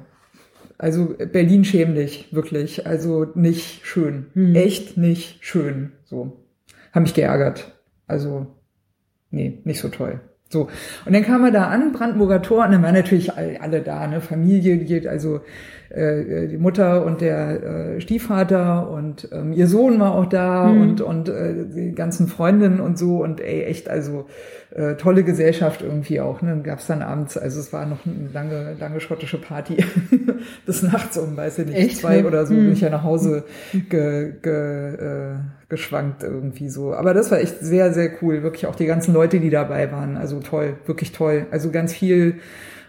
B: also Berlin schämlich, wirklich. Also nicht schön. Hm. Echt nicht schön. So. Haben mich geärgert. Also, nee, nicht so toll. So. Und dann kam er da an, Brandenburger Tor, und dann waren natürlich alle da, ne, Familie, die, also äh, die Mutter und der äh, Stiefvater und ähm, ihr Sohn war auch da mhm. und, und äh, die ganzen Freundinnen und so und ey, echt, also äh, tolle Gesellschaft irgendwie auch. Ne? Dann gab's dann abends, also es war noch eine lange, lange schottische Party bis nachts um, weiß ich nicht, echt? zwei oder so, mhm. bin ich ja nach Hause ge, ge, äh, geschwankt irgendwie so. Aber das war echt sehr, sehr cool. Wirklich auch die ganzen Leute, die dabei waren. Also toll, wirklich toll. Also ganz viel,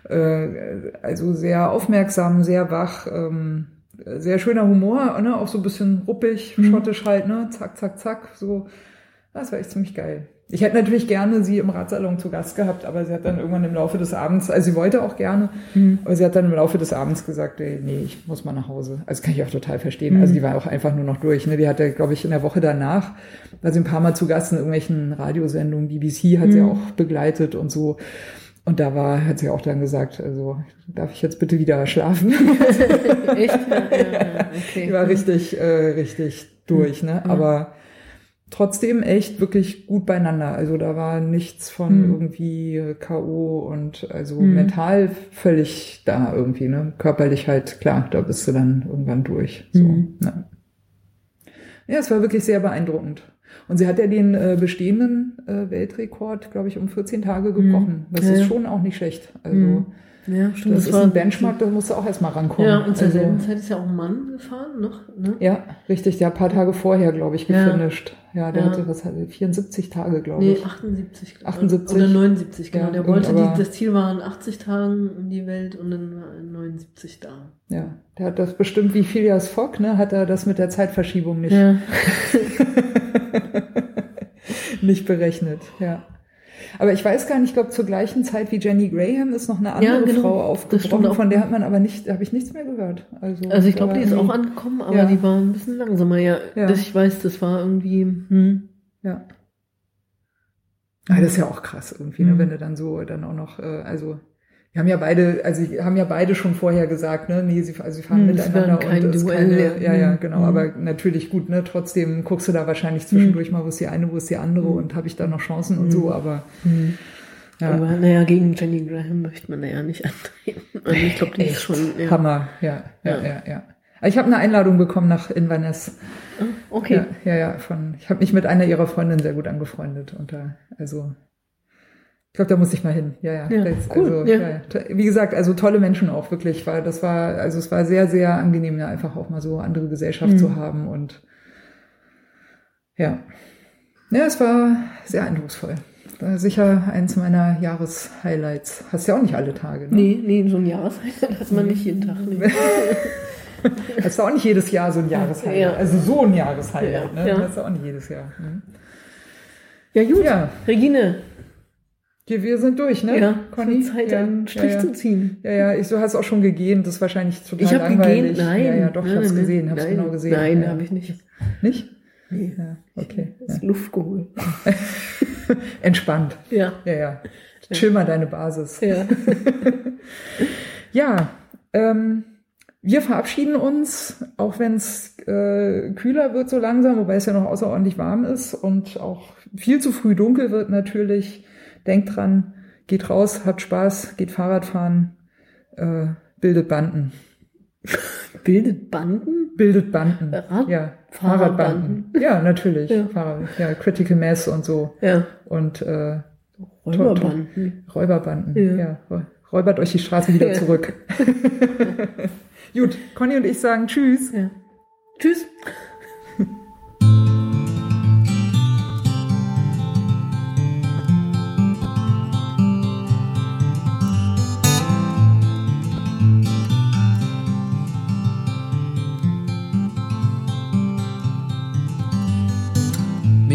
B: äh, also sehr aufmerksam, sehr wach, ähm, sehr schöner Humor, ne? auch so ein bisschen ruppig, mhm. schottisch halt, ne? Zack, zack, zack. So. Das war echt ziemlich geil. Ich hätte natürlich gerne sie im Radsalon zu Gast gehabt, aber sie hat dann irgendwann im Laufe des Abends, also sie wollte auch gerne, mhm. aber sie hat dann im Laufe des Abends gesagt, ey, nee, ich muss mal nach Hause. Also kann ich auch total verstehen. Mhm. Also die war auch einfach nur noch durch. Ne? Die hatte, glaube ich, in der Woche danach, war sie ein paar Mal zu Gast in irgendwelchen Radiosendungen, BBC hat mhm. sie auch begleitet und so. Und da war, hat sie auch dann gesagt, also darf ich jetzt bitte wieder schlafen? Echt? Ja, okay. Die war richtig, äh, richtig durch, ne? Mhm. Aber trotzdem echt wirklich gut beieinander. Also da war nichts von mhm. irgendwie K.O. und also mhm. mental völlig da irgendwie, ne? Körperlich halt, klar, da bist du dann irgendwann durch. So, mhm. ne? Ja, es war wirklich sehr beeindruckend. Und sie hat ja den äh, bestehenden äh, Weltrekord, glaube ich, um 14 Tage gebrochen. Mhm. Das ja. ist schon auch nicht schlecht. Also mhm. Ja, stimmt. Das, das ist ein Benchmark, da musst du auch erstmal rankommen.
C: Ja, und zur also, selben Zeit ist ja auch ein Mann gefahren noch. Ne?
B: Ja, richtig. Der ein paar Tage vorher, glaube ich, gefinisht. Ja, ja der ja. hatte, was hatte, 74 Tage, glaube ich.
C: Nee, 78.
B: 78.
C: Oder 79, genau. Ja, der wollte, die, das Ziel war in 80 Tagen um die Welt und dann war er 79 da.
B: Ja, der hat das bestimmt wie Phileas Fogg, ne, hat er das mit der Zeitverschiebung nicht, ja. nicht berechnet, ja. Aber ich weiß gar nicht, ich glaube, zur gleichen Zeit wie Jenny Graham ist noch eine andere ja, genau. Frau aufgebrochen, von der hat man aber nicht, habe ich nichts mehr gehört.
C: Also, also ich glaube, die ist auch angekommen, aber ja. die war ein bisschen langsamer. Ja, ja. Das, ich weiß, das war irgendwie, hm.
B: ja. Ah, das ist ja auch krass irgendwie, ne, mhm. wenn du dann so dann auch noch, äh, also wir haben ja beide, also haben ja beide schon vorher gesagt, ne, nee, sie, also sie fahren hm, miteinander kein und Duell. Keine, ja, ja, genau, hm. aber natürlich gut, ne, trotzdem guckst du da wahrscheinlich zwischendurch hm. mal, wo ist die eine, wo ist die andere hm. und habe ich da noch Chancen und so, hm. aber
C: hm. ja. Aber naja, gegen Jenny Graham möchte man ja nicht antreten. Also ich glaube, die ist schon
B: ja. Hammer, ja, ja, ja, ja. Ich habe eine Einladung bekommen nach Inverness.
C: Ah, okay.
B: Ja, ja, ja von, ich habe mich mit einer ihrer Freundinnen sehr gut angefreundet. Und da, also, glaube, da muss ich mal hin. Ja, ja.
C: Ja,
B: das,
C: cool,
B: also,
C: ja.
B: ja. Wie gesagt, also tolle Menschen auch wirklich. War, das war, also es war sehr, sehr angenehm, ja, einfach auch mal so andere Gesellschaft
C: Mhm.
B: zu haben und ja. Ja, es war sehr eindrucksvoll. War sicher eins meiner Jahreshighlights. Hast ja auch nicht alle Tage, ne?
C: Nee, nee, so ein Jahreshighlight hat man nicht jeden Tag. Nee.
B: Hast du auch nicht jedes Jahr so ein Jahreshighlight.
C: Ja.
B: Also so ein Jahreshighlight,
C: Ja,
B: ne?
C: ja.
B: Hast du auch nicht jedes Jahr. Ne?
C: Ja, gut.
B: Ja,
C: Regine,
B: wir, wir sind durch, ne?
C: ja,
B: Conny?
C: Zeit,
B: ja,
C: einen Strich
B: ja, ja.
C: zu ziehen.
B: Ja, ja, ich, du hast auch schon gegähnt, das ist wahrscheinlich total
C: Ich habe
B: langweilig.
C: gegähnt, nein.
B: Ja, ja, doch, ich hab's
C: nein,
B: gesehen, hab's
C: nein,
B: genau gesehen.
C: Nein,
B: ja.
C: habe ich nicht.
B: Nicht?
C: Nee,
B: Ja, okay.
C: ist Luft geholt.
B: Entspannt.
C: Ja,
B: Ja, ja. Chill mal deine Basis.
C: ja.
B: Ja, ähm, wir verabschieden uns, auch wenn es äh, kühler wird so langsam, wobei es ja noch außerordentlich warm ist und auch viel zu früh dunkel wird natürlich. Denkt dran, geht raus, habt Spaß, geht Fahrrad fahren, äh, bildet Banden.
C: Bildet Banden?
B: Bildet Banden.
C: Rad-
B: ja,
C: Fahrradbanden.
B: Fahrradbanden. Ja, natürlich.
C: Ja.
B: Fahrrad, ja, Critical Mass und so.
C: Ja.
B: Und äh,
C: Räuberbanden.
B: Räuberbanden.
C: Ja.
B: Ja. Räubert euch die Straße wieder
C: Ja.
B: zurück. Gut, Conny und ich sagen Tschüss.
C: Ja. Tschüss.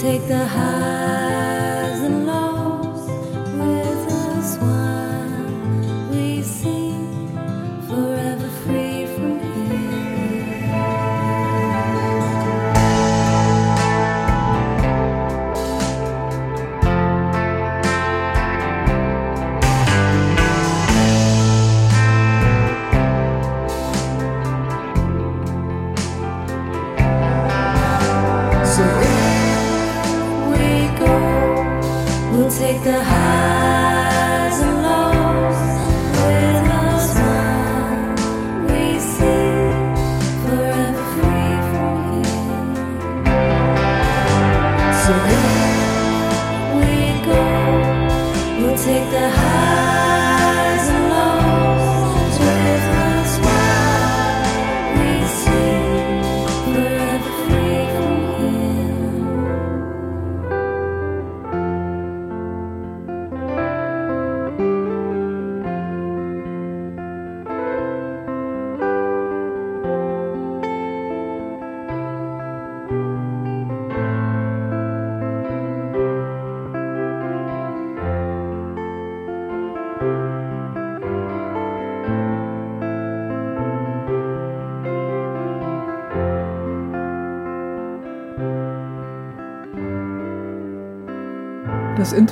D: take the highs take the
B: high.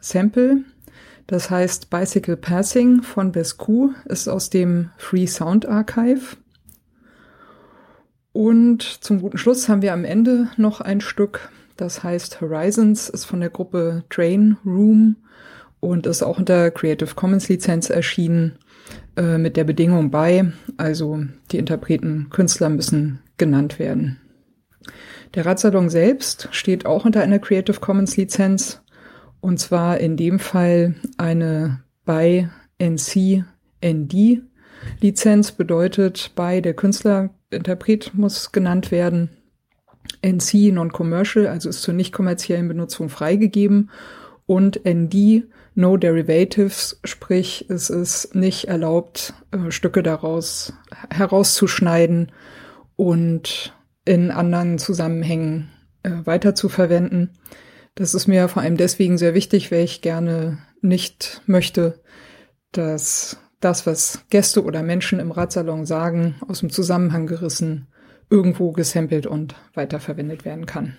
B: Sample, das heißt Bicycle Passing von Bescu, ist aus dem Free Sound Archive. Und zum guten Schluss haben wir am Ende noch ein Stück, das heißt Horizons, ist von der Gruppe Train Room und ist auch unter Creative Commons Lizenz erschienen äh, mit der Bedingung bei, also die Interpreten, Künstler müssen genannt werden. Der Radsalon selbst steht auch unter einer Creative Commons Lizenz und zwar in dem Fall eine bei NC ND Lizenz bedeutet bei der Künstler Interpret muss genannt werden. NC Non-Commercial, also ist zur nicht kommerziellen Benutzung freigegeben und ND No Derivatives, sprich es ist nicht erlaubt, äh, Stücke daraus herauszuschneiden und in anderen Zusammenhängen äh, verwenden. Das ist mir vor allem deswegen sehr wichtig, weil ich gerne nicht möchte, dass das, was Gäste oder Menschen im Radsalon sagen, aus dem Zusammenhang gerissen, irgendwo gesampelt und weiterverwendet werden kann.